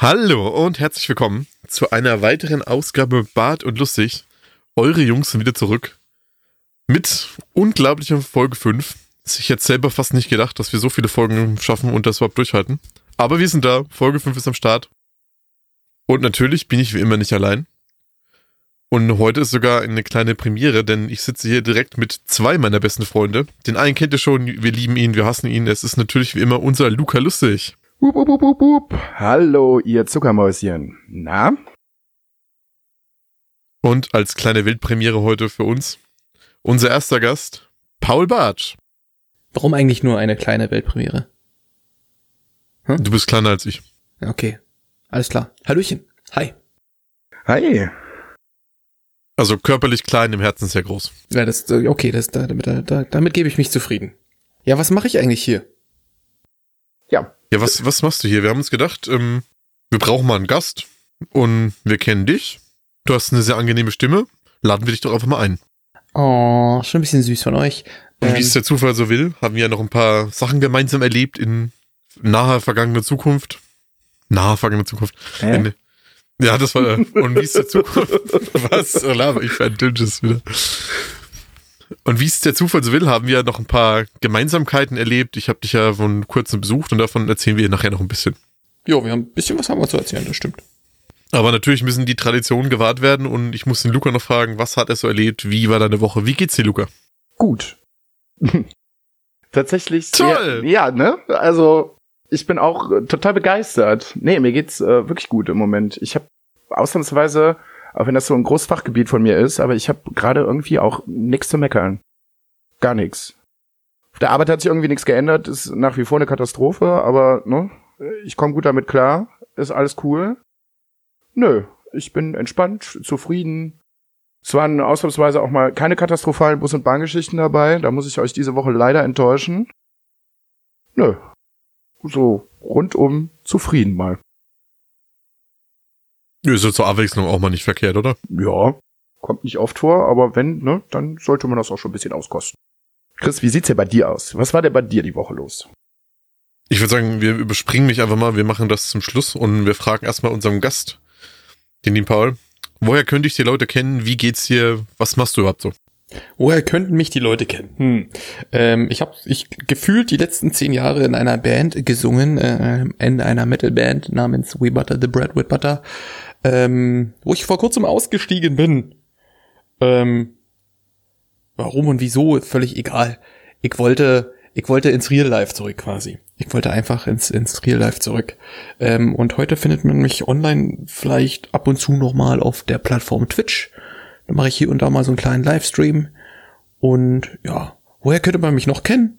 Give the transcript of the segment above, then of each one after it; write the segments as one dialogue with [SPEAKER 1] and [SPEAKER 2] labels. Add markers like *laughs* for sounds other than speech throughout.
[SPEAKER 1] Hallo und herzlich willkommen zu einer weiteren Ausgabe Bart und Lustig. Eure Jungs sind wieder zurück mit unglaublicher Folge 5. Ich hätte selber fast nicht gedacht, dass wir so viele Folgen schaffen und das überhaupt durchhalten. Aber wir sind da. Folge 5 ist am Start. Und natürlich bin ich wie immer nicht allein. Und heute ist sogar eine kleine Premiere, denn ich sitze hier direkt mit zwei meiner besten Freunde. Den einen kennt ihr schon, wir lieben ihn, wir hassen ihn. Es ist natürlich wie immer unser Luca Lustig.
[SPEAKER 2] Wup, wup, wup, wup, wup. Hallo, ihr Zuckermäuschen. Na?
[SPEAKER 1] Und als kleine Weltpremiere heute für uns, unser erster Gast, Paul Bartsch.
[SPEAKER 3] Warum eigentlich nur eine kleine Weltpremiere?
[SPEAKER 1] Du bist kleiner als ich.
[SPEAKER 3] Okay, alles klar. Hallöchen. Hi.
[SPEAKER 2] Hi.
[SPEAKER 1] Also körperlich klein, im Herzen sehr groß.
[SPEAKER 3] Ja, das, äh, okay, das, damit, da, damit gebe ich mich zufrieden. Ja, was mache ich eigentlich hier?
[SPEAKER 2] Ja,
[SPEAKER 1] was, was machst du hier? Wir haben uns gedacht, ähm, wir brauchen mal einen Gast und wir kennen dich. Du hast eine sehr angenehme Stimme. Laden wir dich doch einfach mal ein.
[SPEAKER 3] Oh, schon ein bisschen süß von euch.
[SPEAKER 1] Und
[SPEAKER 3] Ähm,
[SPEAKER 1] wie es der Zufall so will, haben wir ja noch ein paar Sachen gemeinsam erlebt in naher vergangener Zukunft. Naher vergangener Zukunft.
[SPEAKER 2] Hä?
[SPEAKER 1] Ende. Ja, das war, und wie es der Zukunft, *laughs* was laber ich ein Dünnsches wieder. Und wie es der Zufall so will, haben wir noch ein paar Gemeinsamkeiten erlebt. Ich habe dich ja von kurzem besucht und davon erzählen wir nachher noch ein bisschen.
[SPEAKER 3] jo, wir haben ein bisschen was haben wir zu erzählen, das stimmt.
[SPEAKER 1] Aber natürlich müssen die Traditionen gewahrt werden und ich muss den Luca noch fragen, was hat er so erlebt? Wie war deine Woche? Wie geht's dir, Luca?
[SPEAKER 2] gut. *laughs* Tatsächlich.
[SPEAKER 1] Toll!
[SPEAKER 2] Sehr, ja, ne? Also, ich bin auch total begeistert. Nee, mir geht's äh, wirklich gut im Moment. Ich habe ausnahmsweise, auch wenn das so ein Großfachgebiet von mir ist, aber ich habe gerade irgendwie auch nichts zu meckern. Gar nichts. Auf der Arbeit hat sich irgendwie nichts geändert, ist nach wie vor eine Katastrophe, aber ne, ich komme gut damit klar, ist alles cool. Nö, ich bin entspannt, zufrieden. Es waren ausnahmsweise auch mal keine katastrophalen Bus- und Bahngeschichten dabei, da muss ich euch diese Woche leider enttäuschen. Nö, so rundum zufrieden mal.
[SPEAKER 1] Ist ja zur Abwechslung auch mal nicht verkehrt, oder?
[SPEAKER 2] Ja, kommt nicht oft vor, aber wenn, ne, dann sollte man das auch schon ein bisschen auskosten. Chris, wie sieht's denn bei dir aus? Was war denn bei dir die Woche los?
[SPEAKER 1] Ich würde sagen, wir überspringen mich einfach mal, wir machen das zum Schluss und wir fragen erstmal unserem Gast, den lieben Paul, woher könnte ich die Leute kennen? Wie geht's dir? Was machst du überhaupt so?
[SPEAKER 3] Woher könnten mich die Leute kennen? Hm. Ähm, ich habe ich gefühlt die letzten zehn Jahre in einer Band gesungen, äh, in einer Metalband namens We Butter the Bread with Butter, ähm, wo ich vor kurzem ausgestiegen bin. Ähm, warum und wieso, völlig egal. Ich wollte, ich wollte ins Real Life zurück quasi. Ich wollte einfach ins, ins Real Life zurück. Ähm, und heute findet man mich online vielleicht ab und zu nochmal auf der Plattform Twitch. Da mache ich hier und da mal so einen kleinen Livestream. Und ja, woher könnte man mich noch kennen?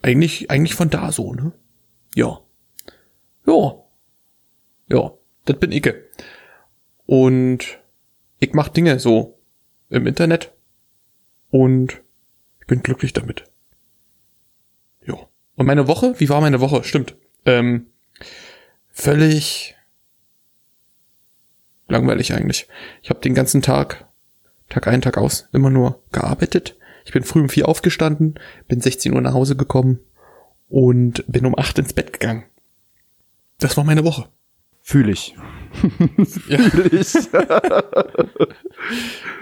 [SPEAKER 3] Eigentlich, eigentlich von da so, ne? Ja. Ja. Ja, das bin ich. Und ich mach Dinge so im Internet. Und ich bin glücklich damit. Ja. Und meine Woche? Wie war meine Woche? Stimmt. Ähm, völlig langweilig eigentlich. Ich habe den ganzen Tag, Tag ein, Tag aus, immer nur gearbeitet. Ich bin früh um vier aufgestanden, bin 16 Uhr nach Hause gekommen und bin um acht ins Bett gegangen. Das war meine Woche.
[SPEAKER 2] Fühl ich. *laughs*
[SPEAKER 3] Ja.
[SPEAKER 2] Fühl ich. *laughs*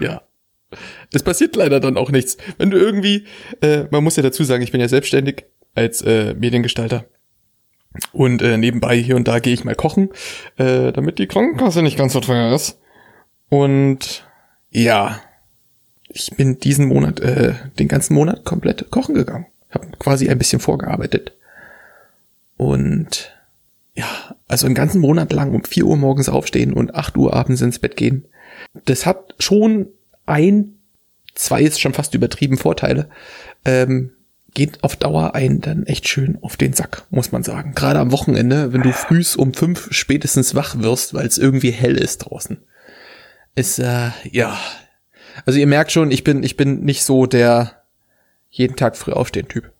[SPEAKER 3] Ja. Es passiert leider dann auch nichts. Wenn du irgendwie, äh, man muss ja dazu sagen, ich bin ja selbstständig als äh, Mediengestalter. Und äh, nebenbei hier und da gehe ich mal kochen, äh, damit die Krankenkasse nicht ganz so teuer ist. Und ja, ich bin diesen Monat, äh, den ganzen Monat komplett kochen gegangen. Hab quasi ein bisschen vorgearbeitet. Und ja, also einen ganzen Monat lang um 4 Uhr morgens aufstehen und 8 Uhr abends ins Bett gehen. Das hat schon ein zwei ist schon fast übertrieben Vorteile, ähm, geht auf Dauer einen dann echt schön auf den Sack, muss man sagen. Gerade am Wochenende, wenn du frühs um fünf spätestens wach wirst, weil es irgendwie hell ist draußen. Ist, äh, ja. Also ihr merkt schon, ich bin, ich bin nicht so der jeden Tag früh aufstehen Typ.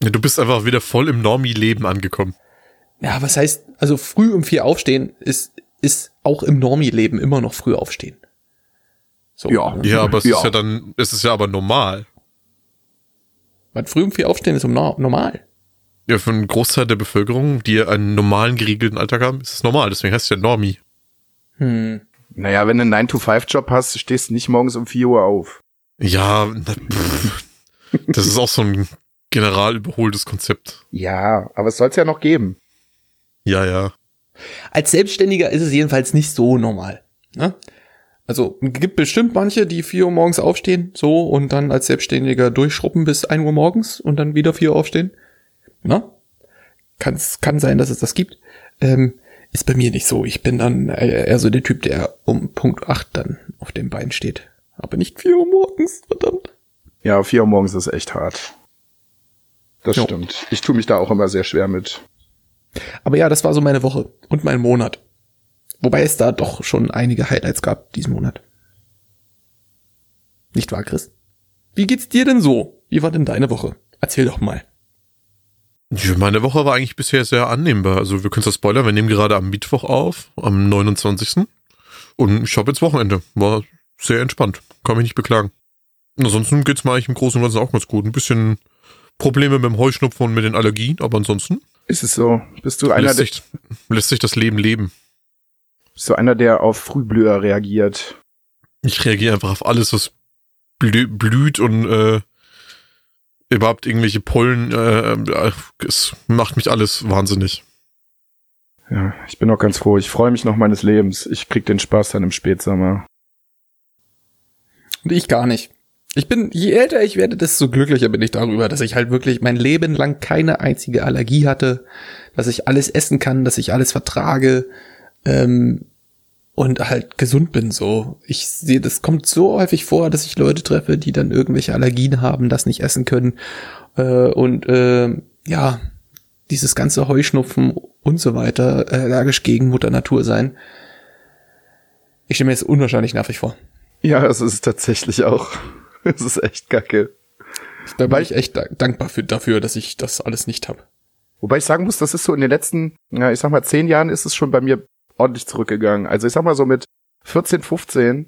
[SPEAKER 1] Du bist einfach wieder voll im Normie-Leben angekommen.
[SPEAKER 3] Ja, was heißt, also früh um vier aufstehen ist, ist auch im Normie-Leben immer noch früh aufstehen. So.
[SPEAKER 2] Ja.
[SPEAKER 1] Ja, aber es
[SPEAKER 2] Ja.
[SPEAKER 1] ist ja dann, es ist ja aber normal.
[SPEAKER 3] Was früh um vier aufstehen ist um no normal.
[SPEAKER 1] Ja, für einen Großteil der Bevölkerung, die einen normalen, geregelten Alltag haben, ist es normal. Deswegen heißt es ja Normie.
[SPEAKER 3] Hm.
[SPEAKER 2] Naja, wenn du einen 9-to-5-Job hast, stehst du nicht morgens um 4 Uhr auf.
[SPEAKER 1] Ja, na, pff. das ist auch so ein general überholtes Konzept.
[SPEAKER 2] Ja, aber es soll es ja noch geben.
[SPEAKER 1] Ja, ja.
[SPEAKER 3] Als Selbstständiger ist es jedenfalls nicht so normal. Ne? Also gibt bestimmt manche, die vier Uhr morgens aufstehen, so und dann als Selbstständiger durchschruppen bis ein Uhr morgens und dann wieder vier Uhr aufstehen. Na? Kann's, kann sein, dass es das gibt. Ähm, ist bei mir nicht so. Ich bin dann eher eher so der Typ, der um Punkt 8 dann auf dem Bein steht. Aber nicht vier Uhr morgens, verdammt.
[SPEAKER 2] Ja, 4 Uhr morgens ist echt hart. Das
[SPEAKER 3] Jo.
[SPEAKER 2] stimmt. Ich tue mich da auch immer sehr schwer mit.
[SPEAKER 3] Aber ja, das war so meine Woche und mein Monat. Wobei es da doch schon einige Highlights gab diesen Monat. Nicht wahr, Chris? Wie geht's dir denn so? Wie war denn deine Woche? Erzähl doch mal.
[SPEAKER 1] Ja, Meine Woche war eigentlich bisher sehr annehmbar. Also wir können es spoilern, wir nehmen gerade am Mittwoch auf, am 29. Und ich habe jetzt Wochenende. War sehr entspannt. Kann mich nicht beklagen. Ansonsten geht's mir eigentlich im Großen und Ganzen auch ganz gut. Ein bisschen Probleme mit dem Heuschnupfen und mit den Allergien, aber ansonsten
[SPEAKER 2] Ist es so? Bist du einer,
[SPEAKER 1] lässt
[SPEAKER 2] der,
[SPEAKER 1] sich, lässt sich das Leben leben.
[SPEAKER 2] bist du einer, der auf Frühblüher reagiert?
[SPEAKER 1] Ich reagiere einfach auf alles, was blü blüht und äh, überhaupt irgendwelche Pollen. Äh, äh, es macht mich alles wahnsinnig.
[SPEAKER 2] Ja, ich bin auch ganz froh. Ich freue mich noch meines Lebens. Ich krieg den Spaß dann im Spätsommer.
[SPEAKER 3] Und ich gar nicht. Ich bin, je älter ich werde, desto glücklicher bin ich darüber, dass ich halt wirklich mein Leben lang keine einzige Allergie hatte, dass ich alles essen kann, dass ich alles vertrage ähm, und halt gesund bin. So, ich sehe, das kommt so häufig vor, dass ich Leute treffe, die dann irgendwelche Allergien haben, das nicht essen können äh, und äh, ja, dieses ganze Heuschnupfen und so weiter äh, allergisch gegen Mutter Natur sein. Ich stelle mir das unwahrscheinlich nervig vor.
[SPEAKER 2] Ja, es ist tatsächlich auch. *laughs* Es ist echt kacke.
[SPEAKER 3] Da war ich echt da- dankbar für, dafür, dass ich das alles nicht habe.
[SPEAKER 2] Wobei ich sagen muss, das ist so in den letzten, ja, ich sag mal, zehn Jahren ist es schon bei mir ordentlich zurückgegangen. Also ich sag mal so mit 14, 15,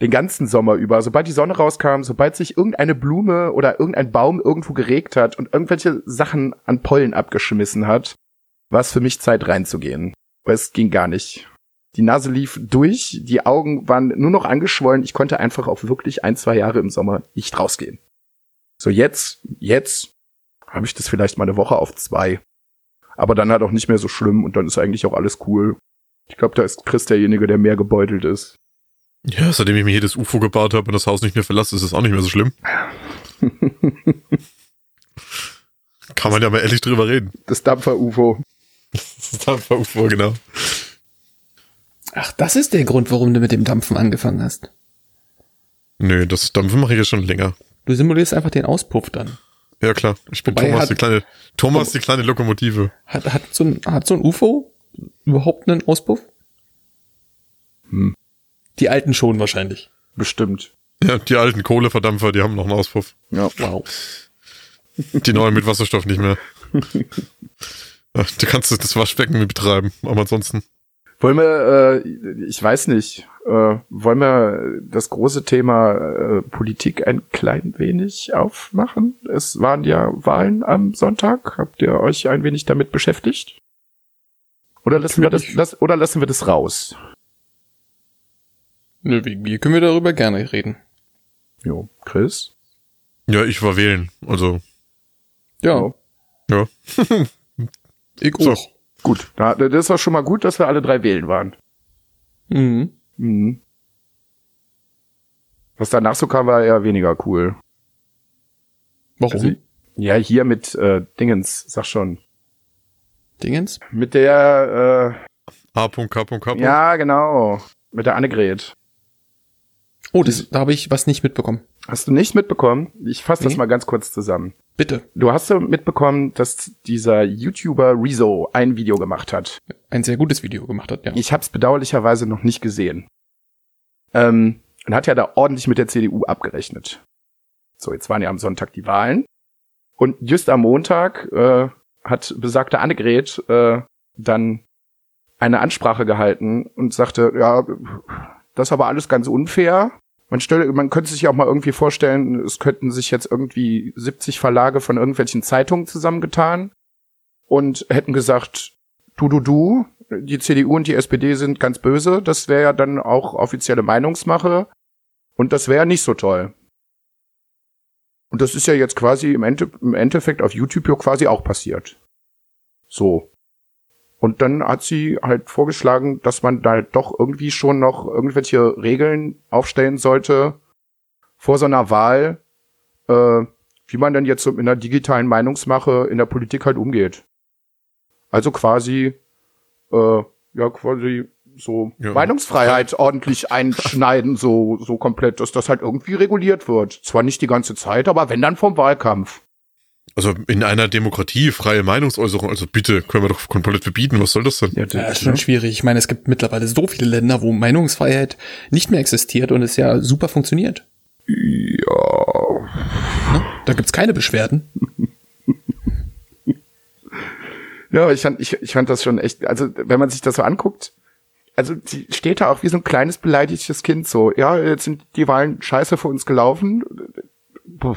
[SPEAKER 2] den ganzen Sommer über, sobald die Sonne rauskam, sobald sich irgendeine Blume oder irgendein Baum irgendwo geregt hat und irgendwelche Sachen an Pollen abgeschmissen hat, war es für mich Zeit reinzugehen. Weil es ging gar nicht. Die Nase lief durch, die Augen waren nur noch angeschwollen. Ich konnte einfach auf wirklich ein, zwei Jahre im Sommer nicht rausgehen. So jetzt, jetzt habe ich das vielleicht mal eine Woche auf zwei. Aber dann halt auch nicht mehr so schlimm und dann ist eigentlich auch alles cool. Ich glaube, da ist Chris derjenige, der mehr gebeutelt ist.
[SPEAKER 1] Ja, seitdem ich mir jedes UFO gebaut habe und das Haus nicht mehr verlasse, ist es auch nicht mehr so schlimm. *laughs* Kann man ja mal ehrlich drüber reden.
[SPEAKER 2] Das Dampfer-UFO.
[SPEAKER 1] Das ist einfach UFO, genau.
[SPEAKER 3] Ach, das ist der Grund, warum du mit dem Dampfen angefangen hast.
[SPEAKER 1] Nö, das Dampfen mache ich jetzt schon länger.
[SPEAKER 3] Du simulierst einfach den Auspuff dann.
[SPEAKER 1] Ja, klar. Ich bin
[SPEAKER 3] Wobei
[SPEAKER 1] Thomas,
[SPEAKER 3] hat-
[SPEAKER 1] die kleine, Thomas, die kleine Lokomotive.
[SPEAKER 3] Hat, hat, so ein, hat so ein UFO überhaupt einen Auspuff?
[SPEAKER 2] Hm.
[SPEAKER 3] Die alten schon wahrscheinlich.
[SPEAKER 2] Bestimmt.
[SPEAKER 1] Ja, die alten Kohleverdampfer, die haben noch einen Auspuff.
[SPEAKER 2] Ja.
[SPEAKER 3] Wow.
[SPEAKER 1] Die neuen mit Wasserstoff nicht mehr. *laughs* Ja, Du kannst das Waschbecken mit betreiben, aber ansonsten.
[SPEAKER 2] Wollen wir, äh, ich weiß nicht, äh, wollen wir das große Thema äh, Politik ein klein wenig aufmachen? Es waren ja Wahlen am Sonntag. Habt ihr euch ein wenig damit beschäftigt? Oder lassen wir das, lass, oder lassen wir das raus?
[SPEAKER 3] Nö, wie, wie können wir darüber gerne reden?
[SPEAKER 2] Jo, Chris?
[SPEAKER 1] Ja, ich war wählen. Also,
[SPEAKER 3] Ja,
[SPEAKER 1] ja. *laughs*
[SPEAKER 3] ich
[SPEAKER 1] So.
[SPEAKER 2] Gut, na, das war schon mal gut, dass wir alle drei wählen waren.
[SPEAKER 3] Mhm.
[SPEAKER 2] Mhm. Was danach so kam, war eher weniger cool.
[SPEAKER 3] Warum?
[SPEAKER 2] Also, ja, hier mit äh, Dingens, sag schon.
[SPEAKER 3] Dingens?
[SPEAKER 2] Mit der, äh, ja, genau. Mit der Annegret.
[SPEAKER 3] Oh, das, da habe ich was nicht mitbekommen.
[SPEAKER 2] Hast du nicht mitbekommen? Ich fasse das
[SPEAKER 3] Nee.
[SPEAKER 2] mal ganz kurz zusammen.
[SPEAKER 3] Bitte.
[SPEAKER 2] Du hast ja mitbekommen, dass dieser YouTuber Rezo ein Video gemacht hat.
[SPEAKER 3] Ein sehr gutes Video gemacht hat, ja.
[SPEAKER 2] Ich habe es bedauerlicherweise noch nicht gesehen. Ähm, und hat ja da ordentlich mit der CDU abgerechnet. So, jetzt waren ja am Sonntag die Wahlen. Und just am Montag äh, hat besagte Annegret äh, dann eine Ansprache gehalten und sagte, ja, das ist aber alles ganz unfair. Man, stelle, man könnte sich auch mal irgendwie vorstellen, es könnten sich jetzt irgendwie 70 Verlage von irgendwelchen Zeitungen zusammengetan und hätten gesagt, du, du, du, die CDU und die SPD sind ganz böse, das wäre ja dann auch offizielle Meinungsmache und das wäre nicht so toll. Und das ist ja jetzt quasi im, Ende, im Endeffekt auf YouTube ja quasi auch passiert. So. Und dann hat sie halt vorgeschlagen, dass man da doch irgendwie schon noch irgendwelche Regeln aufstellen sollte vor so einer Wahl, äh, wie man dann jetzt so in der digitalen Meinungsmache in der Politik halt umgeht. Also quasi, äh, ja, quasi so
[SPEAKER 1] Ja.
[SPEAKER 2] Meinungsfreiheit ordentlich einschneiden, so, so komplett, dass das halt irgendwie reguliert wird. Zwar nicht die ganze Zeit, aber wenn dann vom Wahlkampf.
[SPEAKER 1] Also in einer Demokratie freie Meinungsäußerung, also bitte, können wir doch komplett verbieten. Was soll das denn?
[SPEAKER 2] Ja,
[SPEAKER 3] Ja, ist schon schwierig. Ich meine, es gibt mittlerweile so viele Länder, wo Meinungsfreiheit nicht mehr existiert und es ja super funktioniert.
[SPEAKER 2] ja.
[SPEAKER 3] Da gibt's keine Beschwerden. *laughs*
[SPEAKER 2] Ja, ich fand, ich, ich fand das schon echt, also wenn man sich das so anguckt, also sie steht da auch wie so ein kleines beleidigtes Kind so, ja, jetzt sind die Wahlen scheiße für uns gelaufen. Puh.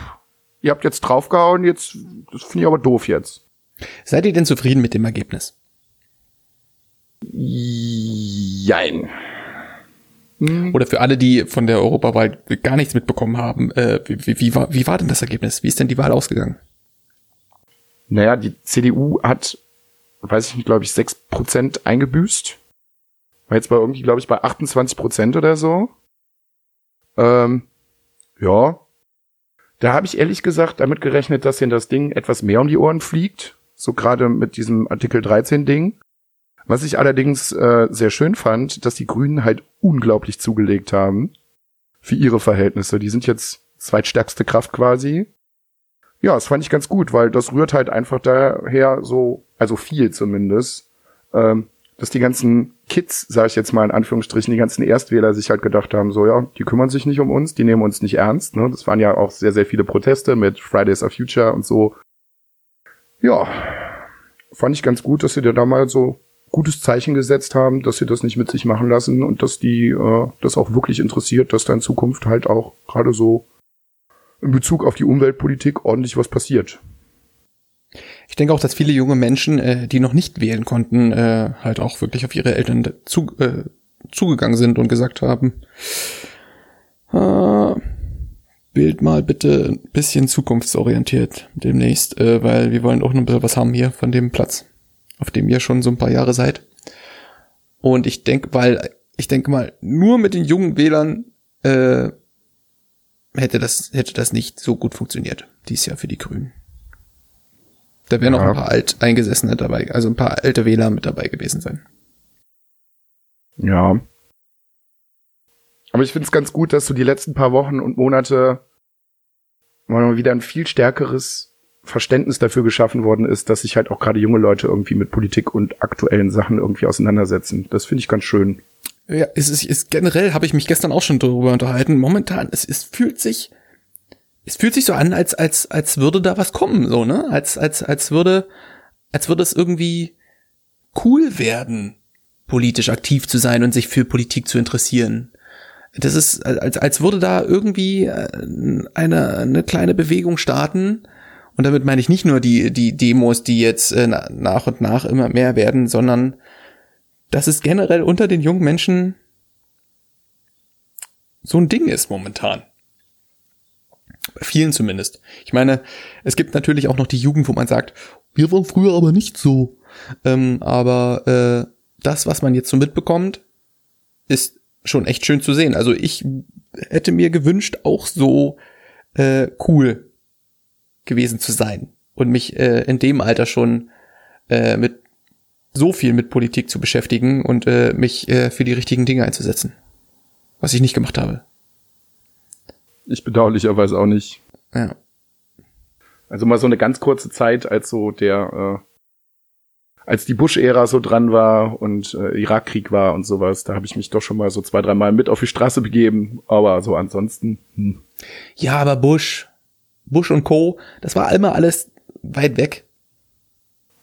[SPEAKER 2] Ihr habt jetzt draufgehauen, jetzt, das finde ich aber doof jetzt.
[SPEAKER 3] Seid ihr denn zufrieden mit dem Ergebnis?
[SPEAKER 2] Jein.
[SPEAKER 3] Oder für alle, die von der Europawahl gar nichts mitbekommen haben, äh, wie, wie, wie, war, wie war denn das Ergebnis? Wie ist denn die Wahl ausgegangen?
[SPEAKER 2] Naja, die CDU hat, weiß ich nicht, glaube ich, 6% eingebüßt. War jetzt bei irgendwie, glaube ich, bei 28% oder so. Ähm, ja. Da habe ich ehrlich gesagt damit gerechnet, dass ihnen das Ding etwas mehr um die Ohren fliegt. So gerade mit diesem Artikel 13 Ding. Was ich allerdings äh, sehr schön fand, dass die Grünen halt unglaublich zugelegt haben. Für ihre Verhältnisse. Die sind jetzt zweitstärkste Kraft quasi. Ja, das fand ich ganz gut, weil das rührt halt einfach daher so, also viel zumindest, ähm, dass die ganzen Kids, sage ich jetzt mal in Anführungsstrichen, die ganzen Erstwähler sich halt gedacht haben, so ja, die kümmern sich nicht um uns, die nehmen uns nicht ernst. Ne? Das waren ja auch sehr, sehr viele Proteste mit Fridays of Future und so. Ja, fand ich ganz gut, dass sie da mal so gutes Zeichen gesetzt haben, dass sie das nicht mit sich machen lassen und dass die äh, das auch wirklich interessiert, dass da in Zukunft halt auch gerade so in Bezug auf die Umweltpolitik ordentlich was passiert.
[SPEAKER 3] Ich denke auch, dass viele junge Menschen, äh, die noch nicht wählen konnten, äh, halt auch wirklich auf ihre Eltern zu, äh, zugegangen sind und gesagt haben, äh, Bild mal bitte ein bisschen zukunftsorientiert demnächst, äh, weil wir wollen auch noch ein bisschen was haben hier von dem Platz, auf dem ihr schon so ein paar Jahre seid. Und ich denke, weil, ich denke mal, nur mit den jungen Wählern äh, hätte das, hätte das nicht so gut funktioniert, dieses Jahr für die Grünen. Da wären noch
[SPEAKER 2] Ja.
[SPEAKER 3] ein paar Alteingesessene dabei, also ein paar alte Wähler mit dabei gewesen sein.
[SPEAKER 2] Ja. Aber ich finde es ganz gut, dass so die letzten paar Wochen und Monate mal wieder ein viel stärkeres Verständnis dafür geschaffen worden ist, dass sich halt auch gerade junge Leute irgendwie mit Politik und aktuellen Sachen irgendwie auseinandersetzen. Das finde ich ganz schön.
[SPEAKER 3] Ja, es ist, ist generell habe ich mich gestern auch schon darüber unterhalten. Momentan, es, es fühlt sich, es fühlt sich so an, als als als würde da was kommen, so ne, als als als würde, als würde es irgendwie cool werden, politisch aktiv zu sein und sich für Politik zu interessieren. Das ist als als würde da irgendwie äh, eine eine kleine Bewegung starten. Und damit meine ich nicht nur die die Demos, die jetzt äh, na- nach und nach immer mehr werden, sondern dass es generell unter den jungen Menschen so ein Ding ist momentan. Bei vielen zumindest. Ich meine, es gibt natürlich auch noch die Jugend, wo man sagt, wir waren früher aber nicht so. Ähm, aber äh, das, was man jetzt so mitbekommt, ist schon echt schön zu sehen. Also ich hätte mir gewünscht, auch so äh, cool gewesen zu sein und mich äh, in dem Alter schon äh, mit so viel mit Politik zu beschäftigen und äh, mich äh, für die richtigen Dinge einzusetzen. Was ich nicht gemacht habe.
[SPEAKER 2] Ich bedauerlicherweise auch nicht.
[SPEAKER 3] Ja.
[SPEAKER 2] Also mal so eine ganz kurze Zeit, als so der, äh, als die Bush-Ära so dran war und äh, Irakkrieg war und sowas, da habe ich mich doch schon mal so zwei, drei Mal mit auf die Straße begeben. Aber so ansonsten, hm.
[SPEAKER 3] Ja, aber Bush, Bush und Co., das war immer alles weit weg.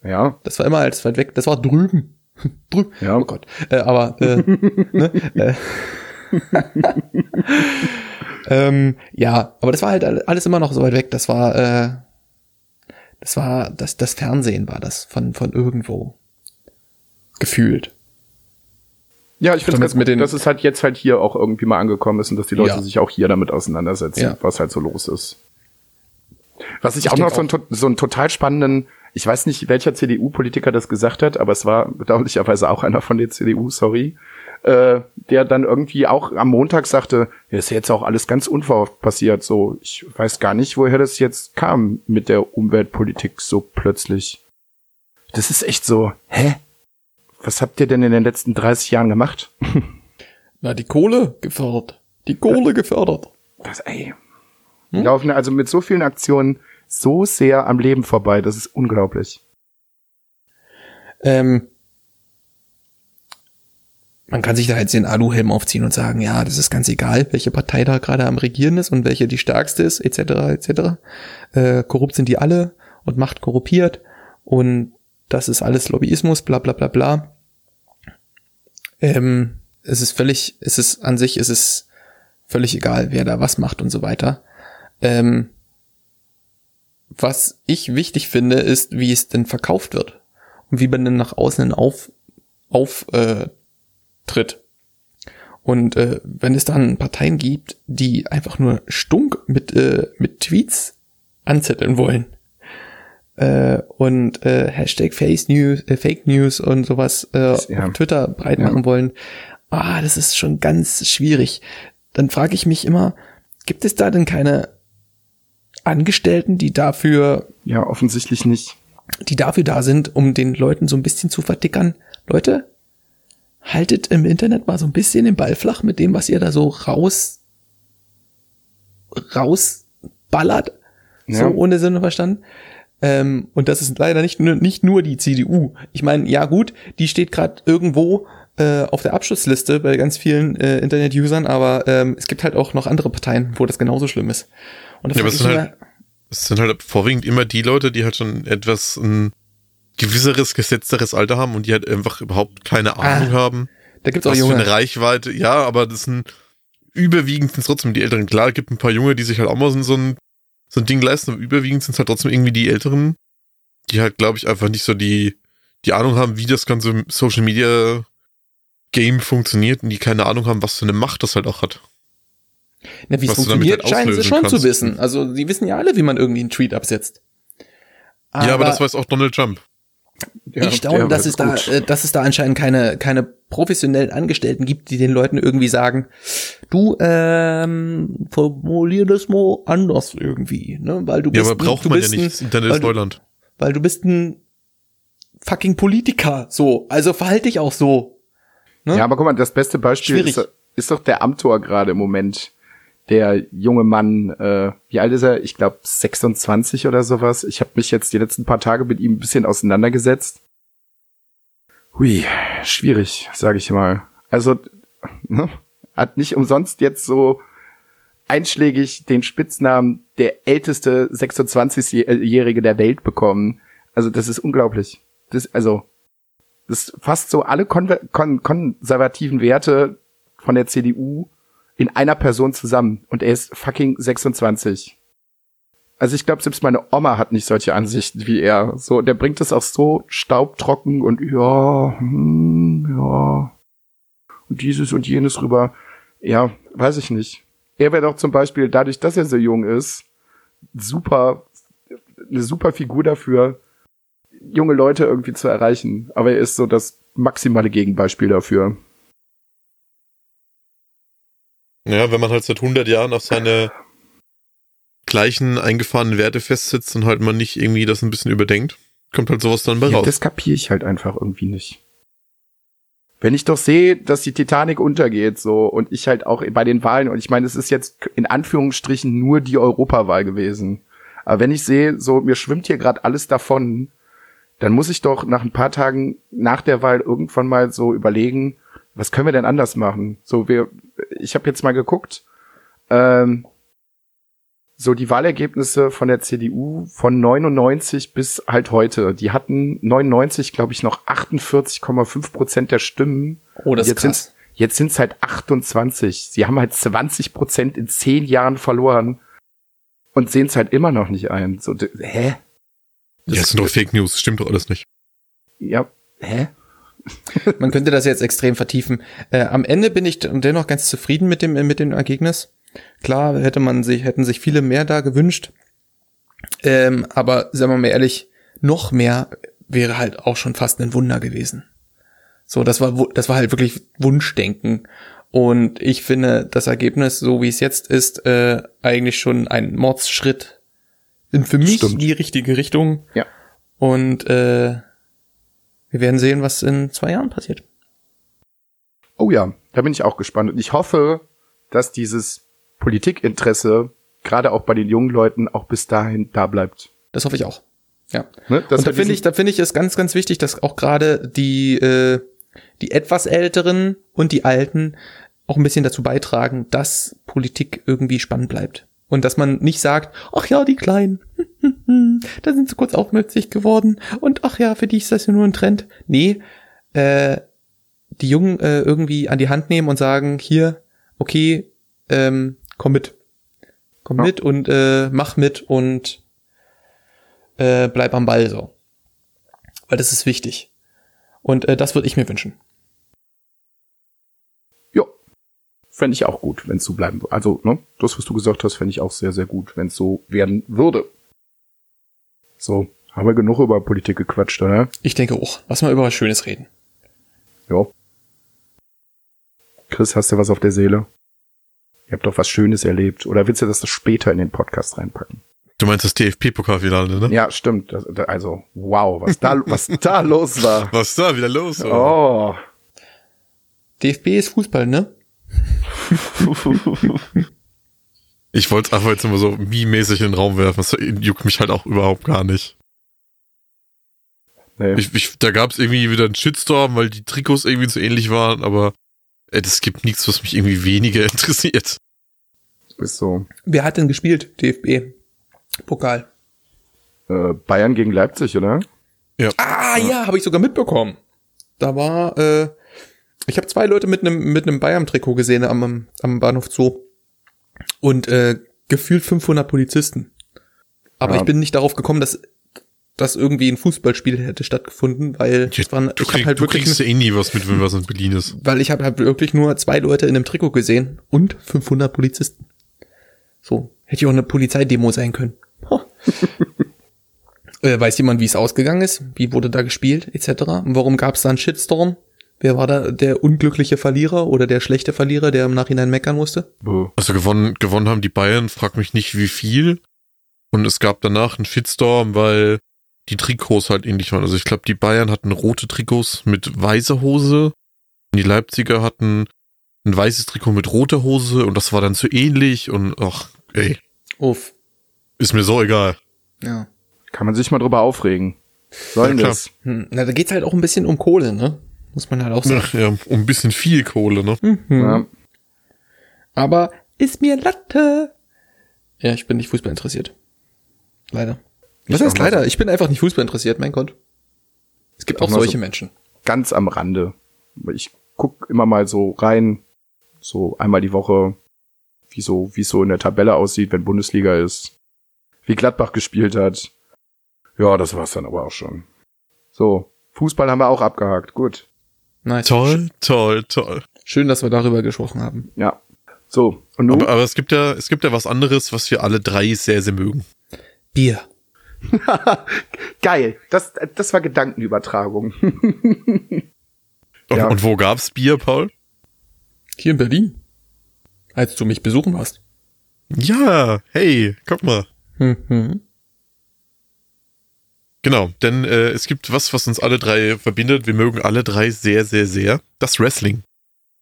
[SPEAKER 2] ja,
[SPEAKER 3] Das war immer alles weit weg. Das war drüben. *laughs* drüben.
[SPEAKER 2] Ja.
[SPEAKER 3] Oh Gott. Äh, aber, äh, ne? äh. *laughs* *laughs* ähm, ja, aber das war halt alles immer noch so weit weg. Das war, äh, das war, das, das Fernsehen war das von, von irgendwo. Gefühlt.
[SPEAKER 2] Ja, ich finde es
[SPEAKER 3] mit
[SPEAKER 2] mit
[SPEAKER 3] den-
[SPEAKER 2] dass es halt jetzt halt hier auch irgendwie mal angekommen ist und dass die Leute
[SPEAKER 3] Ja.
[SPEAKER 2] sich auch hier damit auseinandersetzen,
[SPEAKER 3] Ja.
[SPEAKER 2] was halt so los ist. Was ich,
[SPEAKER 3] Ich
[SPEAKER 2] auch noch so einen, so einen total spannenden, ich weiß nicht, welcher CDU-Politiker das gesagt hat, aber es war bedauerlicherweise auch einer von der CDU, sorry, äh, der dann irgendwie auch am Montag sagte, ja, ist jetzt auch alles ganz unverhofft passiert, so, ich weiß gar nicht, woher das jetzt kam mit der Umweltpolitik so plötzlich. Das ist echt so, hä? Was habt ihr denn in den letzten 30 Jahren gemacht? *laughs*
[SPEAKER 3] Na, die Kohle gefördert. Die Kohle gefördert.
[SPEAKER 2] Das, ey.
[SPEAKER 3] Hm?
[SPEAKER 2] Laufen also mit so vielen Aktionen so sehr am Leben vorbei. Das ist unglaublich.
[SPEAKER 3] Ähm, man kann sich da jetzt den Aluhelm aufziehen und sagen, ja, das ist ganz egal, welche Partei da gerade am Regieren ist und welche die stärkste ist, etc., etc. Äh, korrupt sind die alle und Macht korruptiert und das ist alles Lobbyismus, bla bla bla bla. Ähm, es ist völlig, es ist an sich, es ist völlig egal, wer da was macht und so weiter. Ähm, was ich wichtig finde, ist, wie es denn verkauft wird und wie man denn nach außen auf, auf äh, tritt. Und äh, wenn es dann Parteien gibt, die einfach nur stunk mit, äh, mit Tweets anzetteln wollen äh, und äh, Hashtag Face News, äh, Fake News und sowas äh,
[SPEAKER 2] Ja.
[SPEAKER 3] auf Twitter breit
[SPEAKER 2] Ja.
[SPEAKER 3] machen wollen, ah, das ist schon ganz schwierig. Dann frage ich mich immer, gibt es da denn keine Angestellten, die dafür
[SPEAKER 2] Ja, offensichtlich nicht.
[SPEAKER 3] die dafür da sind, um den Leuten so ein bisschen zu vertickern. Leute, haltet im Internet mal so ein bisschen den Ball flach mit dem, was ihr da so raus, rausballert. So
[SPEAKER 2] Ja.
[SPEAKER 3] ohne Sinn und Verstand. Ähm, und das ist leider nicht, nur- nicht nur die CDU. Ich meine, ja gut, die steht gerade irgendwo äh, auf der Abschlussliste bei ganz vielen äh, Internet-Usern, aber ähm, es gibt halt auch noch andere Parteien, wo das genauso schlimm ist. Und da
[SPEAKER 1] Ja, aber es sind halt- Es sind halt vorwiegend immer die Leute, die halt schon etwas ein gewisseres, gesetzteres Alter haben und die halt einfach überhaupt keine Ahnung haben.
[SPEAKER 3] da gibt's auch
[SPEAKER 1] Was für
[SPEAKER 3] junge.
[SPEAKER 1] eine Reichweite. Ja, aber das sind überwiegend sind trotzdem die Älteren. Klar, gibt ein paar Junge, die sich halt auch mal so ein, so ein Ding leisten, aber überwiegend sind es halt trotzdem irgendwie die Älteren, die halt, glaube ich, einfach nicht so die, die Ahnung haben, wie das ganze Social Media Game funktioniert und die keine Ahnung haben, was für eine Macht das halt auch hat.
[SPEAKER 3] Na, wie es funktioniert,
[SPEAKER 1] halt
[SPEAKER 3] scheinen sie schon
[SPEAKER 1] kannst.
[SPEAKER 3] zu wissen. Also, sie wissen ja alle, wie man irgendwie einen Tweet absetzt.
[SPEAKER 1] ja, aber das weiß auch Donald Trump.
[SPEAKER 2] Ja,
[SPEAKER 3] ich staune, dass es da,
[SPEAKER 2] gut.
[SPEAKER 3] äh, dass es da anscheinend keine, keine professionellen Angestellten gibt, die den Leuten irgendwie sagen, du, ähm, formulier das mal anders irgendwie, ne, weil du
[SPEAKER 1] Ja,
[SPEAKER 3] bist,
[SPEAKER 1] aber braucht
[SPEAKER 3] du
[SPEAKER 1] man ja nicht.
[SPEAKER 3] ein,
[SPEAKER 1] Das Internet
[SPEAKER 3] weil
[SPEAKER 1] ist
[SPEAKER 3] du-
[SPEAKER 1] Neuland.
[SPEAKER 3] weil du bist ein fucking Politiker, so, also verhalte dich auch so. Ne?
[SPEAKER 2] Ja, aber guck mal, das beste Beispiel
[SPEAKER 3] Schwierig.
[SPEAKER 2] ist, ist doch der Amtor gerade im Moment. Der junge Mann, äh, wie alt ist er? Ich glaube 26 oder sowas. Ich habe mich jetzt die letzten paar Tage mit ihm ein bisschen auseinandergesetzt. Hui, schwierig, sage ich mal. Also ne, hat nicht umsonst jetzt so einschlägig den Spitznamen der älteste 26-Jährige der Welt bekommen. Also das ist unglaublich. Das, also das fasst so alle konver kon konservativen Werte von der CDU in einer Person zusammen und er ist fucking 26. Also ich glaube, selbst meine Oma hat nicht solche Ansichten wie er. So, der bringt es auch so staubtrocken und ja, hm, ja und dieses und jenes rüber. Ja, weiß ich nicht. Er wäre doch zum Beispiel dadurch, dass er so jung ist, super eine super Figur dafür, junge Leute irgendwie zu erreichen. Aber er ist so das maximale Gegenbeispiel dafür.
[SPEAKER 1] Ja, wenn man halt seit 100 Jahren auf seine gleichen eingefahrenen Werte festsitzt und halt man nicht irgendwie das ein bisschen überdenkt, kommt halt sowas dann bei
[SPEAKER 2] Ja,
[SPEAKER 1] raus.
[SPEAKER 2] das kapiere ich halt einfach irgendwie nicht. wenn ich doch sehe, dass die Titanic untergeht, so, und ich halt auch bei den Wahlen, und ich meine, es ist jetzt in Anführungsstrichen nur die Europawahl gewesen. Aber wenn ich sehe, so, mir schwimmt hier gerade alles davon, dann muss ich doch nach ein paar Tagen nach der Wahl irgendwann mal so überlegen, was können wir denn anders machen? So, wir, ich habe jetzt mal geguckt, ähm, so die Wahlergebnisse von der CDU von 99 bis halt heute. Die hatten 99, glaube ich, noch 48,5 Prozent der Stimmen.
[SPEAKER 3] Oh, das ist
[SPEAKER 2] jetzt
[SPEAKER 3] krass.
[SPEAKER 2] Sind's, jetzt sind es halt 28. Sie haben halt 20 Prozent in zehn Jahren verloren und sehen es halt immer noch nicht ein. So, hä?
[SPEAKER 1] Ja, das sind doch Fake News, stimmt doch alles nicht.
[SPEAKER 2] Ja, hä? *laughs*
[SPEAKER 3] Man könnte das jetzt extrem vertiefen. Äh, am Ende bin ich dennoch ganz zufrieden mit dem, mit dem Ergebnis. Klar, hätte man sich, hätten sich viele mehr da gewünscht. Ähm, aber sagen wir mal ehrlich, noch mehr wäre halt auch schon fast ein Wunder gewesen. So, das war, das war halt wirklich Wunschdenken. Und ich finde das Ergebnis, so wie es jetzt ist, äh, eigentlich schon ein Mordsschritt in für mich
[SPEAKER 2] Stimmt.
[SPEAKER 3] die richtige Richtung.
[SPEAKER 2] Ja.
[SPEAKER 3] Und äh, wir werden sehen, was in zwei Jahren passiert.
[SPEAKER 2] Oh ja, da bin ich auch gespannt. Und ich hoffe, dass dieses Politikinteresse gerade auch bei den jungen Leuten auch bis dahin da bleibt.
[SPEAKER 3] Das hoffe ich auch. Ja.
[SPEAKER 2] Ne?
[SPEAKER 3] Und da finde ich, da finde ich es ganz, ganz wichtig, dass auch gerade die, äh, die etwas Älteren und die Alten auch ein bisschen dazu beitragen, dass Politik irgendwie spannend bleibt. Und dass man nicht sagt, ach ja, die Kleinen, *laughs* da sind sie kurz aufmützig geworden und ach ja, für die ist das ja nur ein Trend. Nee, äh, die Jungen äh, irgendwie an die Hand nehmen und sagen, hier, okay, ähm, komm mit. Komm
[SPEAKER 2] Ja.
[SPEAKER 3] mit und äh, mach mit und äh, bleib am Ball so. Weil das ist wichtig. Und äh, das würde ich mir wünschen.
[SPEAKER 2] Ja, fände ich auch gut, wenn es so bleiben würde. Also, ne, das, was du gesagt hast, fände ich auch sehr, sehr gut, wenn es so werden würde. So, haben wir genug über Politik gequatscht, oder?
[SPEAKER 3] Ich denke auch. Lass mal über was Schönes reden.
[SPEAKER 2] Ja. Chris, hast du was auf der Seele? Ihr habt doch was Schönes erlebt. Oder willst du das später in den Podcast reinpacken?
[SPEAKER 1] Du meinst das DFP-Pokalfinale, ne?
[SPEAKER 2] Ja, stimmt. Also, wow, was da, was da los war. *laughs*
[SPEAKER 1] Was da wieder los?
[SPEAKER 2] Oh.
[SPEAKER 3] DFB ist Fußball, ne?
[SPEAKER 1] Ich wollte es einfach jetzt immer so meme-mäßig in den Raum werfen. Das juckt mich halt auch überhaupt gar nicht.
[SPEAKER 2] Nee.
[SPEAKER 1] Ich, ich, da gab es irgendwie wieder einen Shitstorm, weil die Trikots irgendwie so ähnlich waren, aber das gibt nichts, was mich irgendwie weniger *laughs* interessiert.
[SPEAKER 2] ist so.
[SPEAKER 3] Wer hat denn gespielt? DFB. Pokal.
[SPEAKER 2] Äh, Bayern gegen Leipzig, oder?
[SPEAKER 3] Ah ja, habe ich sogar mitbekommen. Da war, äh, ich habe zwei Leute mit einem mit einem Bayern-Trikot gesehen am, am Bahnhof Zoo und äh, gefühlt 500 Polizisten. Aber
[SPEAKER 2] Ja.
[SPEAKER 3] ich bin nicht darauf gekommen, dass dass irgendwie ein Fußballspiel hätte stattgefunden, weil es waren,
[SPEAKER 1] Du,
[SPEAKER 3] ich
[SPEAKER 1] krieg,
[SPEAKER 3] halt
[SPEAKER 1] du
[SPEAKER 3] wirklich,
[SPEAKER 1] kriegst ja eh nie was mit, wenn was in Berlin ist. *laughs*
[SPEAKER 3] weil ich habe halt wirklich nur zwei Leute in einem Trikot gesehen und 500 Polizisten. So hätte ja auch eine Polizeidemo sein können. *laughs* Äh, weiß jemand, wie es ausgegangen ist? Wie wurde da gespielt, etc. Und warum gab es da einen Shitstorm? Wer war da der unglückliche Verlierer oder der schlechte Verlierer, der im Nachhinein meckern musste?
[SPEAKER 1] Also gewonnen, gewonnen haben die Bayern, frag mich nicht wie viel. Und es gab danach einen Shitstorm, weil die Trikots halt ähnlich waren. Also ich glaube, die Bayern hatten rote Trikots mit weißer Hose. Und die Leipziger hatten ein weißes Trikot mit roter Hose und das war dann zu ähnlich und ach, ey,
[SPEAKER 3] Uff.
[SPEAKER 1] ist mir so egal.
[SPEAKER 3] Ja.
[SPEAKER 2] Kann man sich mal drüber aufregen. Sollen
[SPEAKER 1] Ja,
[SPEAKER 2] das?
[SPEAKER 3] Hm, na, da geht's halt auch ein bisschen um Kohle, ne? Muss man halt auch sagen.
[SPEAKER 1] Ach, ja, um ein bisschen viel Kohle, ne?
[SPEAKER 3] Mhm.
[SPEAKER 2] Ja.
[SPEAKER 3] Aber ist mir Latte. Ja, ich bin nicht Fußball interessiert. Leider. Was
[SPEAKER 2] Ich
[SPEAKER 3] heißt leider?
[SPEAKER 2] so.
[SPEAKER 3] Ich bin einfach nicht Fußball interessiert, mein Gott. Es gibt auch
[SPEAKER 2] Auch
[SPEAKER 3] solche
[SPEAKER 2] so-
[SPEAKER 3] Menschen.
[SPEAKER 2] Ganz am Rande. Ich guck immer mal so rein, so einmal die Woche, wie so, wie es so in der Tabelle aussieht, wenn Bundesliga ist, wie Gladbach gespielt hat. Ja, das war's dann aber auch schon. So, Fußball haben wir auch abgehakt. Gut.
[SPEAKER 3] Nice.
[SPEAKER 1] Toll, toll, toll.
[SPEAKER 3] Schön, dass wir darüber gesprochen haben.
[SPEAKER 2] Ja. So, und nun?
[SPEAKER 1] Aber, aber es gibt ja, es gibt ja was anderes, was wir alle drei sehr, sehr mögen.
[SPEAKER 3] Bier. *laughs*
[SPEAKER 2] Geil. Das, das war Gedankenübertragung.
[SPEAKER 1] Und,
[SPEAKER 2] Ja.
[SPEAKER 1] und wo gab's Bier, Paul?
[SPEAKER 3] Hier in Berlin. Als du mich besuchen warst.
[SPEAKER 1] Ja, hey, guck mal.
[SPEAKER 3] Mhm.
[SPEAKER 1] Genau, denn äh, es gibt was, was uns alle drei verbindet. Wir mögen alle drei sehr, sehr, sehr das Wrestling.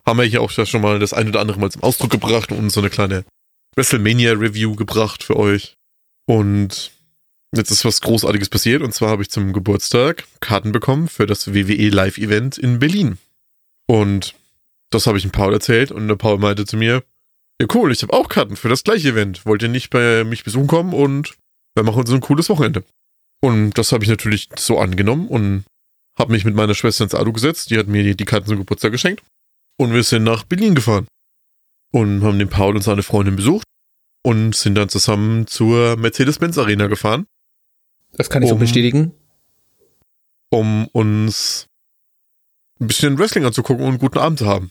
[SPEAKER 1] Haben wir hier auch schon mal das ein oder andere Mal zum Ausdruck gebracht und so eine kleine WrestleMania-Review gebracht für euch. Und jetzt ist was Großartiges passiert. Und zwar habe ich zum Geburtstag Karten bekommen für das WWE Live-Event in Berlin. Und das habe ich dem Paul erzählt und der Paul meinte zu mir, ja cool, ich habe auch Karten für das gleiche Event. Wollt ihr nicht bei mich besuchen kommen und wir machen so ein cooles Wochenende. Und das habe ich natürlich so angenommen und habe mich mit meiner Schwester ins Auto gesetzt. Die hat mir die Karten zum Geburtstag geschenkt. Und wir sind nach Berlin gefahren. Und haben den Paul und seine Freundin besucht. Und sind dann zusammen zur Mercedes-Benz Arena gefahren,
[SPEAKER 3] Das kann ich so
[SPEAKER 1] Um-
[SPEAKER 3] bestätigen.
[SPEAKER 1] um uns ein bisschen Wrestling anzugucken und einen guten Abend zu haben.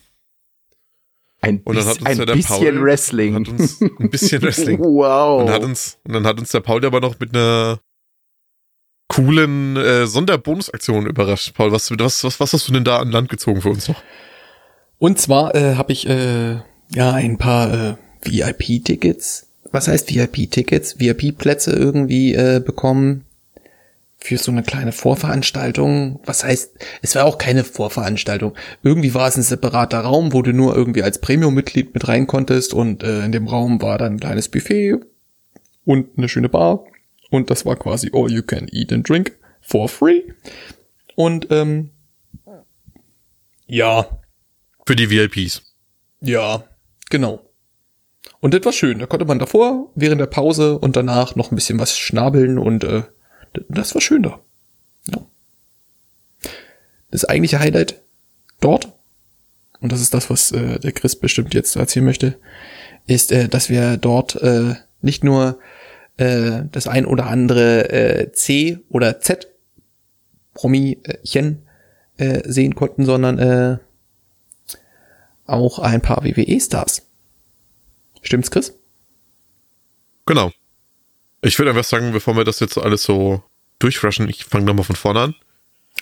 [SPEAKER 2] Ein,
[SPEAKER 1] Und dann hat uns
[SPEAKER 2] ein
[SPEAKER 1] ja der
[SPEAKER 2] bisschen
[SPEAKER 1] Paul-
[SPEAKER 2] Wrestling.
[SPEAKER 1] Hat uns ein bisschen Wrestling. *laughs*
[SPEAKER 2] wow.
[SPEAKER 1] Und, hat uns, und dann hat uns der Paul aber noch mit einer coolen äh, Sonderbonusaktion überrascht. Paul, was, was, was, was hast du denn da an Land gezogen für uns noch?
[SPEAKER 3] Und zwar äh, habe ich äh, ja ein paar äh, VIP-Tickets. Was heißt VIP-Tickets? VIP-Plätze irgendwie äh, bekommen für so eine kleine Vorveranstaltung. Was heißt, es war auch keine Vorveranstaltung. Irgendwie war es ein separater Raum, wo du nur irgendwie als Premium-Mitglied mit rein konntest und äh, in dem Raum war dann ein kleines Buffet und eine schöne Bar und das war quasi all you can eat and drink for free. Und ähm, ja,
[SPEAKER 1] Für die VIPs.
[SPEAKER 3] ja, genau. Und das war schön. Da konnte man davor, während der Pause und danach noch ein bisschen was schnabeln und äh, das war schön da. Ja. Das eigentliche Highlight dort, und das ist das, was äh, der Chris bestimmt jetzt erzählen möchte, ist, äh, dass wir dort äh, nicht nur äh, das ein oder andere äh, C oder Z Promi-Chen äh, sehen konnten, sondern äh, auch ein paar WWE-Stars. Stimmt's, Chris?
[SPEAKER 1] Genau. Ich würde einfach sagen, bevor wir das jetzt alles so durchrushen, ich fange nochmal von vorne an.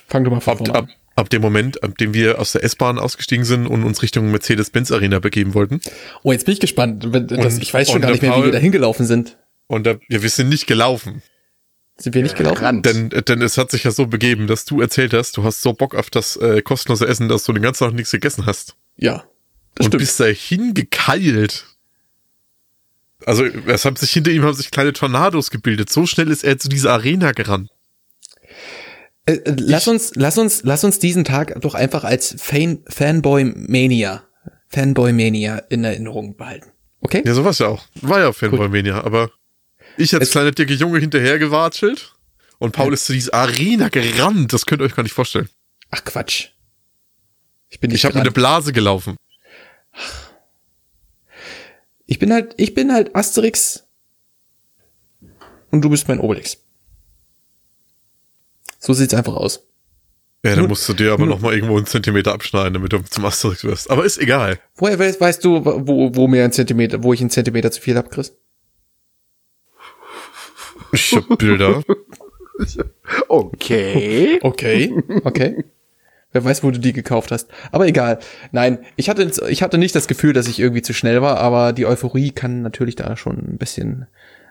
[SPEAKER 3] Fang du mal von
[SPEAKER 1] Ab,
[SPEAKER 3] vorne
[SPEAKER 1] ab,
[SPEAKER 3] an.
[SPEAKER 1] ab dem Moment, ab dem wir aus der S-Bahn ausgestiegen sind und uns Richtung Mercedes-Benz Arena begeben wollten.
[SPEAKER 3] Oh, jetzt bin ich gespannt. Das,
[SPEAKER 1] Und-
[SPEAKER 3] ich weiß schon gar nicht mehr, wie
[SPEAKER 1] Paul-
[SPEAKER 3] wir da hingelaufen sind.
[SPEAKER 1] Und da, ja, wir sind nicht gelaufen.
[SPEAKER 3] Sind wir nicht gelaufen?
[SPEAKER 1] Denn, denn es hat sich ja so begeben, dass du erzählt hast, du hast so Bock auf das äh, kostenlose Essen, dass du den ganzen Tag nichts gegessen hast.
[SPEAKER 3] Ja. Das
[SPEAKER 1] und
[SPEAKER 3] stimmt.
[SPEAKER 1] bist da hingekeilt. Also, es haben sich hinter ihm haben sich kleine Tornados gebildet. So schnell ist er zu dieser Arena gerannt.
[SPEAKER 3] Äh, äh, lass uns, lass uns, lass uns diesen Tag doch einfach als Fan, Fanboy Mania, Fanboy Mania in Erinnerung behalten. Okay?
[SPEAKER 1] Ja, sowas ja auch. War ja Fanboy-Mania, aber ich als kleiner dicke Junge hinterher gewatschelt und Paul ist zu dieser Arena gerannt. Das könnt ihr euch gar nicht vorstellen.
[SPEAKER 3] Ach Quatsch. Ich bin nicht
[SPEAKER 1] Ich habe der Blase gelaufen.
[SPEAKER 3] Ich bin halt, ich bin halt Asterix und du bist mein Obelix. So sieht's einfach aus.
[SPEAKER 1] Ja, dann musst du dir aber
[SPEAKER 3] nur-
[SPEAKER 1] noch mal irgendwo einen Zentimeter abschneiden, damit du zum Asterix wirst. Aber ist egal.
[SPEAKER 3] Woher weißt, weißt du, wo, wo mir ein Zentimeter, wo ich einen Zentimeter zu viel hab, Chris?
[SPEAKER 1] Ich hab Bilder.
[SPEAKER 2] Okay.
[SPEAKER 3] Okay, okay. Wer weiß, wo du die gekauft hast. Aber egal. Nein, ich hatte, ich hatte nicht das Gefühl, dass ich irgendwie zu schnell war, aber die Euphorie kann natürlich da schon ein bisschen,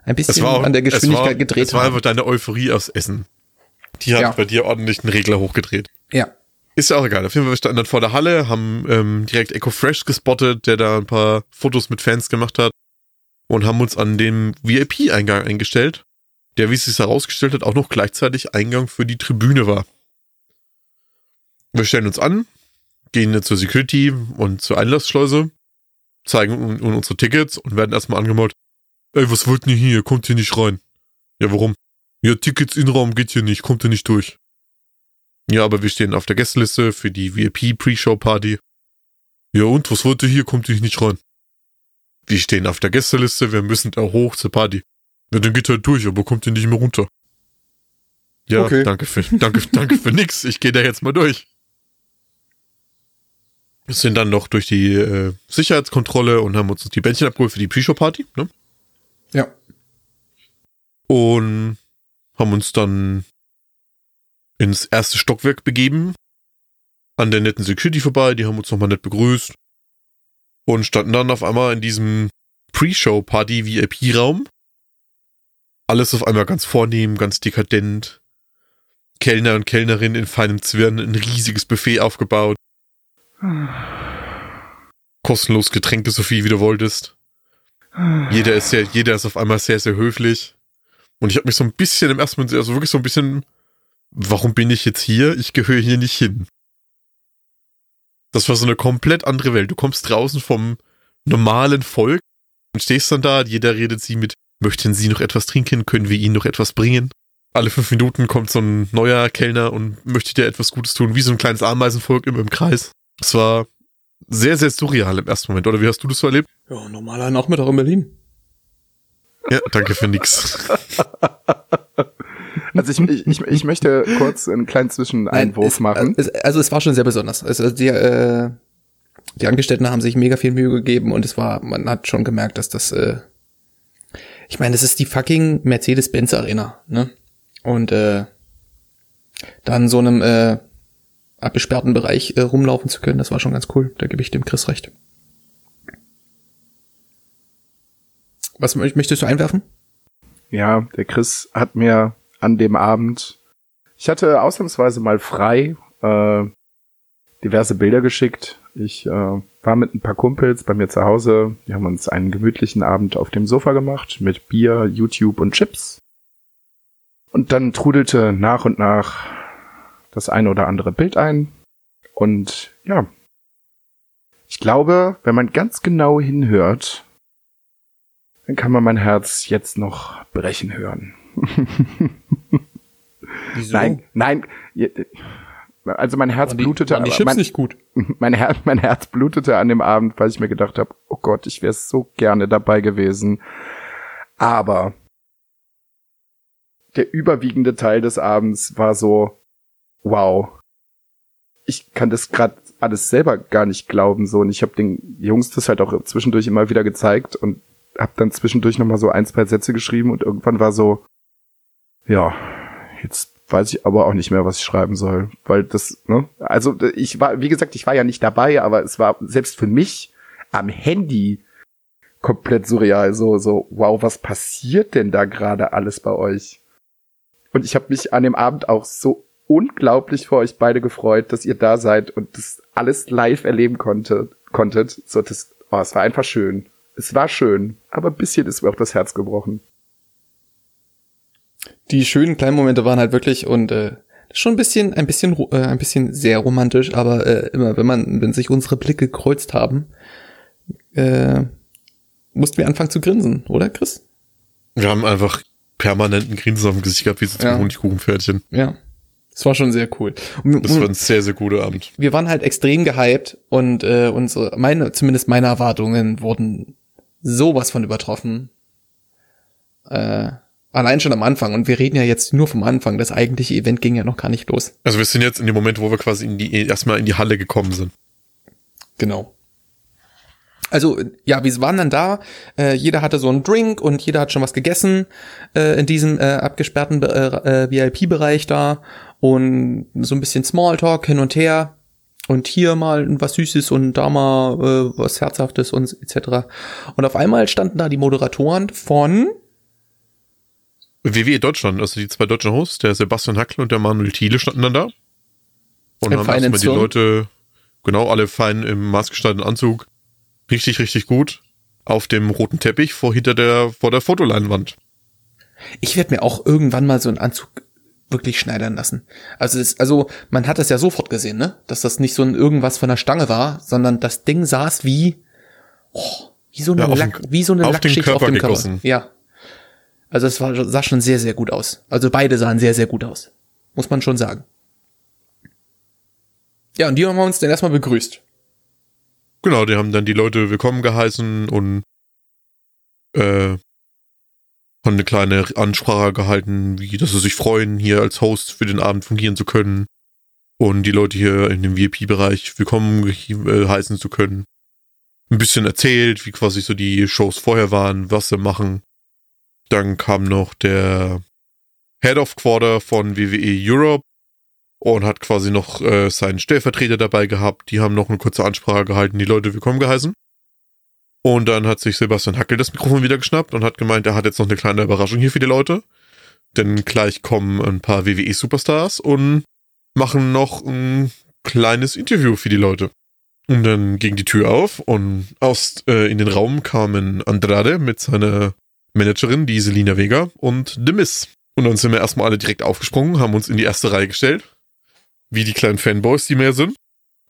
[SPEAKER 3] ein bisschen
[SPEAKER 1] auch,
[SPEAKER 3] an der Geschwindigkeit
[SPEAKER 1] es war,
[SPEAKER 3] gedreht
[SPEAKER 1] Es war
[SPEAKER 3] haben.
[SPEAKER 1] einfach deine Euphorie aufs Essen. Die hat
[SPEAKER 3] Ja.
[SPEAKER 1] bei dir ordentlich einen Regler hochgedreht.
[SPEAKER 3] Ja.
[SPEAKER 1] Ist ja auch egal. Auf jeden Fall, wir standen dann vor der Halle, haben ähm, direkt Echo Fresh gespottet, der da ein paar Fotos mit Fans gemacht hat und haben uns an dem VIP-Eingang eingestellt, der, wie es sich herausgestellt hat, auch noch gleichzeitig Eingang für die Tribüne war. Wir stellen uns an, gehen zur Security und zur Einlassschleuse, zeigen un- un- unsere Tickets und werden erstmal angemault. Ey, was wollt ihr hier? Kommt hier nicht rein. Ja, warum? Ja, Tickets in Raum geht hier nicht, kommt hier nicht durch. Ja, aber wir stehen auf der Gästeliste für die VIP Pre-Show Party. Ja, und was wollt ihr hier? Kommt ihr nicht rein. Wir stehen auf der Gästeliste, wir müssen da hoch zur Party. Ja, dann geht halt durch, aber kommt ihr nicht mehr runter. Ja,
[SPEAKER 3] Okay.
[SPEAKER 1] danke für, danke, *laughs* danke für nix. Ich gehe da jetzt mal durch. Wir sind dann noch durch die äh, Sicherheitskontrolle und haben uns die Bändchen abgeholt für die Pre-Show Party, ne?
[SPEAKER 3] Ja.
[SPEAKER 1] und haben uns dann ins erste Stockwerk begeben, an der netten Security vorbei, die haben uns nochmal nett begrüßt und standen dann auf einmal in diesem Pre-Show-Party-VIP-Raum. Alles auf einmal ganz vornehm, ganz dekadent. Kellner und Kellnerin in feinem Zwirn ein riesiges Buffet aufgebaut. Kostenlos Getränke, so viel wie du wolltest. Jeder ist sehr, jeder ist auf einmal sehr, sehr höflich. Und ich habe mich so ein bisschen im ersten Moment, also wirklich so ein bisschen, warum bin ich jetzt hier? Ich gehöre hier nicht hin. Das war so eine komplett andere Welt. Du kommst draußen vom normalen Volk und stehst dann da, jeder redet sie mit, möchten Sie noch etwas trinken? Können wir Ihnen noch etwas bringen? Alle fünf Minuten kommt so ein neuer Kellner und möchte dir etwas Gutes tun, wie so ein kleines Ameisenvolk immer im Kreis. Es war sehr, sehr surreal im ersten Moment, oder wie hast du das so erlebt?
[SPEAKER 3] Ja, normaler Nachmittag in Berlin.
[SPEAKER 1] Ja, danke für nix. *laughs*
[SPEAKER 2] Also ich, ich, ich, ich möchte kurz einen kleinen Zwischeneinwurf
[SPEAKER 3] Nein,
[SPEAKER 2] machen.
[SPEAKER 3] Es, es, also es war schon sehr besonders. Also die, äh, die Angestellten haben sich mega viel Mühe gegeben und es war, man hat schon gemerkt, dass das, äh, ich meine, das ist die fucking Mercedes-Benz Arena, ne? Und äh, dann so einem äh, abgesperrten Bereich äh, rumlaufen zu können, das war schon ganz cool. Da gebe ich dem Chris recht. Was mö- möchtest du einwerfen?
[SPEAKER 2] Ja, der Chris hat mir an dem Abend, ich hatte ausnahmsweise mal frei, äh, diverse Bilder geschickt. Ich äh, war mit ein paar Kumpels bei mir zu Hause. Wir haben uns einen gemütlichen Abend auf dem Sofa gemacht mit Bier, YouTube und Chips. Und dann trudelte nach und nach das eine oder andere Bild ein. Und ja, ich glaube, wenn man ganz genau hinhört, dann kann man mein Herz jetzt noch brechen hören. *laughs*
[SPEAKER 3] Wieso?
[SPEAKER 2] Nein, nein. Also mein Herz
[SPEAKER 3] die,
[SPEAKER 2] blutete,
[SPEAKER 3] die Chips
[SPEAKER 2] mein,
[SPEAKER 3] nicht gut? *laughs*
[SPEAKER 2] mein, Her mein Herz blutete an dem Abend, weil ich mir gedacht habe, oh Gott, ich wäre so gerne dabei gewesen. Aber der überwiegende Teil des Abends war so, wow. Ich kann das gerade alles selber gar nicht glauben so und ich habe den Jungs das halt auch zwischendurch immer wieder gezeigt und habe dann zwischendurch noch mal so ein, zwei Sätze geschrieben und irgendwann war so, ja, jetzt weiß ich aber auch nicht mehr, was ich schreiben soll, weil das, ne, also ich war, wie gesagt, ich war ja nicht dabei, aber es war selbst für mich am Handy komplett surreal, so, so, wow, was passiert denn da gerade alles bei euch? Und ich habe mich an dem Abend auch so unglaublich für euch beide gefreut, dass ihr da seid und das alles live erleben konnte, konntet. So, das, oh, es war einfach schön. Es war schön, aber ein bisschen ist mir auch das Herz gebrochen.
[SPEAKER 3] Die schönen kleinen Momente waren halt wirklich und äh, schon ein bisschen, ein bisschen, äh, ein bisschen sehr romantisch, aber äh, immer, wenn man, wenn sich unsere Blicke gekreuzt haben, äh, mussten wir anfangen zu grinsen, oder Chris?
[SPEAKER 1] Wir haben einfach permanenten Grinsen auf dem Gesicht gehabt, wie so zwei
[SPEAKER 3] Ja.
[SPEAKER 1] Honigkuchenpferdchen.
[SPEAKER 3] Ja. Das war schon sehr cool. Und,
[SPEAKER 1] Das war ein sehr, sehr guter Abend.
[SPEAKER 3] wir waren halt extrem gehypt und äh, unsere, meine, zumindest meine Erwartungen wurden sowas von übertroffen. Äh, allein schon am Anfang. Und wir reden ja jetzt nur vom Anfang. Das eigentliche Event ging ja noch gar nicht los.
[SPEAKER 1] Also wir sind jetzt in dem Moment, wo wir quasi in die, erstmal in die Halle gekommen sind.
[SPEAKER 3] Genau. Also, ja, wir waren dann da, äh, jeder hatte so einen Drink und jeder hat schon was gegessen äh, in diesem äh, abgesperrten äh, äh, VIP-Bereich da und so ein bisschen Smalltalk hin und her und hier mal was Süßes und da mal äh, was Herzhaftes und etc. Und auf einmal standen da die Moderatoren von
[SPEAKER 1] WWE Deutschland, also die zwei deutschen Hosts, der Sebastian Hackl und der Manuel Thiele standen dann da. Und
[SPEAKER 3] Im
[SPEAKER 1] haben erstmal die. Leute, genau, alle fein im maßgestalteten Anzug. Richtig, richtig gut. Auf dem roten Teppich vor hinter der, vor der Fotoleinwand.
[SPEAKER 3] Ich werde mir auch irgendwann mal so einen Anzug wirklich schneidern lassen. Also, es, also man hat das ja sofort gesehen, ne? Dass das nicht so ein irgendwas von der Stange war, sondern das Ding saß wie, oh, wie so eine,
[SPEAKER 1] Ja,
[SPEAKER 3] Lack,
[SPEAKER 1] den-
[SPEAKER 3] wie so eine Lackschicht
[SPEAKER 1] Körper
[SPEAKER 3] auf dem
[SPEAKER 1] gegossen.
[SPEAKER 3] Körper. Ja. Also es war, sah schon sehr, sehr gut aus. Also beide sahen sehr, sehr gut aus. Muss man schon sagen. Ja, und die haben uns dann erstmal begrüßt.
[SPEAKER 1] Genau, die haben dann die Leute willkommen geheißen und äh, haben eine kleine Ansprache gehalten, wie dass sie sich freuen, hier als Host für den Abend fungieren zu können und die Leute hier in dem VIP-Bereich willkommen äh, heißen zu können. Ein bisschen erzählt, wie quasi so die Shows vorher waren, was sie machen. Dann kam noch der Head of Quarter von WWE Europe und hat quasi noch äh, seinen Stellvertreter dabei gehabt. Die haben noch eine kurze Ansprache gehalten, die Leute willkommen geheißen. Und dann hat sich Sebastian Hackel das Mikrofon wieder geschnappt und hat gemeint, er hat jetzt noch eine kleine Überraschung hier für die Leute. Denn gleich kommen ein paar WWE-Superstars und machen noch ein kleines Interview für die Leute. Und dann ging die Tür auf und aus äh, in den Raum kamen Andrade mit seiner Managerin, die Selina Vega und The Miss. Und dann sind wir erstmal alle direkt aufgesprungen, haben uns in die erste Reihe gestellt, wie die kleinen Fanboys, die mehr sind.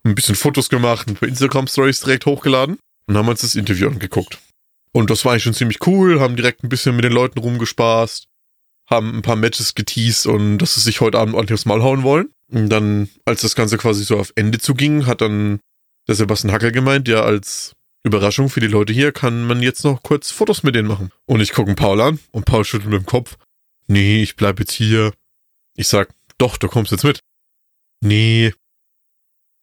[SPEAKER 1] Ein bisschen Fotos gemacht, ein paar Instagram-Stories direkt hochgeladen und haben uns das Interview angeguckt. Und das war eigentlich schon ziemlich cool, haben direkt ein bisschen mit den Leuten rumgespaßt, haben ein paar Matches geteased und dass sie sich heute Abend ordentlich aufs Maul hauen wollen. Und dann, als das Ganze quasi so auf Ende zuging, hat dann der Sebastian Hackel gemeint, ja, als Überraschung für die Leute hier kann man jetzt noch kurz Fotos mit denen machen. Und ich gucke Paul an und Paul schüttelt mit dem Kopf. Nee, ich bleib jetzt hier. Ich sag, doch, du kommst jetzt mit. Nee.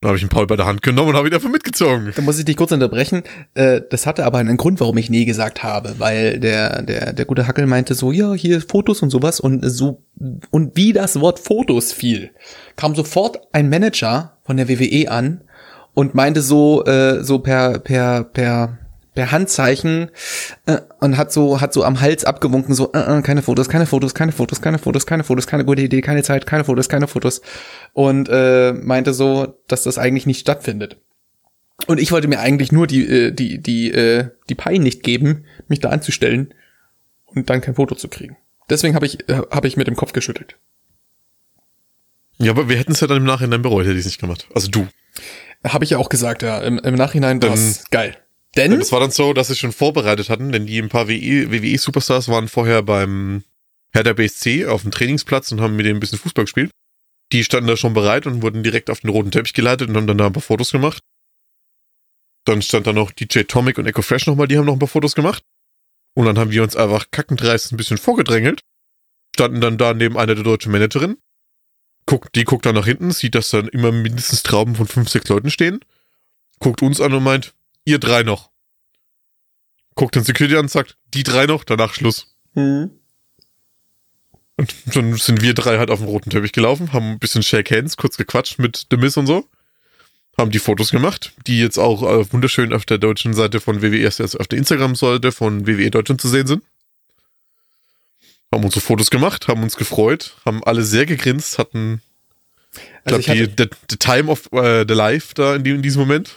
[SPEAKER 1] Dann habe ich ihn Paul bei der Hand genommen und habe ihn einfach mitgezogen.
[SPEAKER 3] Da muss ich dich kurz unterbrechen. Äh, das hatte aber einen Grund, warum ich nee gesagt habe, weil der, der, der gute Hackel meinte so, ja, hier Fotos und sowas und so, und wie das Wort Fotos fiel, kam sofort ein Manager von der WWE an und meinte so, äh, so per, per, per, per Handzeichen äh, und hat so, hat so am Hals abgewunken, so, äh, äh, keine Fotos, keine Fotos, keine Fotos, keine Fotos, keine Fotos, keine gute Idee, keine Zeit, keine Fotos, keine Fotos. Und äh, meinte so, dass das eigentlich nicht stattfindet. Und ich wollte mir eigentlich nur die, äh, die, die, äh, die Pein nicht geben, mich da anzustellen und dann kein Foto zu kriegen. Deswegen habe ich, äh, hab ich mit dem Kopf geschüttelt.
[SPEAKER 1] Ja, aber wir hätten es ja dann im Nachhinein bereut, hätte ich es nicht gemacht. Also du.
[SPEAKER 3] Habe ich ja auch gesagt, ja. Im, im Nachhinein war
[SPEAKER 1] Ähm,
[SPEAKER 3] geil. Denn
[SPEAKER 1] Es war dann so, dass sie schon vorbereitet hatten, denn die ein paar E, WWE-Superstars waren vorher beim Hertha BSC auf dem Trainingsplatz und haben mit denen ein bisschen Fußball gespielt. Die standen da schon bereit und wurden direkt auf den roten Teppich geleitet und haben dann da ein paar Fotos gemacht. Dann stand da noch DJ Tomic und Echo Fresh nochmal, die haben noch ein paar Fotos gemacht. Und dann haben wir uns einfach kackendreist ein bisschen vorgedrängelt. Standen dann da neben einer der deutschen Managerin. Guckt, die guckt dann nach hinten, sieht, dass dann immer mindestens Trauben von fünf, sechs Leuten stehen. Guckt uns an und meint, ihr drei noch. Guckt den Security an und sagt, die drei noch, danach Schluss.
[SPEAKER 3] hm,
[SPEAKER 1] Und dann sind wir drei halt auf dem roten Teppich gelaufen, haben ein bisschen Shake Hands, kurz gequatscht mit The Miss und so. Haben die Fotos gemacht, die jetzt auch äh, wunderschön auf der deutschen Seite von WWE, auf der Instagram-Seite von WWE Deutschland zu sehen sind. Haben unsere Fotos gemacht, haben uns gefreut, haben alle sehr gegrinst, hatten,
[SPEAKER 3] also
[SPEAKER 1] glaube,
[SPEAKER 3] ich hatte,
[SPEAKER 1] die the, the Time of äh, the Life da in, die, in diesem Moment.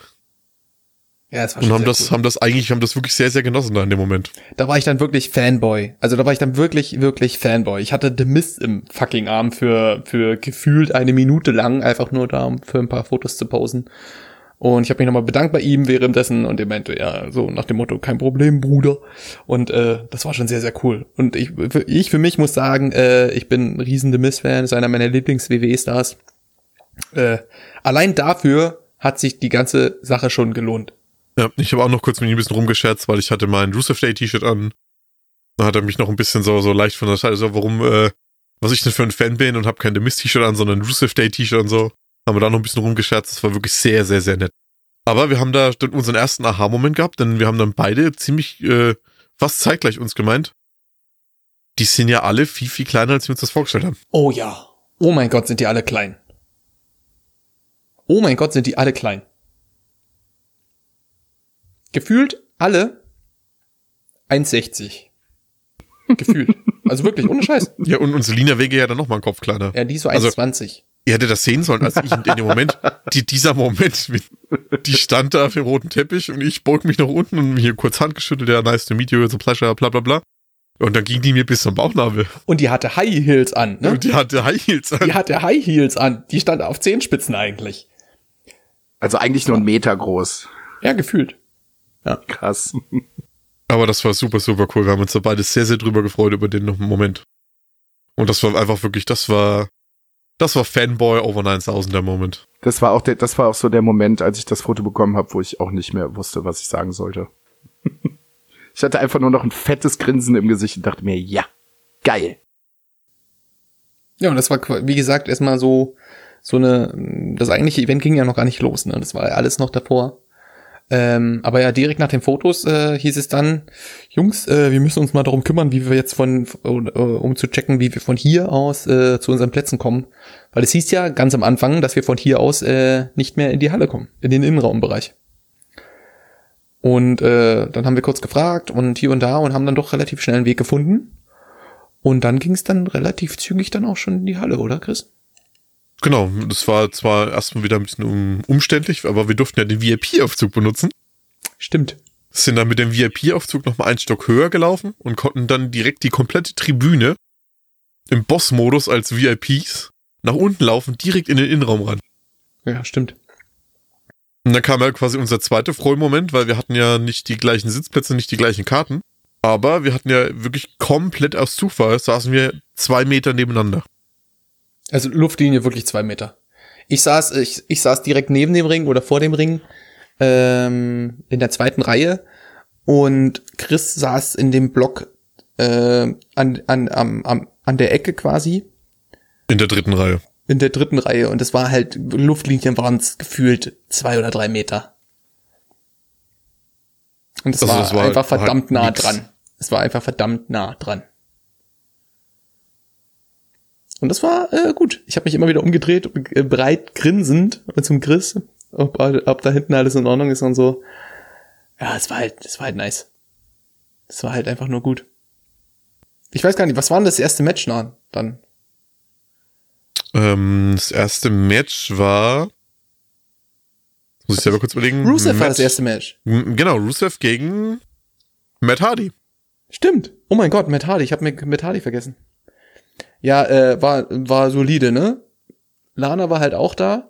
[SPEAKER 3] ja, es war
[SPEAKER 1] Und haben
[SPEAKER 3] sehr
[SPEAKER 1] das,
[SPEAKER 3] cool.
[SPEAKER 1] haben das eigentlich, haben das wirklich sehr, sehr genossen da in dem Moment.
[SPEAKER 3] Da war ich dann wirklich Fanboy. Also da war ich dann wirklich, wirklich Fanboy. Ich hatte The Mist im fucking Arm für, für gefühlt eine Minute lang, einfach nur da, um für ein paar Fotos zu posen. Und ich habe mich nochmal bedankt bei ihm währenddessen und er meinte, ja, so nach dem Motto, kein Problem, Bruder. Und äh, das war schon sehr, sehr cool. Und ich, für, ich für mich muss sagen, äh, ich bin ein riesen The Mist-Fan, ist einer meiner Lieblings-WWE-Stars. Äh, allein dafür hat sich die ganze Sache schon gelohnt.
[SPEAKER 1] Ja, ich habe auch noch kurz mit ihm ein bisschen rumgescherzt, weil ich hatte mein Rusev Day T-Shirt an. Da hat er mich noch ein bisschen so, so leicht von der Seite, so warum, äh, was ich denn für ein Fan bin und habe kein The Mist T-Shirt an, sondern ein Rusev Day T-Shirt und so. Haben wir da noch ein bisschen rumgescherzt. Das war wirklich sehr, sehr, sehr nett. Aber wir haben da unseren ersten Aha-Moment gehabt, denn wir haben dann beide ziemlich, äh, fast zeitgleich uns gemeint. Die sind ja alle viel, viel kleiner, als wir uns das vorgestellt haben.
[SPEAKER 3] Oh ja. Oh mein Gott, sind die alle klein. Oh mein Gott, sind die alle klein. Gefühlt alle 1,60. Gefühlt. *laughs* Also wirklich, ohne Scheiß.
[SPEAKER 1] Ja, und unsere Lina Wege ja dann noch mal einen Kopf kleiner.
[SPEAKER 3] Ja, die so
[SPEAKER 1] Also-
[SPEAKER 3] 1,20.
[SPEAKER 1] Ihr hättet das sehen sollen, als ich in dem Moment, die, dieser Moment, die stand da auf dem roten Teppich und ich beug mich nach unten und hier kurz Hand geschüttelt, ja, nice to meet you, it's a pleasure, bla bla bla. Und dann ging die mir bis zum Bauchnabel.
[SPEAKER 3] Und die hatte High Heels an, ne?
[SPEAKER 1] Und die hatte High Heels an.
[SPEAKER 3] Die hatte High Heels an. Die stand auf Zehenspitzen eigentlich.
[SPEAKER 2] Also eigentlich nur ein Meter groß.
[SPEAKER 3] Ja, gefühlt.
[SPEAKER 2] Krass.
[SPEAKER 1] Aber das war super, super cool. Wir haben uns da beide sehr, sehr drüber gefreut über den Moment. Und das war einfach wirklich, das war, das war Fanboy over 9000 der Moment.
[SPEAKER 2] Das war auch der, das war auch so der Moment, als ich das Foto bekommen habe, wo ich auch nicht mehr wusste, was ich sagen sollte. *laughs* ich hatte einfach nur noch ein fettes Grinsen im Gesicht und dachte mir, ja, geil.
[SPEAKER 3] Ja, und das war, wie gesagt, erstmal so, so eine, das eigentliche Event ging ja noch gar nicht los, ne? Das war ja alles noch davor. Ähm, aber ja, direkt nach den Fotos äh, hieß es dann, Jungs, äh, wir müssen uns mal darum kümmern, wie wir jetzt von, äh, um zu checken, wie wir von hier aus äh, zu unseren Plätzen kommen. Weil es hieß ja ganz am Anfang, dass wir von hier aus äh, nicht mehr in die Halle kommen, in den Innenraumbereich. Und äh, dann haben wir kurz gefragt und hier und da und haben dann doch relativ schnell einen Weg gefunden. Und dann ging es dann relativ zügig dann auch schon in die Halle, oder Chris?
[SPEAKER 1] Genau, das war zwar erstmal wieder ein bisschen um, umständlich, aber wir durften ja den VIP-Aufzug benutzen.
[SPEAKER 3] Stimmt.
[SPEAKER 1] Sind dann mit dem VIP-Aufzug nochmal einen Stock höher gelaufen und konnten dann direkt die komplette Tribüne im Boss-Modus als VIPs nach unten laufen, direkt in den Innenraum ran.
[SPEAKER 3] Ja, stimmt.
[SPEAKER 1] Und dann kam ja quasi unser zweiter Freumoment, weil wir hatten ja nicht die gleichen Sitzplätze, nicht die gleichen Karten. Aber wir hatten ja wirklich komplett aus Zufall, saßen wir zwei Meter nebeneinander.
[SPEAKER 3] Also Luftlinie wirklich zwei Meter. Ich saß, ich, ich saß direkt neben dem Ring oder vor dem Ring ähm, in der zweiten Reihe und Chris saß in dem Block äh, an, an, am, am, an der Ecke quasi
[SPEAKER 1] In der dritten Reihe.
[SPEAKER 3] in der dritten Reihe und es war halt, Luftlinien waren es gefühlt zwei oder drei Meter. Und es
[SPEAKER 1] Also
[SPEAKER 3] war,
[SPEAKER 1] war
[SPEAKER 3] einfach
[SPEAKER 1] halt
[SPEAKER 3] verdammt nah
[SPEAKER 1] nix.
[SPEAKER 3] dran. Es war einfach verdammt nah dran. Und das war äh, gut. Ich habe mich immer wieder umgedreht, äh, breit grinsend zum Chris, ob, ob da hinten alles in Ordnung ist und so. Ja, es war halt, es war halt nice. Es war halt einfach nur gut. Ich weiß gar nicht, was war denn das erste Match dann?
[SPEAKER 1] Ähm, das erste Match war. Muss ich selber kurz überlegen.
[SPEAKER 3] Rusev war
[SPEAKER 1] Match-
[SPEAKER 3] das erste Match.
[SPEAKER 1] Genau, Rusev gegen Matt Hardy.
[SPEAKER 3] Stimmt. Oh mein Gott, Matt Hardy. Ich habe Matt Hardy vergessen. Ja, äh, war war solide, ne? Lana war halt auch da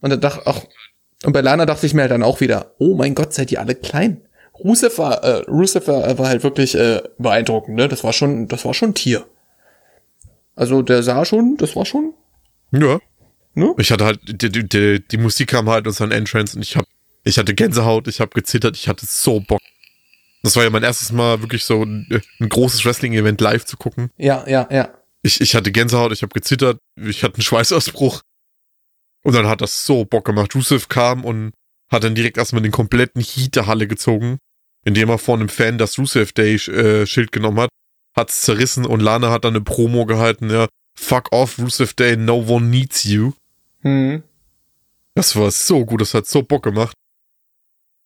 [SPEAKER 3] und dann dachte ach und bei Lana dachte ich mir halt dann auch wieder, oh mein Gott, seid ihr alle klein. Rusev war äh, Rusev war, war halt wirklich äh, beeindruckend, ne? Das war schon das war schon ein Tier. Also der sah schon, das war schon,
[SPEAKER 1] Ja.
[SPEAKER 3] ne?
[SPEAKER 1] Ich hatte halt, die, die, die, Musik kam halt aus seinem Entrance und ich hab, ich hatte Gänsehaut, ich habe gezittert, ich hatte so Bock. Das war ja mein erstes Mal wirklich so ein, ein großes Wrestling-Event live zu gucken.
[SPEAKER 3] Ja, ja, ja.
[SPEAKER 1] Ich, ich hatte Gänsehaut, ich habe gezittert, ich hatte einen Schweißausbruch. Und dann hat das so Bock gemacht. Rusev kam und hat dann direkt erstmal den kompletten Heat der Halle gezogen, indem er vor einem Fan das Rusev Day äh, Schild genommen hat, hat's zerrissen und Lana hat dann eine Promo gehalten, ja, fuck off Rusev Day, no one needs you.
[SPEAKER 3] Hm.
[SPEAKER 1] Das war so gut, das hat so Bock gemacht.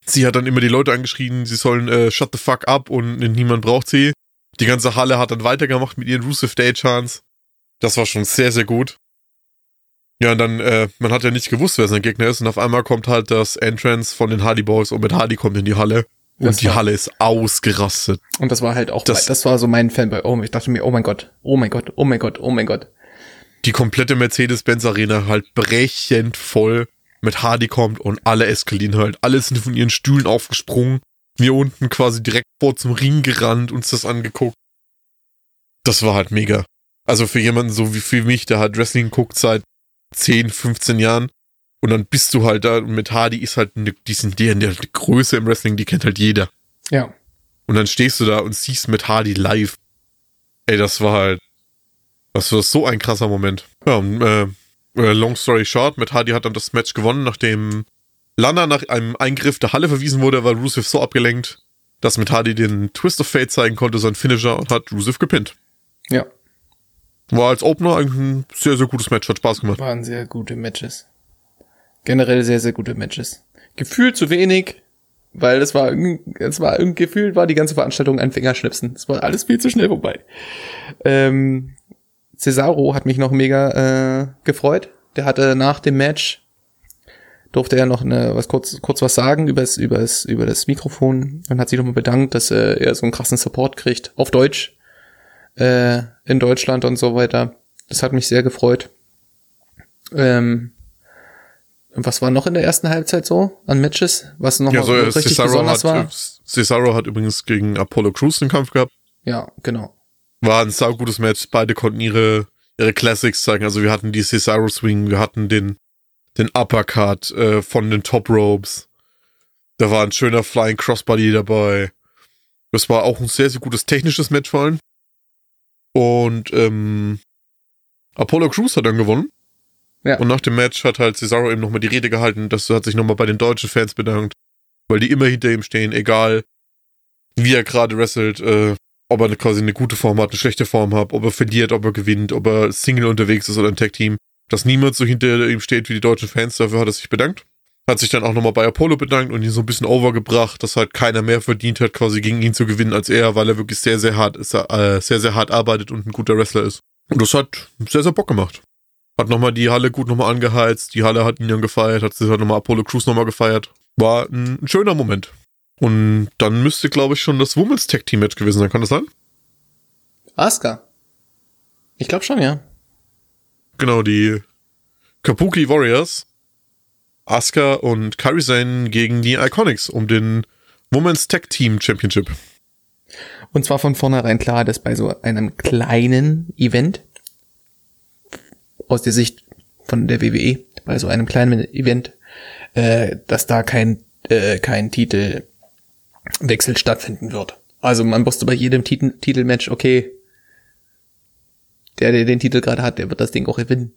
[SPEAKER 1] Sie hat dann immer die Leute angeschrien, sie sollen äh, shut the fuck up und niemand braucht sie. Die ganze Halle hat dann weitergemacht mit ihren Rusev Day Chants. Das war schon sehr, sehr gut. Ja, und dann, äh, man hat ja nicht gewusst, wer sein Gegner ist und auf einmal kommt halt das Entrance von den Hardy Boys und mit Hardy kommt in die Halle. Und
[SPEAKER 3] Das
[SPEAKER 1] die
[SPEAKER 3] war-
[SPEAKER 1] Halle ist ausgerastet.
[SPEAKER 3] Und das war halt auch,
[SPEAKER 1] Das-
[SPEAKER 3] das, war so mein Fanboy. Oh, ich dachte mir, oh mein Gott, oh mein Gott, oh mein Gott, oh mein Gott.
[SPEAKER 1] Die komplette Mercedes-Benz Arena halt brechend voll mit Hardy kommt und alle eskalieren halt. Alle sind von ihren Stühlen aufgesprungen. Wir unten quasi direkt vor zum Ring gerannt, uns das angeguckt. Das war halt mega. Also für jemanden so wie für mich, der halt Wrestling guckt seit 10, 15 Jahren. Und dann bist du halt da und mit Hardy ist halt eine, die sind die, die Größe im Wrestling, die kennt halt jeder.
[SPEAKER 3] Ja.
[SPEAKER 1] Und dann stehst du da und siehst mit Hardy live. Ey, das war halt, das war so ein krasser Moment. Ja, und, äh, äh, long story short, mit Hardy hat dann das Match gewonnen, nachdem Lana nach einem Eingriff der Halle verwiesen wurde, war Rusev so abgelenkt, dass mit Hardy den Twist of Fate zeigen konnte, sein Finisher, und hat Rusev gepinnt.
[SPEAKER 3] Ja.
[SPEAKER 1] War als Opener eigentlich ein sehr, sehr gutes Match, hat Spaß gemacht.
[SPEAKER 3] Waren sehr gute Matches. Generell sehr, sehr gute Matches. Gefühlt zu wenig, weil es war irgendwie, es war irgendwie gefühlt war die ganze Veranstaltung ein Fingerschnipsen. Es war alles viel zu schnell vorbei. Ähm, Cesaro hat mich noch mega äh, gefreut. Der hatte nach dem Match durfte er noch eine, was kurz, kurz was sagen übers, übers, über das Mikrofon und hat sich nochmal bedankt, dass äh, er so einen krassen Support kriegt. Auf Deutsch. Äh, in Deutschland und so weiter. Das hat mich sehr gefreut. Ähm, was war noch in der ersten Halbzeit so an Matches? Was noch
[SPEAKER 1] Ja, so,
[SPEAKER 3] richtig
[SPEAKER 1] Cesaro
[SPEAKER 3] besonders
[SPEAKER 1] hat,
[SPEAKER 3] war?
[SPEAKER 1] Cesaro hat übrigens gegen Apollo Crews einen Kampf gehabt.
[SPEAKER 3] Ja, genau.
[SPEAKER 1] War ein saugutes Match. Beide konnten ihre, ihre Classics zeigen. Also wir hatten die Cesaro Swing, wir hatten den, den Uppercut äh, von den Top Ropes. Da war ein schöner Flying Crossbody dabei. Das war auch ein sehr, sehr gutes technisches Match vor allem. Und ähm, Apollo Crews hat dann gewonnen.
[SPEAKER 3] Ja.
[SPEAKER 1] Und nach dem Match hat halt Cesaro eben nochmal die Rede gehalten. Das hat sich nochmal bei den deutschen Fans bedankt. Weil die immer hinter ihm stehen, egal wie er gerade wrestelt, äh, ob er quasi eine gute Form hat, eine schlechte Form hat, ob er verliert, ob er gewinnt, ob er Single unterwegs ist oder ein Tag-Team, dass niemand so hinter ihm steht wie die deutschen Fans, dafür hat er sich bedankt. Hat sich dann auch nochmal bei Apollo bedankt und ihn so ein bisschen overgebracht, dass halt keiner mehr verdient hat, quasi gegen ihn zu gewinnen als er, weil er wirklich sehr, sehr hart ist, äh, sehr, sehr hart arbeitet und ein guter Wrestler ist. Und das hat sehr, sehr Bock gemacht. Hat nochmal die Halle gut nochmal angeheizt, die Halle hat ihn dann gefeiert, hat sich halt nochmal Apollo Crews nochmal gefeiert. War ein, ein schöner Moment. Und dann müsste, glaube ich, schon das Women's Tag Team Match gewesen sein. Kann das sein?
[SPEAKER 3] Asuka. Ich glaube schon, ja.
[SPEAKER 1] Genau, die Kabuki Warriors, Asuka und Kairi Sane gegen die Iconics um den Women's Tag Team Championship.
[SPEAKER 3] Und zwar von vornherein klar, dass bei so einem kleinen Event, aus der Sicht von der WWE, bei so einem kleinen Event, äh, dass da kein, äh, kein Titelwechsel stattfinden wird. Also man wusste bei jedem Titel Titelmatch, okay, der, der den Titel gerade hat, der wird das Ding auch gewinnen.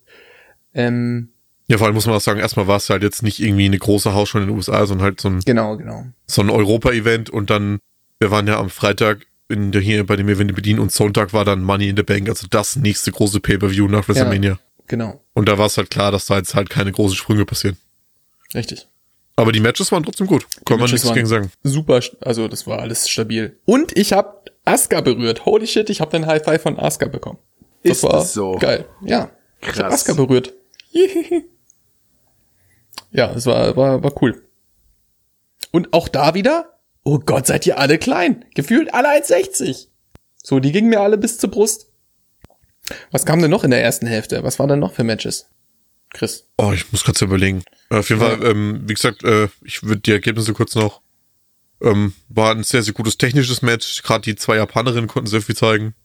[SPEAKER 3] Ähm,
[SPEAKER 1] Ja, vor allem muss man auch sagen, erstmal war es halt jetzt nicht irgendwie eine große Haus schon in den USA, sondern halt so ein,
[SPEAKER 3] genau, genau.
[SPEAKER 1] so ein Europa-Event und dann, wir waren ja am Freitag in der, hier bei dem Event bedienen und Sonntag war dann Money in the Bank, also das nächste große Pay-Per-View nach WrestleMania.
[SPEAKER 3] Genau,
[SPEAKER 1] Und da war es halt klar, dass da jetzt halt keine großen Sprünge passieren.
[SPEAKER 3] richtig.
[SPEAKER 1] Aber die Matches waren trotzdem gut. Kann man nichts gegen sagen.
[SPEAKER 3] Super, also das war alles stabil. Und ich habe Asuka berührt. Holy shit, ich habe den High Five von Asuka bekommen. Das
[SPEAKER 2] Ist
[SPEAKER 3] war
[SPEAKER 2] das so?
[SPEAKER 3] geil. Ja, ich
[SPEAKER 2] Krass.
[SPEAKER 3] Asuka berührt. *laughs* ja, es war, war, war cool. Und auch da wieder, oh Gott, seid ihr alle klein. Gefühlt alle 1,60. So, die gingen mir alle bis zur Brust. Was kam denn noch in der ersten Hälfte? Was war denn noch für Matches? Chris.
[SPEAKER 1] Oh, ich muss kurz überlegen. Äh, Auf jeden
[SPEAKER 3] Ja.
[SPEAKER 1] Fall, ähm, wie gesagt, äh, ich würde die Ergebnisse kurz noch. Ähm, war ein sehr, sehr gutes technisches Match. Gerade die zwei Japanerinnen konnten sehr viel zeigen.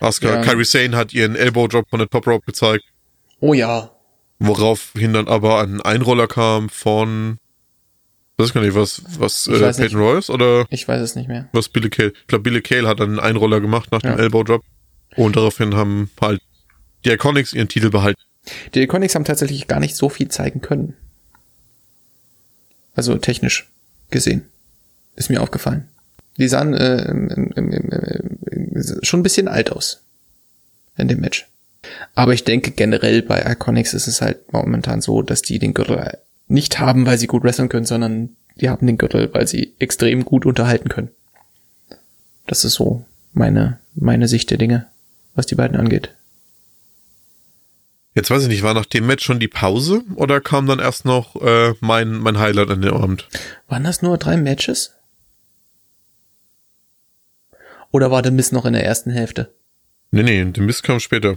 [SPEAKER 1] Asuka,
[SPEAKER 3] Ja.
[SPEAKER 1] Kairi Sane hat ihren Elbow Drop von der Top Rope gezeigt,
[SPEAKER 3] Oh ja.
[SPEAKER 1] woraufhin dann aber ein Einroller kam von, weiß ich gar nicht, was, was,
[SPEAKER 3] Ich
[SPEAKER 1] äh, Peyton. Royce oder
[SPEAKER 3] Ich weiß es nicht mehr.
[SPEAKER 1] was Billy Cale? Ich glaube, Billy Cale hat dann einen Einroller gemacht nach
[SPEAKER 3] Ja.
[SPEAKER 1] dem Elbow Drop. Und daraufhin haben halt die Iconics ihren Titel behalten.
[SPEAKER 3] Die Iconics haben tatsächlich gar nicht so viel zeigen können. Also technisch gesehen. Ist mir aufgefallen. Die sahen äh, schon ein bisschen alt aus. In dem Match. Aber ich denke generell bei Iconics ist es halt momentan so, dass die den Gürtel nicht haben, weil sie gut wresteln können, sondern die haben den Gürtel, weil sie extrem gut unterhalten können. Das ist so meine, meine Sicht der Dinge, was die beiden angeht.
[SPEAKER 1] Jetzt weiß ich nicht, war nach dem Match schon die Pause oder kam dann erst noch äh, mein, mein Highlight an dem Abend?
[SPEAKER 3] Waren das nur drei Matches? Oder war der Miss noch in der ersten Hälfte?
[SPEAKER 1] Nee, nee, der Mist kam später.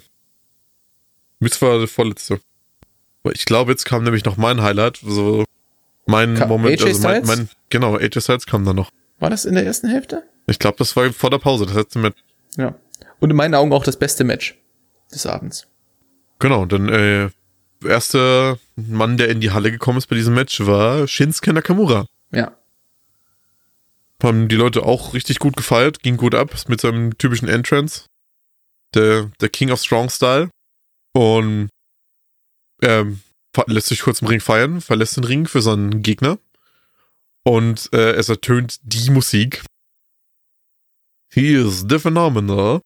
[SPEAKER 1] Mist war der vorletzte. Ich glaube, jetzt kam nämlich noch mein Highlight, so mein
[SPEAKER 3] Ka-
[SPEAKER 1] Moment,
[SPEAKER 3] AJ
[SPEAKER 1] also mein, mein, genau, AJ Styles kam dann noch.
[SPEAKER 3] War das in der ersten Hälfte?
[SPEAKER 1] Ich glaube, das war vor der Pause, das letzte Match.
[SPEAKER 3] Ja. Und in meinen Augen auch das beste Match des Abends.
[SPEAKER 1] Genau, dann, äh, erster Mann, der in die Halle gekommen ist bei diesem Match, war Shinsuke Nakamura.
[SPEAKER 3] Ja.
[SPEAKER 1] Haben die Leute auch richtig gut gefeiert, ging gut ab mit seinem typischen Entrance. Der, der King of Strong Style. Und ähm, fa- lässt sich kurz im Ring feiern, verlässt den Ring für seinen Gegner. Und äh, es ertönt die Musik. He is the phenomenal.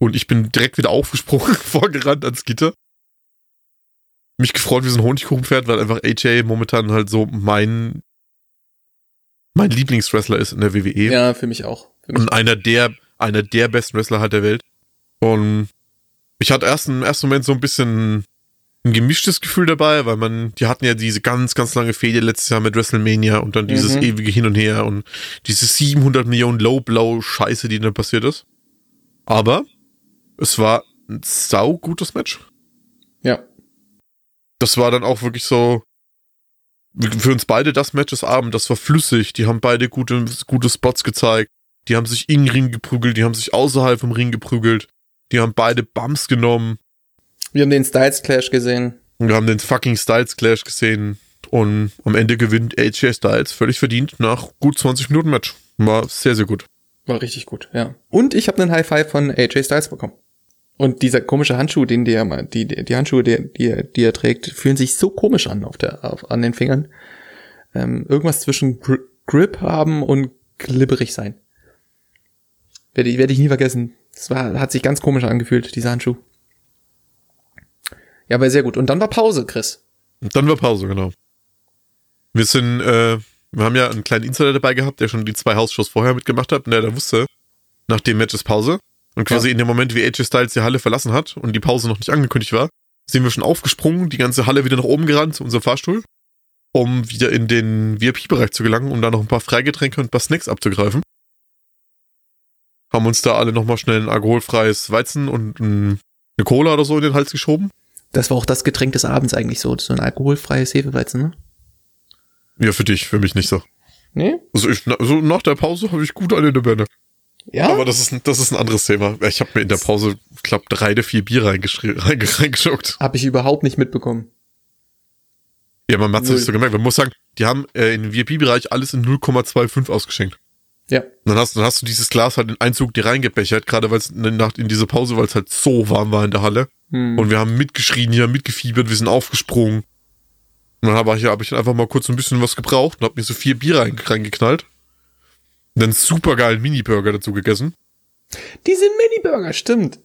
[SPEAKER 1] Und ich bin direkt wieder aufgesprungen, *laughs* vorgerannt ans Gitter. Mich gefreut wie so ein Honigkuchenpferd, weil einfach AJ momentan halt so mein mein Lieblingswrestler ist in der WWE.
[SPEAKER 3] Ja, für mich auch. Für mich
[SPEAKER 1] Und einer der, einer der besten Wrestler halt der Welt. Und ich hatte erst im ersten Moment so ein bisschen ein gemischtes Gefühl dabei, weil man, die hatten ja diese ganz, ganz lange Fehde letztes Jahr mit WrestleMania und dann dieses
[SPEAKER 3] Mhm.
[SPEAKER 1] ewige Hin und Her und diese 700 Millionen Low-Blow-Scheiße, die dann passiert ist. Aber es war ein sau gutes Match.
[SPEAKER 3] ja.
[SPEAKER 1] Das war dann auch wirklich so, für uns beide das Match des Abends, das war flüssig, die haben beide gute, gute Spots gezeigt, die haben sich in den Ring geprügelt, die haben sich außerhalb vom Ring geprügelt, die haben beide Bumps genommen,
[SPEAKER 3] Wir haben den Styles Clash gesehen.
[SPEAKER 1] und wir haben den fucking Styles Clash gesehen und am Ende gewinnt AJ Styles völlig verdient nach gut 20 Minuten Match. War sehr, sehr gut.
[SPEAKER 3] War richtig gut, ja. Und ich habe einen High Five von AJ Styles bekommen. Und dieser komische Handschuh, den der, die, die Handschuhe, die, die, er- die er trägt, fühlen sich so komisch an auf der, auf, an den Fingern. Ähm, irgendwas zwischen Gri Grip haben und glibberig sein. Werde ich, werde ich nie vergessen. Das war, hat sich ganz komisch angefühlt, dieser Handschuh. Ja, aber sehr gut. Und dann war Pause, Chris.
[SPEAKER 1] Und dann war Pause, genau. Wir sind, äh, wir haben ja einen kleinen Insider dabei gehabt, der schon die zwei Hausshows vorher mitgemacht hat und der da wusste, nach dem Match ist Pause. Und quasi
[SPEAKER 3] Ja.
[SPEAKER 1] in dem Moment, wie AJ Styles die Halle verlassen hat und die Pause noch nicht angekündigt war, sind wir schon aufgesprungen, die ganze Halle wieder nach oben gerannt zu unserem Fahrstuhl, um wieder in den VIP-Bereich zu gelangen, um da noch ein paar Freigetränke und ein paar Snacks abzugreifen. Haben uns da alle nochmal schnell ein alkoholfreies Weizen und ein, eine Cola oder so in den Hals geschoben.
[SPEAKER 3] Das war auch das Getränk des Abends eigentlich so. So ein alkoholfreies Hefeweizen, ne?
[SPEAKER 1] Ja, für dich, für mich nicht so.
[SPEAKER 3] Nee?
[SPEAKER 1] Also, ich, so nach der Pause habe ich gut eine in der Birne.
[SPEAKER 3] Ja?
[SPEAKER 1] Aber das ist, ein- das ist ein anderes Thema. Ich habe mir in der Pause, ich glaube, drei oder vier Bier reingeschri- reinge- *laughs* reingeschuckt.
[SPEAKER 3] Habe ich überhaupt nicht mitbekommen.
[SPEAKER 1] Ja, man hat es nicht so gemerkt. Man muss sagen, die haben äh, im VIP-Bereich alles in 0,25 ausgeschenkt.
[SPEAKER 3] Ja.
[SPEAKER 1] Und dann hast, dann hast du dieses Glas halt in Einzug dir reingebechert, gerade weil es in, der Nacht in diese Pause, weil es halt so warm war in der Halle.
[SPEAKER 3] Hm.
[SPEAKER 1] Und wir haben mitgeschrien hier, mitgefiebert, wir sind aufgesprungen. Und dann habe ich, hab ich einfach mal kurz ein bisschen was gebraucht und habe mir so vier Bier rein, reingeknallt. Und dann super geilen Mini-Burger dazu gegessen.
[SPEAKER 3] Diese Mini-Burger, stimmt.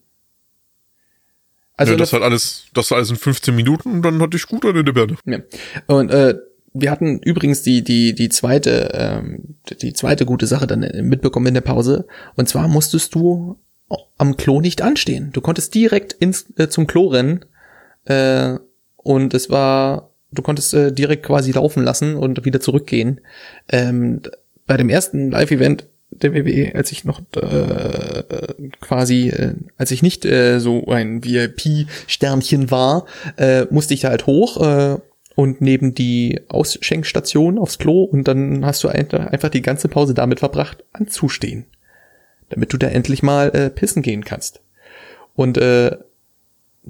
[SPEAKER 3] Also
[SPEAKER 1] ja, das halt alles, das alles in 15 Minuten und dann hatte ich gut eine Birne.
[SPEAKER 3] Ja. Und äh, wir hatten übrigens die die die zweite ähm, die zweite gute Sache dann äh, mitbekommen in der Pause. Und zwar musstest du am Klo nicht anstehen. Du konntest direkt ins äh, zum Klo rennen äh, und es war du konntest äh, direkt quasi laufen lassen und wieder zurückgehen. Ähm, bei dem ersten Live-Event der WWE, als ich noch äh, quasi, äh, als ich nicht äh, so ein VIP-Sternchen war, äh, musste ich da halt hoch äh, und neben die Ausschenkstation aufs Klo und dann hast du ein, einfach die ganze Pause damit verbracht, anzustehen, damit du da endlich mal äh, pissen gehen kannst. Und äh,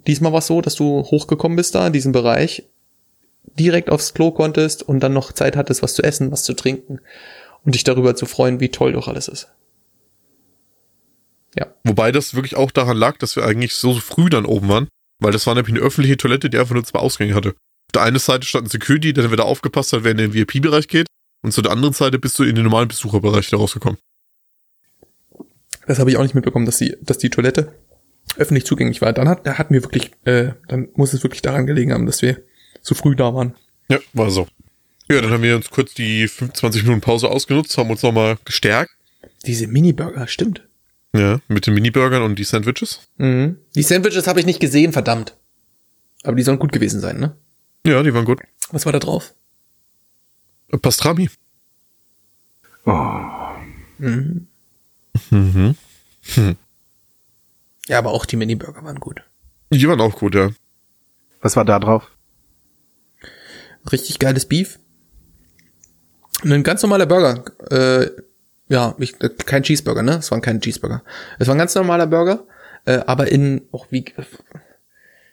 [SPEAKER 3] diesmal war es so, dass du hochgekommen bist da in diesem Bereich, direkt aufs Klo konntest und dann noch Zeit hattest, was zu essen, was zu trinken und dich darüber zu freuen, wie toll doch alles ist. Ja.
[SPEAKER 1] Wobei das wirklich auch daran lag, dass wir eigentlich so früh dann oben waren, weil das war nämlich eine öffentliche Toilette, die einfach nur zwei Ausgänge hatte. Auf der einen Seite stand ein Security, der wieder aufgepasst hat, wer in den VIP-Bereich geht, und zu der anderen Seite bist du in den normalen Besucherbereich da rausgekommen.
[SPEAKER 3] Das habe ich auch nicht mitbekommen, dass die, dass die Toilette öffentlich zugänglich war. Dann hat, da hatten wir wirklich, äh, dann muss es wirklich daran gelegen haben, dass wir zu früh da waren.
[SPEAKER 1] Ja, war so. Ja, dann haben wir uns kurz die 25 Minuten Pause ausgenutzt, haben uns nochmal gestärkt.
[SPEAKER 3] Diese Mini-Burger, stimmt.
[SPEAKER 1] Ja, mit den Mini-Burgern und die Sandwiches.
[SPEAKER 3] Mhm. Die Sandwiches habe ich nicht gesehen, verdammt. Aber die sollen gut gewesen sein, ne?
[SPEAKER 1] Ja, die waren gut.
[SPEAKER 3] Was war da drauf?
[SPEAKER 1] Pastrami.
[SPEAKER 3] Mhm.
[SPEAKER 1] Mhm.
[SPEAKER 3] Ja, aber auch die Mini-Burger waren gut.
[SPEAKER 1] Die waren auch gut, ja.
[SPEAKER 2] Was war da drauf?
[SPEAKER 3] Richtig geiles Beef. Ein ganz normaler Burger. Äh, ja, ich, kein Cheeseburger, ne? Es waren keine Cheeseburger. Es war ein ganz normaler Burger, äh, aber in, auch wie,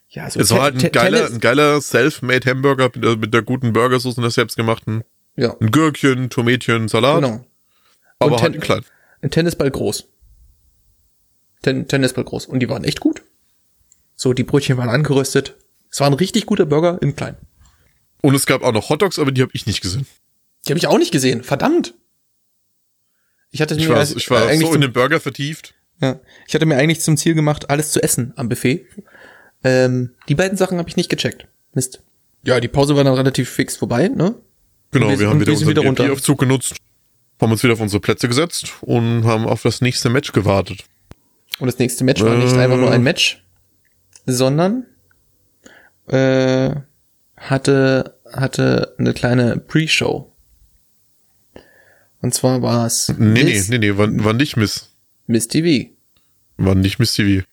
[SPEAKER 3] ja, so
[SPEAKER 1] Es war halt ein geiler, ein geiler Self-Made Hamburger mit, der- mit der guten Burgersoße und der selbstgemachten.
[SPEAKER 3] ja,
[SPEAKER 1] Ein Gürkchen, Tomätchen, Salat.
[SPEAKER 3] genau.
[SPEAKER 1] Aber
[SPEAKER 3] Und
[SPEAKER 1] halt klein.
[SPEAKER 3] Ein Tennisball groß. Ten Tennisball groß. Und die waren echt gut. So, die Brötchen waren angeröstet. Es war ein richtig guter Burger im Kleinen.
[SPEAKER 1] Und es gab auch noch Hotdogs, aber die habe ich nicht gesehen.
[SPEAKER 3] Die habe ich auch nicht gesehen. Verdammt. Ich hatte
[SPEAKER 1] Ich
[SPEAKER 3] mir
[SPEAKER 1] war,
[SPEAKER 3] als-
[SPEAKER 1] ich war
[SPEAKER 3] äh, eigentlich
[SPEAKER 1] so
[SPEAKER 3] zum-
[SPEAKER 1] in den Burger vertieft.
[SPEAKER 3] Ja. Ich hatte mir eigentlich zum Ziel gemacht, alles zu essen am Buffet. Ähm, die beiden Sachen habe ich nicht gecheckt. Mist. Ja, die Pause war dann relativ fix vorbei, ne?
[SPEAKER 1] Genau,
[SPEAKER 3] wir-
[SPEAKER 1] wir, haben wieder unseren
[SPEAKER 3] wieder runter.
[SPEAKER 1] VIP-Aufzug genutzt, haben uns wieder auf unsere Plätze gesetzt und haben auf das nächste Match gewartet.
[SPEAKER 3] Und das nächste Match war nicht
[SPEAKER 1] Äh.
[SPEAKER 3] einfach nur ein Match, sondern äh, hatte hatte eine kleine Pre-Show. Und zwar war es
[SPEAKER 1] Nee, nee, nee, nee, war, war nicht Miss.
[SPEAKER 3] Miss TV.
[SPEAKER 1] War nicht Miss TV.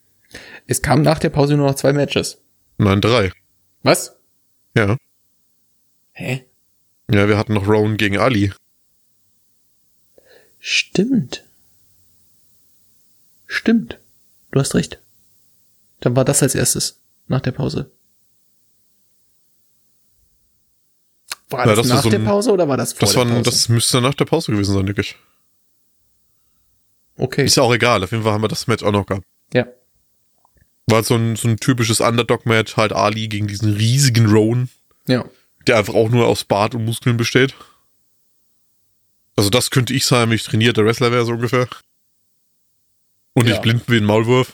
[SPEAKER 3] Es kam nach der Pause nur noch zwei Matches.
[SPEAKER 1] Nein, drei.
[SPEAKER 3] Was?
[SPEAKER 1] Ja.
[SPEAKER 3] Hä?
[SPEAKER 1] Ja, wir hatten noch Rowan gegen Ali.
[SPEAKER 3] Stimmt. Stimmt. Du hast recht. Dann war das als erstes nach der Pause. War das,
[SPEAKER 1] das
[SPEAKER 3] nach
[SPEAKER 1] so
[SPEAKER 3] der Pause oder war das vor
[SPEAKER 1] Das,
[SPEAKER 3] der
[SPEAKER 1] war,
[SPEAKER 3] Pause?
[SPEAKER 1] das müsste nach der Pause gewesen sein, denke ich.
[SPEAKER 3] okay.
[SPEAKER 1] Ist ja auch egal, auf jeden Fall haben wir das Match auch noch gehabt.
[SPEAKER 3] Ja.
[SPEAKER 1] War so ein, so ein typisches Underdog-Match, halt Ali gegen diesen riesigen Rowan,
[SPEAKER 3] Ja.
[SPEAKER 1] der einfach auch nur aus Bart und Muskeln besteht. Also das könnte ich sein, wenn ich trainierter Wrestler wäre, so ungefähr. Und
[SPEAKER 3] Ja.
[SPEAKER 1] ich blind wie ein Maulwurf.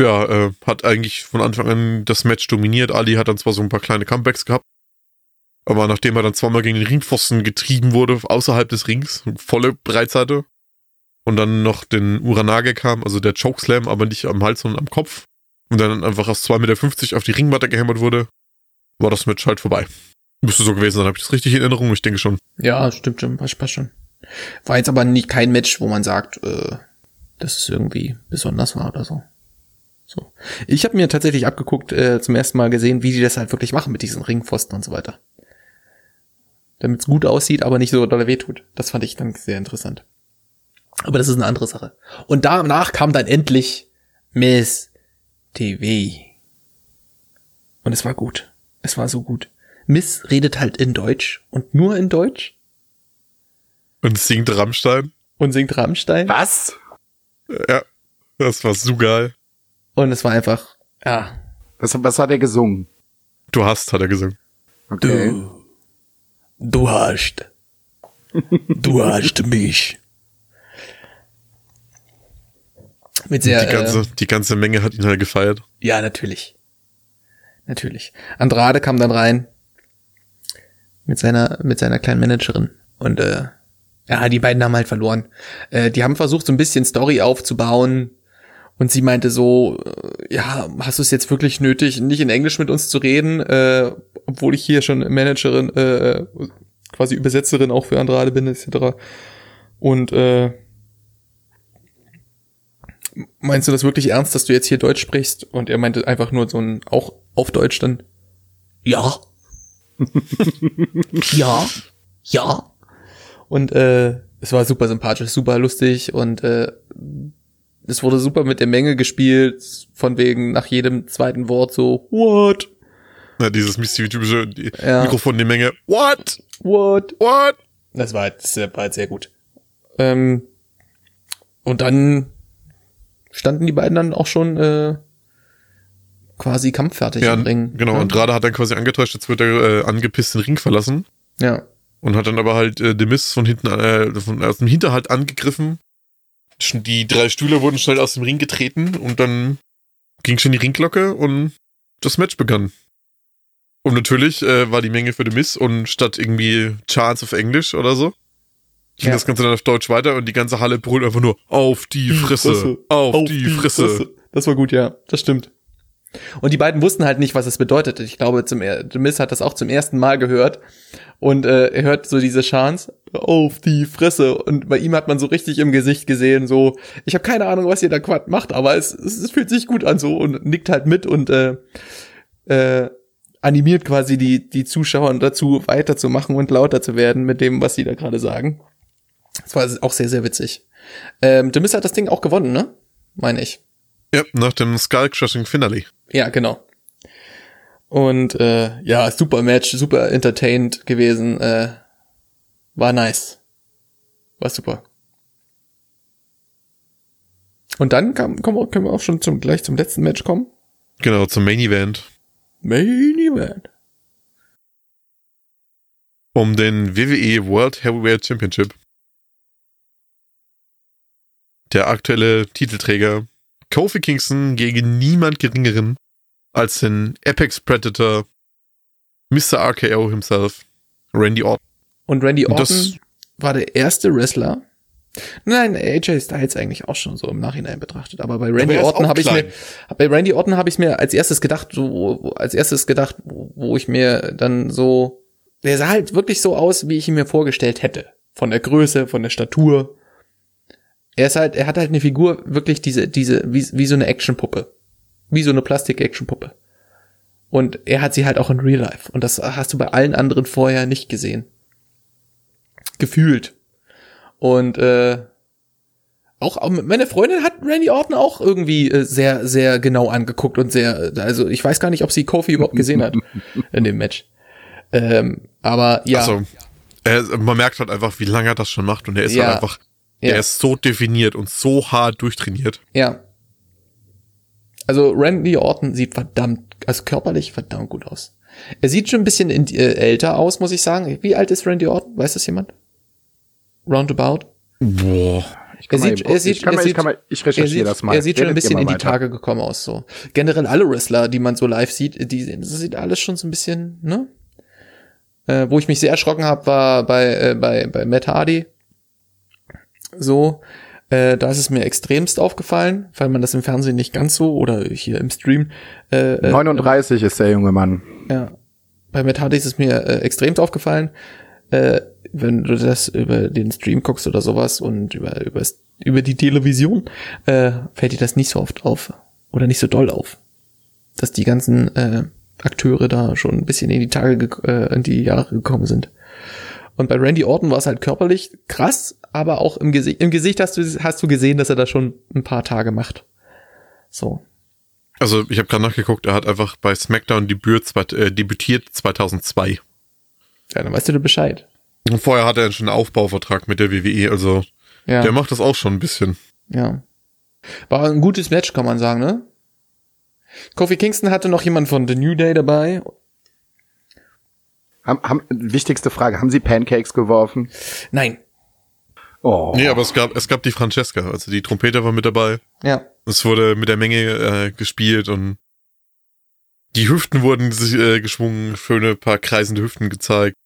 [SPEAKER 1] Ja, äh, hat eigentlich von Anfang an das Match dominiert. Ali hat dann zwar so ein paar kleine Comebacks gehabt, aber nachdem er dann zweimal gegen den Ringpfosten getrieben wurde, außerhalb des Rings, volle Breitseite, und dann noch den Uranage kam, also der Chokeslam, aber nicht am Hals, sondern am Kopf, und dann einfach aus 2,50 Meter auf die Ringmatte gehämmert wurde, war das Match halt vorbei. Müsste so gewesen sein, habe ich das richtig in Erinnerung? Ich denke schon.
[SPEAKER 3] Ja, stimmt schon, passt passt schon. War jetzt aber nicht kein Match, wo man sagt, äh, dass es irgendwie besonders war oder so. So. Ich habe mir tatsächlich abgeguckt, äh, zum ersten Mal gesehen, wie die das halt wirklich machen mit diesen Ringpfosten und so weiter. Damit es gut aussieht, aber nicht so doll weh tut. Das fand ich dann sehr interessant. Aber das ist eine andere Sache. Und danach kam dann endlich Miss TV. Und es war gut. Es war so gut. Miss redet halt in Deutsch und nur in Deutsch
[SPEAKER 1] Und singt Rammstein.
[SPEAKER 3] und singt Rammstein.
[SPEAKER 2] Was?
[SPEAKER 1] Ja, das war so geil.
[SPEAKER 3] Und es war einfach, ja,
[SPEAKER 2] Was, was hat er gesungen?
[SPEAKER 1] Du hast, hat er gesungen.
[SPEAKER 2] Okay.
[SPEAKER 3] du, du hast, du hast mich. Mit sehr,
[SPEAKER 1] die, ganze,
[SPEAKER 3] äh,
[SPEAKER 1] die ganze Menge hat ihn halt gefeiert.
[SPEAKER 3] ja, natürlich. Natürlich. Andrade kam dann rein mit seiner, mit seiner kleinen Managerin und, äh, ja, die beiden haben halt verloren. Äh, die haben versucht, so ein bisschen Story aufzubauen. Und sie meinte so, äh, ja, hast du es jetzt wirklich nötig, nicht in Englisch mit uns zu reden, äh, obwohl ich hier schon Managerin, äh, quasi Übersetzerin auch für Andrade bin, etc. Und äh, meinst du das wirklich ernst, dass du jetzt hier Deutsch sprichst? Und er meinte einfach nur so ein, auch auf Deutsch dann, ja. *laughs* ja. Ja. Und äh, es war super sympathisch, super lustig und äh, es wurde super mit der Menge gespielt, von wegen nach jedem zweiten Wort so, what?
[SPEAKER 1] Ja, dieses typische die
[SPEAKER 3] Ja.
[SPEAKER 1] Mikrofon in die Menge. What?
[SPEAKER 3] What?
[SPEAKER 1] What?
[SPEAKER 3] Das war halt, das war halt sehr gut. Ähm, und dann standen die beiden dann auch schon äh, quasi kampffertig
[SPEAKER 1] Ja,
[SPEAKER 3] im Ring.
[SPEAKER 1] genau.
[SPEAKER 3] Ja.
[SPEAKER 1] Andrade hat dann quasi angetäuscht, jetzt wird er äh, angepisst den Ring verlassen.
[SPEAKER 3] Ja.
[SPEAKER 1] Und hat dann aber halt äh, The Miz von hinten, äh, von, aus dem Hinterhalt angegriffen. Die drei Stühle wurden schnell aus dem Ring getreten und dann ging schon die Ringglocke und das Match begann. Und natürlich äh, war die Menge für The Miz und statt irgendwie Chance auf Englisch oder so, ging
[SPEAKER 3] Ja.
[SPEAKER 1] das Ganze dann auf Deutsch weiter und die ganze Halle brüllt einfach nur auf die Fresse, auf, die, Fresse.
[SPEAKER 3] Das war gut, ja. Das stimmt. Und die beiden wussten halt nicht, was es bedeutet. Ich glaube, zum Miz hat das auch zum ersten Mal gehört. Und äh, er hört so diese Chance auf die Fresse. Und bei ihm hat man so richtig im Gesicht gesehen, so, ich habe keine Ahnung, was ihr da Quad macht, aber es, es, es fühlt sich gut an so und nickt halt mit und äh, äh, animiert quasi die, die Zuschauer dazu, weiterzumachen und lauter zu werden mit dem, was sie da gerade sagen. Das war auch sehr, sehr witzig. Ähm, The Miz hat das Ding auch gewonnen, ne? Meine ich.
[SPEAKER 1] Ja, nach dem Skull Crushing Finale.
[SPEAKER 3] Ja, genau. Und äh, ja, super Match, super entertained gewesen. Äh, war nice. War super. Und dann kam, kommen wir, können wir auch schon zum, gleich zum letzten Match kommen.
[SPEAKER 1] Genau, zum Main Event.
[SPEAKER 3] Main Event.
[SPEAKER 1] um den WWE World Heavyweight Championship. Der aktuelle Titelträger Kofi Kingston gegen niemand geringeren als den Apex Predator Mr. RKO himself, Randy Orton.
[SPEAKER 3] Und Randy Orton
[SPEAKER 1] das-
[SPEAKER 3] war der erste Wrestler. Nein, AJ Styles eigentlich auch schon so im Nachhinein betrachtet. Aber bei Randy
[SPEAKER 1] er ist
[SPEAKER 3] Orton habe ich mir, bei Randy Orton habe ich mir als erstes gedacht, so wo- als erstes gedacht, wo ich mir dann so, der sah halt wirklich so aus, wie ich ihn mir vorgestellt hätte. Von der Größe, von der Statur. Er ist halt, er hat halt eine Figur, wirklich diese, diese, wie, wie so eine Actionpuppe. Wie so eine Plastik-Actionpuppe. Und er hat sie halt auch in Real Life. Und das hast du bei allen anderen vorher nicht gesehen. Gefühlt. Und äh, auch auch meine Freundin hat Randy Orton auch irgendwie äh, sehr, sehr genau angeguckt und sehr, also ich weiß gar nicht, ob sie Kofi überhaupt gesehen hat in dem Match. Ähm, aber ja,
[SPEAKER 1] Also, er, man merkt halt einfach, wie lange er das schon macht und er ist
[SPEAKER 3] Ja.
[SPEAKER 1] halt einfach,
[SPEAKER 3] Ja.
[SPEAKER 1] er ist so definiert und so hart durchtrainiert.
[SPEAKER 3] ja. Also Randy Orton sieht verdammt, also körperlich verdammt gut aus. Er sieht schon ein bisschen in, äh, älter aus, muss ich sagen. Wie alt ist Randy Orton? Weiß das jemand? Roundabout?
[SPEAKER 1] Boah.
[SPEAKER 2] Ich
[SPEAKER 3] Er sieht- er sieht-
[SPEAKER 2] ich
[SPEAKER 3] er sieht-
[SPEAKER 2] mal, ich
[SPEAKER 3] Er
[SPEAKER 2] recherchiere
[SPEAKER 3] sieht,
[SPEAKER 2] das mal.
[SPEAKER 3] er sieht schon ein bisschen in die. Tage gekommen aus, so. Generell alle Wrestler, die man so live sieht, die sehen, das sieht alles schon so ein bisschen, ne? Äh, wo ich mich sehr erschrocken habe, war bei, äh, bei, bei Matt Hardy. So, äh, da ist es mir extremst aufgefallen, weil man das im Fernsehen nicht ganz so oder hier im Stream äh, äh,
[SPEAKER 2] 39 ist der junge Mann.
[SPEAKER 3] ja. Bei Matt Hardy ist es mir äh, extrem aufgefallen, äh, wenn du das über den Stream guckst oder sowas und über, über, über die Television, äh, fällt dir das nicht so oft auf. Oder nicht so doll auf. Dass die ganzen äh, Akteure da schon ein bisschen in die Tage, äh, in die Jahre gekommen sind. Und bei Randy Orton war es halt körperlich krass, aber auch im Gesicht, im Gesicht hast du, hast du gesehen, dass er da schon ein paar Tage macht. So.
[SPEAKER 1] Also ich habe gerade nachgeguckt, er hat einfach bei SmackDown Debüt, äh, debütiert 2002.
[SPEAKER 3] Ja, dann weißt du Bescheid.
[SPEAKER 1] Und vorher hatte er schon einen Aufbauvertrag mit der WWE, also
[SPEAKER 3] Ja.
[SPEAKER 1] der macht das auch schon ein bisschen.
[SPEAKER 3] Ja. War ein gutes Match, kann man sagen, ne? Kofi Kingston hatte noch jemand von The New Day dabei.
[SPEAKER 2] Haben, haben, wichtigste Frage, haben Sie Pancakes geworfen?
[SPEAKER 3] Nein.
[SPEAKER 2] Oh.
[SPEAKER 1] Nee, aber es gab, es gab die Francesca, also die Trompeter war mit dabei.
[SPEAKER 3] Ja.
[SPEAKER 1] Es wurde mit der Menge äh, gespielt und die Hüften wurden sich, äh, geschwungen, schöne paar kreisende Hüften gezeigt.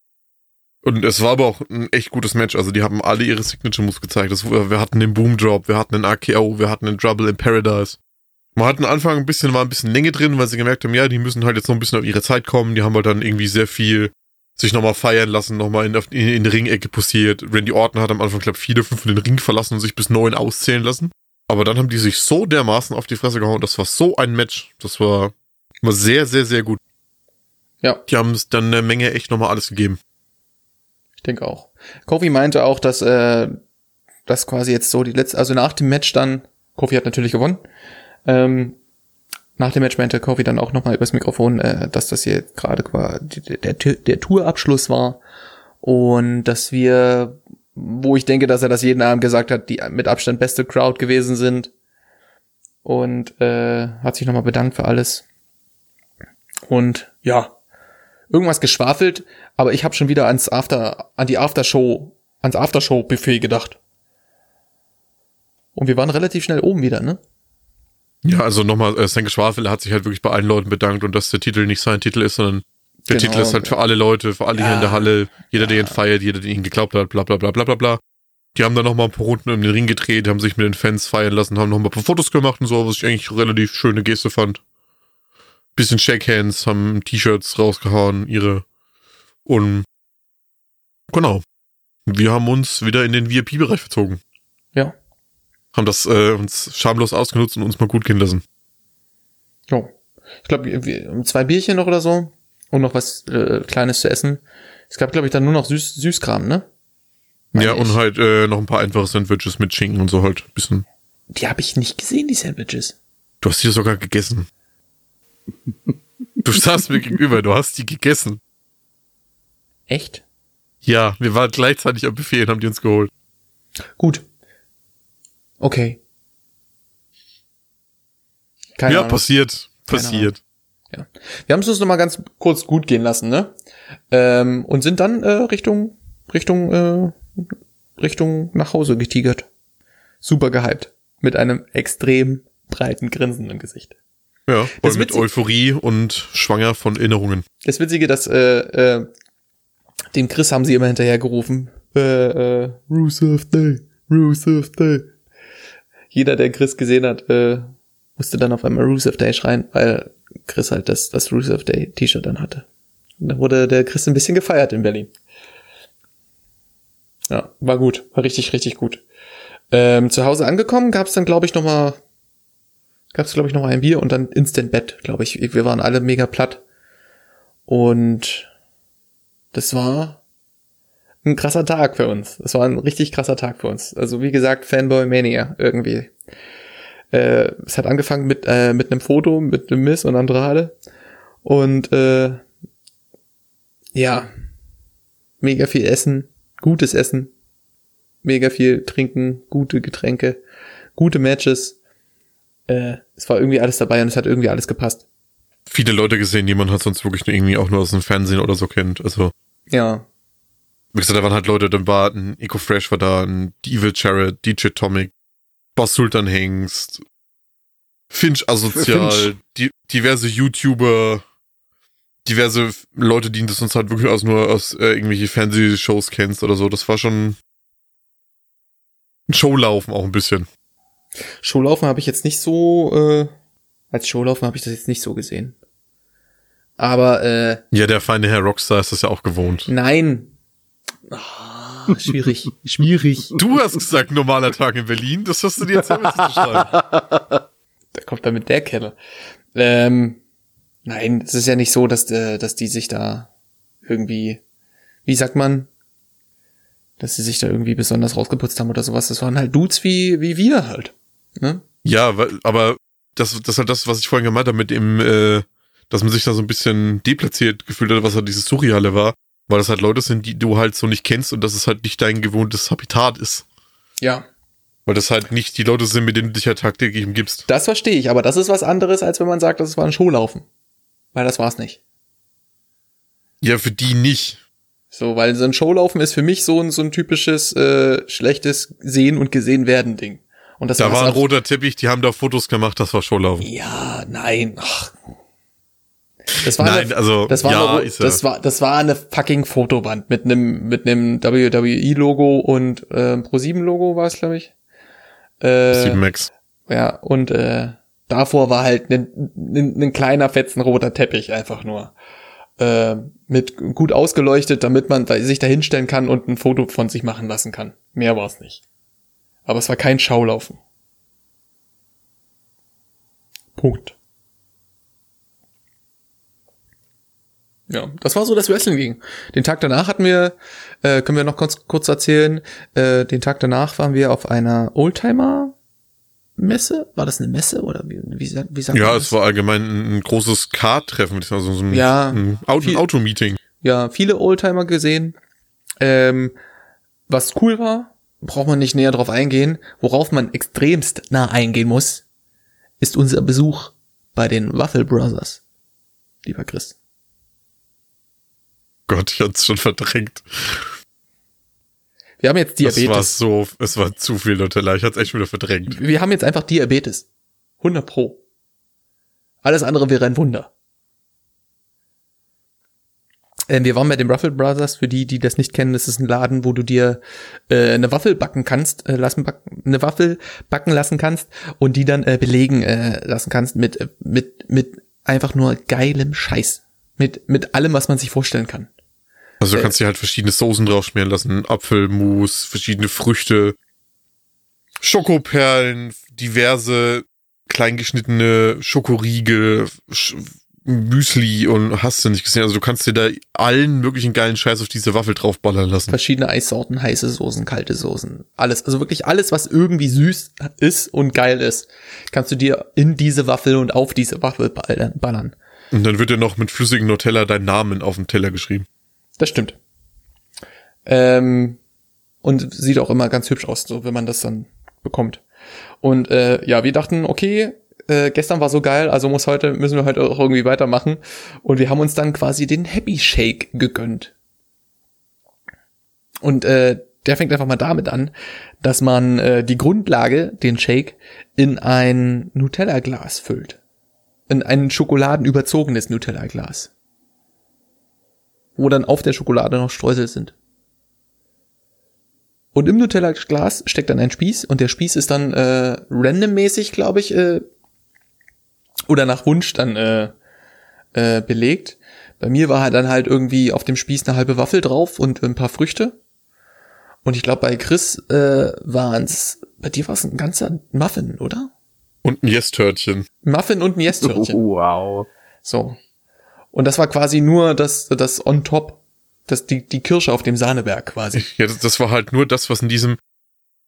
[SPEAKER 1] Und es war aber auch ein echt gutes Match. Also die haben alle ihre Signature Moves gezeigt. Das, wir hatten den Boom Drop, wir hatten den AKO, wir hatten den Trouble in Paradise. Man hat am Anfang ein bisschen, war ein bisschen Länge drin, weil sie gemerkt haben, ja, die müssen halt jetzt noch ein bisschen auf ihre Zeit kommen. Die haben halt dann irgendwie sehr viel sich nochmal feiern lassen, nochmal in, in, in die Ringecke posiert. Randy Orton hat am Anfang, glaube ich, viele, fünf den Ring verlassen und sich bis neun auszählen lassen. Aber dann haben die sich so dermaßen auf die Fresse gehauen. Das war so ein Match. Das war, war sehr, sehr, sehr gut.
[SPEAKER 3] Ja.
[SPEAKER 1] Die haben es dann eine Menge echt nochmal alles gegeben.
[SPEAKER 3] Ich denke auch. Kofi meinte auch, dass äh, das quasi jetzt so die letzte, also nach dem Match dann, Kofi hat natürlich gewonnen. Ähm, nach dem Match meinte Kofi dann auch nochmal übers Mikrofon, äh, dass das hier gerade der, der Tourabschluss war und dass wir, wo ich denke, dass er das jeden Abend gesagt hat, die mit Abstand beste Crowd gewesen sind und äh, hat sich nochmal bedankt für alles. Und ja, irgendwas geschwafelt, aber ich habe schon wieder ans After, an die Aftershow, ans Aftershow-Buffet gedacht. Und wir waren relativ schnell oben wieder, ne?
[SPEAKER 1] Ja, also nochmal, äh, Senke Schwafel hat sich halt wirklich bei allen Leuten bedankt und dass der Titel nicht sein Titel ist, sondern der
[SPEAKER 3] Genau.
[SPEAKER 1] Titel ist halt für alle Leute, für alle hier
[SPEAKER 3] Ja.
[SPEAKER 1] in der Halle, jeder, der ihn feiert, jeder, der ihn geglaubt hat, bla bla bla bla bla bla. Die haben dann nochmal ein paar Runden um den Ring gedreht, haben sich mit den Fans feiern lassen, haben nochmal ein paar Fotos gemacht und so, was ich eigentlich relativ schöne Geste fand. Bisschen Shake Hands, haben T-Shirts rausgehauen, ihre. Und genau. Wir haben uns wieder in den VIP-Bereich verzogen.
[SPEAKER 3] Ja.
[SPEAKER 1] Haben das äh, uns schamlos ausgenutzt und uns mal gut gehen lassen.
[SPEAKER 3] Jo. Ich glaube, zwei Bierchen noch oder so und noch was äh, Kleines zu essen. Es gab, glaube ich, dann nur noch Süß Süßkram, ne? Meine
[SPEAKER 1] ja,
[SPEAKER 3] ich.
[SPEAKER 1] und halt äh, noch ein paar einfache Sandwiches mit Schinken und so halt. Bisschen.
[SPEAKER 3] Die habe ich nicht gesehen, die Sandwiches.
[SPEAKER 1] Du hast die sogar gegessen. Du saßt mir gegenüber, du hast die gegessen.
[SPEAKER 3] Echt?
[SPEAKER 1] Ja, wir waren gleichzeitig am Buffet und haben die uns geholt.
[SPEAKER 3] Gut. Okay. Keine
[SPEAKER 1] ja,
[SPEAKER 3] Ahnung.
[SPEAKER 1] passiert.
[SPEAKER 3] Keine
[SPEAKER 1] Passiert.
[SPEAKER 3] Ja. Wir haben es uns noch mal ganz kurz gut gehen lassen, ne? Ähm, und sind dann äh, Richtung Richtung äh, Richtung nach Hause getigert. Super gehypt mit einem extrem breiten Grinsen im Gesicht.
[SPEAKER 1] Ja, voll mit Euphorie und schwanger von Erinnerungen.
[SPEAKER 3] Das Witzige, dass äh, äh, dem Chris haben sie immer hinterher gerufen. Äh, äh, Rusev Day, Rusev Day. Jeder, der Chris gesehen hat, äh, musste dann auf einmal Rusev Day schreien, weil Chris halt das, das Rusev Day T-Shirt dann hatte. Und da wurde der Chris ein bisschen gefeiert in Berlin. Ja, war gut, war richtig, richtig gut. Ähm, zu Hause angekommen, gab's dann, glaube ich, noch mal, gab's glaube ich noch ein Bier und dann Instant Bett, glaube ich. Wir waren alle mega platt. Und das war ein krasser Tag für uns. Das war ein richtig krasser Tag für uns. Also wie gesagt, Fanboy Mania irgendwie. Äh, es hat angefangen mit äh, mit einem Foto mit dem Miss und Andrade und äh, ja, mega viel Essen, gutes Essen, mega viel Trinken, gute Getränke, gute Matches. Äh, es war irgendwie alles dabei und es hat irgendwie alles gepasst.
[SPEAKER 1] Viele Leute gesehen, die man halt sonst wirklich irgendwie auch nur aus dem Fernsehen oder so kennt. Also,
[SPEAKER 3] Ja.
[SPEAKER 1] Wie gesagt, da waren halt Leute, dann war ein EcoFresh war da, ein Evil Jared, DJ Tomic, Boss Sultan Hengst, Finch Asozial,
[SPEAKER 2] Finch.
[SPEAKER 1] Die, diverse YouTuber, diverse Leute, die das uns halt wirklich aus nur aus äh, irgendwelche Fernsehshows kennst oder so. Das war schon ein Showlaufen auch ein bisschen.
[SPEAKER 3] Showlaufen habe ich jetzt nicht so, äh, als Showlaufen habe ich das jetzt nicht so gesehen. Aber, äh,
[SPEAKER 1] Ja, der feine Herr Rockstar ist das ja auch gewohnt.
[SPEAKER 3] nein. Ah, schwierig, schwierig.
[SPEAKER 1] Du hast gesagt, normaler Tag in Berlin, das hast du dir jetzt selber zu schreiben. *laughs*
[SPEAKER 3] Da kommt damit der Kerl. Ähm, nein, es ist ja nicht so, dass, äh, dass die sich da irgendwie, wie sagt man, dass sie sich da irgendwie besonders rausgeputzt haben oder sowas. Das waren halt Dudes wie, wie wir halt. Ne?
[SPEAKER 1] Ja, weil- aber das, das ist halt das, was ich vorhin gemeint habe mit dem, äh, dass man sich da so ein bisschen deplatziert gefühlt hat, was halt dieses Surreale war, weil das halt Leute sind, die du halt so nicht kennst und dass es halt nicht dein gewohntes Habitat ist.
[SPEAKER 3] Ja.
[SPEAKER 1] Weil das halt nicht die Leute sind, mit denen du dich halt tagtäglich umgibst.
[SPEAKER 3] Das verstehe ich, aber das ist was anderes, als wenn man sagt, das war ein Showlaufen. Weil das war's nicht.
[SPEAKER 1] Ja, für die nicht.
[SPEAKER 3] So, weil so ein Showlaufen ist für mich so ein, so ein typisches, äh, schlechtes Sehen und gesehen werden Ding. Und das
[SPEAKER 1] Da war ein roter Teppich, die haben da Fotos gemacht, das war Showlaufen.
[SPEAKER 3] Ja, nein. Ach. Das war
[SPEAKER 1] Nein,
[SPEAKER 3] eine,
[SPEAKER 1] also,
[SPEAKER 3] das war
[SPEAKER 1] ja,
[SPEAKER 3] eine, das war das war eine fucking Fotoband mit einem mit einem WWE Logo und äh, Pro 7 Logo war es glaube ich. Äh,
[SPEAKER 1] 7 Max.
[SPEAKER 3] ja und äh, davor war halt ein kleiner fetzen roter Teppich einfach nur äh, mit gut ausgeleuchtet, damit man da, sich da hinstellen kann und ein Foto von sich machen lassen kann. Mehr war es nicht. Aber es war kein Schaulaufen. Punkt. Ja, das war so das Wrestling ging. Den Tag danach hatten wir, äh, können wir noch kurz, kurz erzählen, äh, den Tag danach waren wir auf einer Oldtimer Messe? War das eine Messe oder wie, wie, wie sagt
[SPEAKER 1] Ja, es
[SPEAKER 3] das?
[SPEAKER 1] war allgemein ein großes ich sagen, so ein,
[SPEAKER 3] Ja,
[SPEAKER 1] ein Automeeting.
[SPEAKER 3] ja, viele Oldtimer gesehen. Ähm, was cool war, braucht man nicht näher drauf eingehen. Worauf man extremst nah eingehen muss, ist unser Besuch bei den Waffle Brothers. Lieber Chris.
[SPEAKER 1] Gott, ich hab's schon verdrängt.
[SPEAKER 3] Wir haben jetzt
[SPEAKER 1] Das war
[SPEAKER 3] Diabetes.
[SPEAKER 1] so, es war zu viel Nutella, ich hatte echt wieder verdrängt.
[SPEAKER 3] Wir haben jetzt einfach Diabetes. 100 pro. Alles andere wäre ein Wunder. Ähm, wir waren bei den Ruffle Brothers. Für die, die das nicht kennen, das ist ein Laden, wo du dir äh, eine Waffel backen kannst, äh, lassen backen, eine Waffel backen lassen kannst und die dann äh, belegen äh, lassen kannst mit äh, mit mit einfach nur geilem Scheiß, mit mit allem, was man sich vorstellen kann.
[SPEAKER 1] Also du
[SPEAKER 3] Äh.
[SPEAKER 1] kannst dir halt verschiedene Soßen draufschmieren lassen, Apfelmus, verschiedene Früchte, Schokoperlen, diverse kleingeschnittene Schokoriegel, Sch Müsli und hast du nicht gesehen. Also du kannst dir da allen möglichen geilen Scheiß auf diese Waffel draufballern lassen.
[SPEAKER 3] Verschiedene Eissorten, heiße Soßen, kalte Soßen, alles, also wirklich alles, was irgendwie süß ist und geil ist, kannst du dir in diese Waffel und auf diese Waffel ball- ballern.
[SPEAKER 1] Und dann wird dir noch mit flüssigem Nutella dein Namen auf dem Teller geschrieben.
[SPEAKER 3] Das stimmt. Ähm, und sieht auch immer ganz hübsch aus, so wenn man das dann bekommt. Und äh, ja, wir dachten, okay, äh, gestern war so geil, also muss heute, müssen wir heute auch irgendwie weitermachen. Und wir haben uns dann quasi den Happy Shake gegönnt. Und äh, der fängt einfach mal damit an, dass man äh, die Grundlage, den Shake, in ein Nutella-Glas füllt. In ein schokoladenüberzogenes Nutella-Glas wo dann auf der Schokolade noch Streusel sind. Und im Nutella-Glas steckt dann ein Spieß und der Spieß ist dann äh, randommäßig, glaube ich, äh, oder nach Wunsch dann äh, äh, belegt. Bei mir war halt dann halt irgendwie auf dem Spieß eine halbe Waffel drauf und ein paar Früchte. Und ich glaube, bei Chris äh, waren's, bei dir war es ein ganzer Muffin, oder?
[SPEAKER 1] Und ein Yes-Törtchen.
[SPEAKER 3] Muffin und ein Yes-Törtchen. *laughs*
[SPEAKER 2] Wow.
[SPEAKER 3] So. Und das war quasi nur das, das on top. Das, die, die Kirsche auf dem Sahneberg quasi.
[SPEAKER 1] Ja, das, das war halt nur das, was in diesem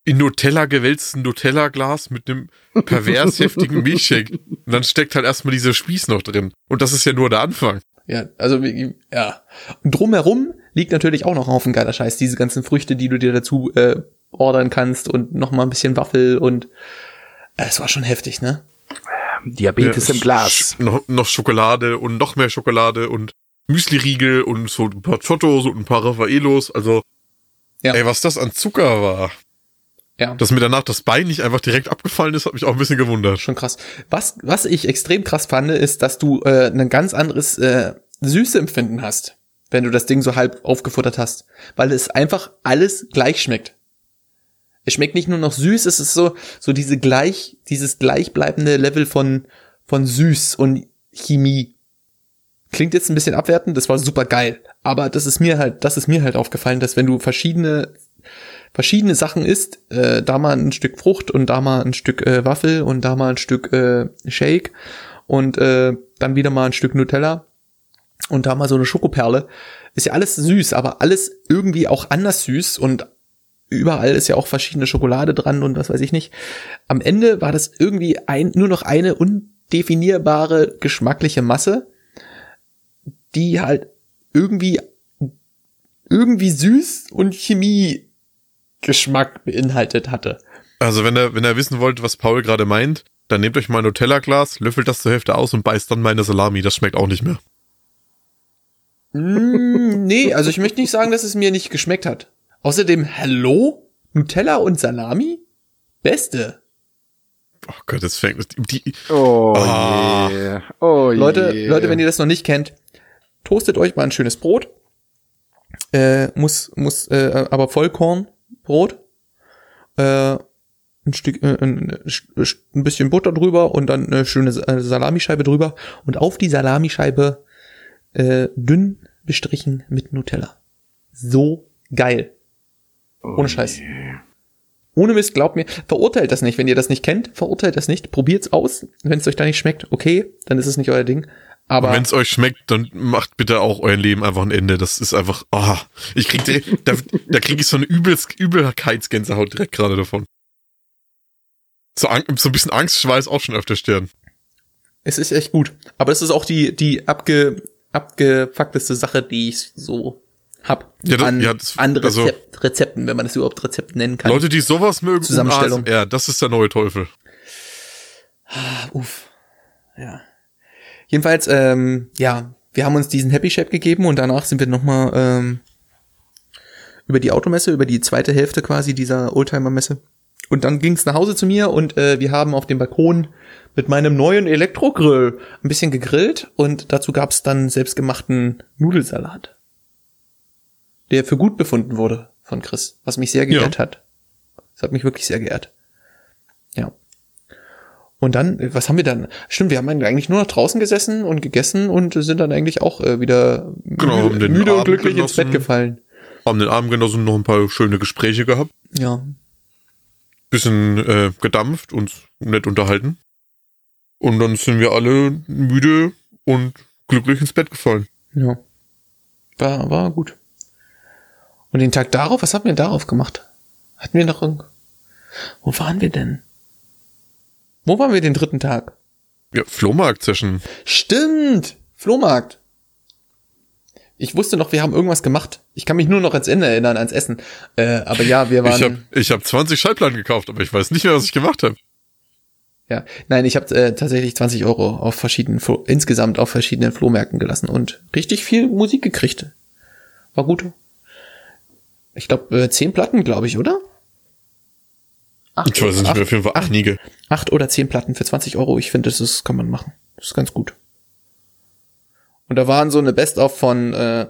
[SPEAKER 1] in Nutella gewälzten Nutella-Glas mit einem pervers heftigen Milchshake. Und dann steckt halt erstmal dieser Spieß noch drin. Und das ist ja nur der Anfang.
[SPEAKER 3] Ja, also, ja. Und drumherum liegt natürlich auch noch ein Haufen geiler Scheiß. Diese ganzen Früchte, die du dir dazu äh, ordern kannst und noch mal ein bisschen Waffel und äh, es war schon heftig, ne?
[SPEAKER 2] Diabetes
[SPEAKER 1] Ja,
[SPEAKER 2] im Glas.
[SPEAKER 1] Sch- Noch, noch Schokolade und noch mehr Schokolade und Müsli-Riegel und so ein paar Chottos und ein paar Raffaelos. Also
[SPEAKER 3] Ja.
[SPEAKER 1] Ey, was das an Zucker war.
[SPEAKER 3] Ja.
[SPEAKER 1] Dass mir danach das Bein nicht einfach direkt abgefallen ist, hat mich auch ein bisschen gewundert.
[SPEAKER 3] Schon krass. Was, was ich extrem krass fand, ist, dass du äh, ein ganz anderes äh, Süßeempfinden hast, wenn du das Ding so halb aufgefuttert hast. Weil es einfach alles gleich schmeckt. Es schmeckt nicht nur noch süß, es ist so, so diese gleich, dieses gleichbleibende Level von, von süß und Chemie. Klingt jetzt ein bisschen abwertend, das war super geil. Aber das ist mir halt, das ist mir halt aufgefallen, dass wenn du verschiedene verschiedene Sachen isst, äh, da mal ein Stück Frucht und da mal ein Stück äh, Waffel und da mal ein Stück äh, Shake und äh, dann wieder mal ein Stück Nutella und da mal so eine Schokoperle. Ist ja alles süß, aber alles irgendwie auch anders süß und überall ist ja auch verschiedene Schokolade dran und was weiß ich nicht. Am Ende war das irgendwie ein, nur noch eine undefinierbare geschmackliche Masse, die halt irgendwie irgendwie süß und Chemie Geschmack beinhaltet hatte.
[SPEAKER 1] Also wenn ihr, wenn ihr wissen wollt, was Paul gerade meint, dann nehmt euch mal ein Nutella-Glas, löffelt das zur Hälfte aus und beißt dann meine Salami. Das schmeckt auch nicht mehr.
[SPEAKER 3] Mm, nee, also ich möchte nicht sagen, dass es mir nicht geschmeckt hat. Außerdem, hallo? Nutella und Salami? Beste.
[SPEAKER 1] Oh Gott, das fängt die,
[SPEAKER 2] Oh
[SPEAKER 1] Ah.
[SPEAKER 2] je. Oh
[SPEAKER 3] Leute,
[SPEAKER 2] je.
[SPEAKER 3] Leute, wenn ihr das noch nicht kennt, toastet euch mal ein schönes Brot. Äh, muss, muss, äh, aber Vollkornbrot. Äh, ein Stück, äh, ein, ein bisschen Butter drüber und dann eine schöne äh, Salamischeibe drüber und auf die Salamischeibe äh, dünn bestrichen mit Nutella. So geil. Ohne Scheiß. Ohne Mist, glaubt mir, verurteilt das nicht. Wenn ihr das nicht kennt, verurteilt das nicht. Probiert's aus. Wenn es euch da nicht schmeckt, okay, dann ist es nicht euer Ding. Aber
[SPEAKER 1] wenn es euch schmeckt, dann macht bitte auch euer Leben einfach ein Ende. Das ist einfach, ah, ich krieg direkt, *laughs* da, da krieg ich so eine Übels, Übelkeitsgänsehaut direkt gerade davon. So, so ein bisschen Angstschweiß auch schon auf der Stirn.
[SPEAKER 3] es ist echt gut. Aber es ist auch die, die abge, abgefuckteste Sache, die ich so hab.
[SPEAKER 1] Ja, das-
[SPEAKER 3] an,
[SPEAKER 1] ja, das-
[SPEAKER 3] an
[SPEAKER 1] also-
[SPEAKER 3] Rezept, Rezepten, wenn man das überhaupt Rezept nennen kann.
[SPEAKER 1] Leute, die sowas mögen,
[SPEAKER 3] Zusammenstellung.
[SPEAKER 1] Ja, das ist der neue Teufel.
[SPEAKER 3] Uff. Ja. Jedenfalls, ähm, ja, wir haben uns diesen Happy Shape gegeben und danach sind wir nochmal ähm, über die Automesse, über die zweite Hälfte quasi dieser Oldtimer-Messe. Und dann ging's nach Hause zu mir und äh, wir haben auf dem Balkon mit meinem neuen Elektrogrill ein bisschen gegrillt und dazu gab's dann selbstgemachten Nudelsalat. Der für gut befunden wurde von Chris, was mich sehr geehrt hat. Das hat mich wirklich sehr geehrt. Ja. Und dann, äh, was haben wir dann? Stimmt, wir haben eigentlich nur noch draußen gesessen und gegessen und sind dann eigentlich auch äh, wieder
[SPEAKER 1] Genau,
[SPEAKER 3] müde, müde und
[SPEAKER 1] Abend
[SPEAKER 3] glücklich ins
[SPEAKER 1] genossen.
[SPEAKER 3] Bett gefallen.
[SPEAKER 1] Haben den Abend genossen, noch ein paar schöne Gespräche gehabt.
[SPEAKER 3] Ja.
[SPEAKER 1] Bisschen äh, gedampft, uns nett unterhalten. Und dann sind wir alle müde und glücklich ins Bett gefallen.
[SPEAKER 3] Ja. War, war gut. Und den Tag darauf, was haben wir darauf gemacht? Hatten wir noch irgend... Wo waren wir denn? Wo waren wir den dritten Tag?
[SPEAKER 1] Ja, Flohmarkt-Session.
[SPEAKER 3] Stimmt! Flohmarkt. Ich wusste noch, wir haben irgendwas gemacht. Ich kann mich nur noch ans Ende erinnern, ans Essen. Äh, aber ja, wir waren.
[SPEAKER 1] Ich habe ich hab 20 Schallplatten gekauft, aber ich weiß nicht mehr, was ich gemacht habe.
[SPEAKER 3] Ja, nein, ich habe äh, tatsächlich 20 Euro auf verschiedenen, Flo insgesamt auf verschiedenen Flohmärkten gelassen und richtig viel Musik gekriegt. War gut. Ich glaube, äh, zehn Platten, glaube ich, oder? Acht,
[SPEAKER 1] Ich weiß nicht mehr, auf jeden Fall einige.
[SPEAKER 3] acht oder zehn Platten für 20 Euro. Ich finde, das ist, kann man machen. Das ist ganz gut. Und da waren so eine Best-of von, äh,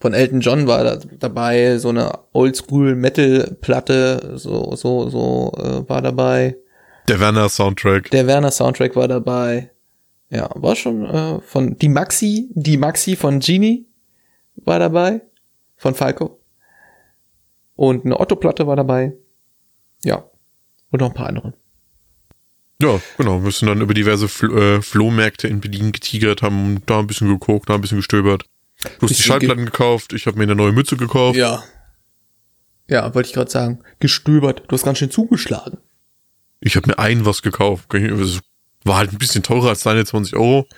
[SPEAKER 3] von Elton John war da dabei, so eine Oldschool-Metal-Platte, so, so, so, äh, war dabei.
[SPEAKER 1] Der Werner-Soundtrack.
[SPEAKER 3] Der Werner Soundtrack war dabei. Ja, war schon äh, von die Maxi, die Maxi von Genie war dabei, von Falco. Und eine Otto-Platte war dabei. Ja. Und noch ein paar andere.
[SPEAKER 1] Ja, genau. Wir sind dann über diverse Fl äh, Flohmärkte in Berlin getigert, haben da ein bisschen geguckt, da ein bisschen gestöbert. Du hast die Schallplatten gekauft, ich habe mir eine neue Mütze gekauft.
[SPEAKER 3] Ja. Ja, wollte ich gerade sagen. Gestöbert. Du hast ganz schön zugeschlagen.
[SPEAKER 1] Ich habe mir ein was gekauft. Es war halt ein bisschen teurer als deine 20 Euro.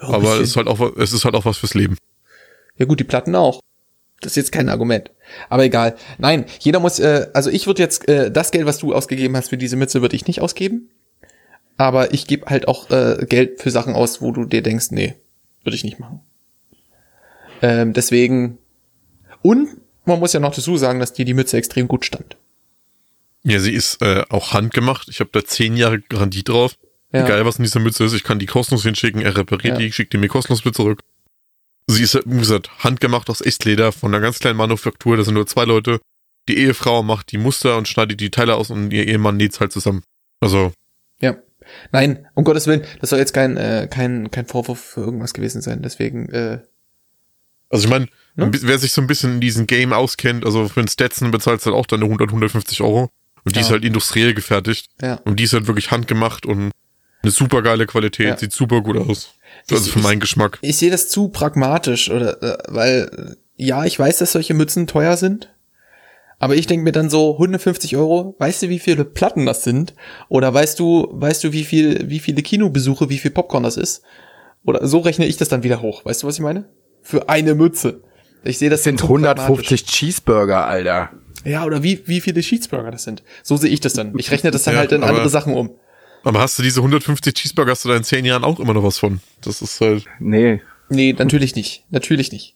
[SPEAKER 3] Ja,
[SPEAKER 1] aber
[SPEAKER 3] bisschen.
[SPEAKER 1] es ist halt auch, es ist halt auch was fürs Leben.
[SPEAKER 3] Ja gut, die Platten auch. Das ist jetzt kein Argument. Aber egal. Nein, jeder muss, äh, also ich würde jetzt, äh, das Geld, was du ausgegeben hast für diese Mütze, würde ich nicht ausgeben. Aber ich gebe halt auch äh, Geld für Sachen aus, wo du dir denkst, nee, würde ich nicht machen. Ähm, deswegen. Und Man muss ja noch dazu sagen, dass dir die Mütze extrem gut stand.
[SPEAKER 1] Ja, sie ist äh, auch handgemacht. Ich habe da zehn Jahre Garantie drauf.
[SPEAKER 3] Ja.
[SPEAKER 1] Egal, was in dieser Mütze ist, ich kann die kostenlos hinschicken, er repariert
[SPEAKER 3] Ja.
[SPEAKER 1] die, schickt die mir kostenlos wieder zurück. Sie ist, wie gesagt, handgemacht aus Echtleder von einer ganz kleinen Manufaktur. Da sind nur zwei Leute. Die Ehefrau macht die Muster und schneidet die Teile aus und ihr Ehemann näht's halt zusammen. Also,
[SPEAKER 3] Ja. Nein, um Gottes Willen, das soll jetzt kein, äh, kein, kein Vorwurf für irgendwas gewesen sein. Deswegen, äh,
[SPEAKER 1] also ich meine,
[SPEAKER 3] Ne?
[SPEAKER 1] wer sich so ein bisschen in diesem Game auskennt, also für einen Stetson bezahlst du halt auch deine 100, 150 Euro. Und die
[SPEAKER 3] Ja.
[SPEAKER 1] ist halt industriell gefertigt.
[SPEAKER 3] ja.
[SPEAKER 1] Und die ist halt wirklich handgemacht und eine super geile Qualität,
[SPEAKER 3] Ja.
[SPEAKER 1] sieht super gut aus. Also
[SPEAKER 3] Ich-
[SPEAKER 1] für
[SPEAKER 3] ich-
[SPEAKER 1] meinen Geschmack.
[SPEAKER 3] Ich sehe das zu pragmatisch, oder, äh, weil, äh, ja, ich weiß, dass solche Mützen teuer sind. Aber ich denke mir dann so, 150 Euro, weißt du, wie viele Platten das sind? Oder weißt du, weißt du, wie viel, wie viele Kinobesuche, wie viel Popcorn das ist? Oder so rechne ich das dann wieder hoch. Weißt du, was ich meine? Für eine Mütze. Ich sehe das
[SPEAKER 2] Das sind
[SPEAKER 3] zu
[SPEAKER 2] 150 Cheeseburger, Alter.
[SPEAKER 3] Ja, oder wie, wie viele Cheeseburger das sind. So sehe ich das dann. Ich rechne das dann
[SPEAKER 1] Ja,
[SPEAKER 3] halt in andere Sachen um.
[SPEAKER 1] Aber hast du diese 150 Cheeseburger, hast du da in 10 Jahren auch immer noch was von. Das ist halt,
[SPEAKER 2] Nee,
[SPEAKER 3] Nee, natürlich nicht. Natürlich nicht.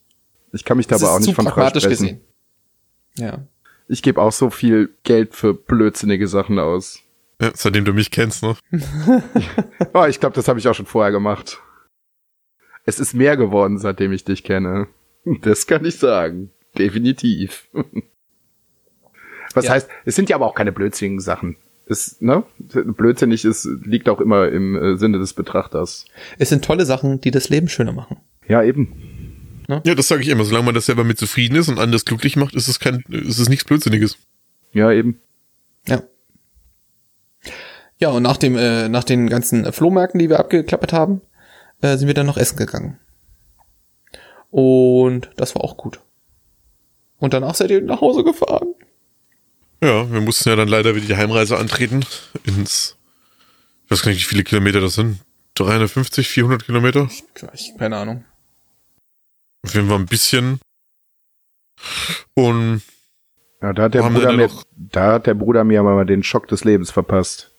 [SPEAKER 2] ich kann mich da
[SPEAKER 3] Das
[SPEAKER 2] aber auch nicht von
[SPEAKER 3] pragmatisch gesehen. Ja.
[SPEAKER 2] Ich gebe auch so viel Geld für blödsinnige Sachen aus.
[SPEAKER 1] ja, seitdem du mich kennst, ne? *laughs*
[SPEAKER 2] Oh, ich glaube, das habe ich auch schon vorher gemacht. Es ist mehr geworden, seitdem ich dich kenne. Das kann ich sagen. Definitiv. *laughs* Was
[SPEAKER 3] Ja.
[SPEAKER 2] heißt, es sind ja aber auch keine blödsinnigen Sachen. Es, ne? Blödsinnig ist, liegt auch immer im äh, Sinne des Betrachters.
[SPEAKER 3] Es sind tolle Sachen, die das Leben schöner machen.
[SPEAKER 2] Ja, eben.
[SPEAKER 1] Ja, das sage ich immer. Solange man das selber mit zufrieden ist und anders glücklich macht, ist es kein, ist es nichts Blödsinniges.
[SPEAKER 2] Ja, eben.
[SPEAKER 3] Ja. Ja, und nach dem, äh, nach den ganzen Flohmärkten, die wir abgeklappert haben, äh, sind wir dann noch essen gegangen. Und das war auch gut. Und danach seid ihr nach Hause gefahren.
[SPEAKER 1] Ja, wir mussten ja dann leider wieder die Heimreise antreten ins, ich weiß gar nicht, wie viele Kilometer das sind. 350, 400 Kilometer?
[SPEAKER 3] Ich, keine Ahnung.
[SPEAKER 1] Auf jeden Fall ein bisschen. Und
[SPEAKER 2] Ja, da hat der Bruder mir,
[SPEAKER 1] noch-
[SPEAKER 2] da hat der Bruder mir aber mal den Schock des Lebens verpasst.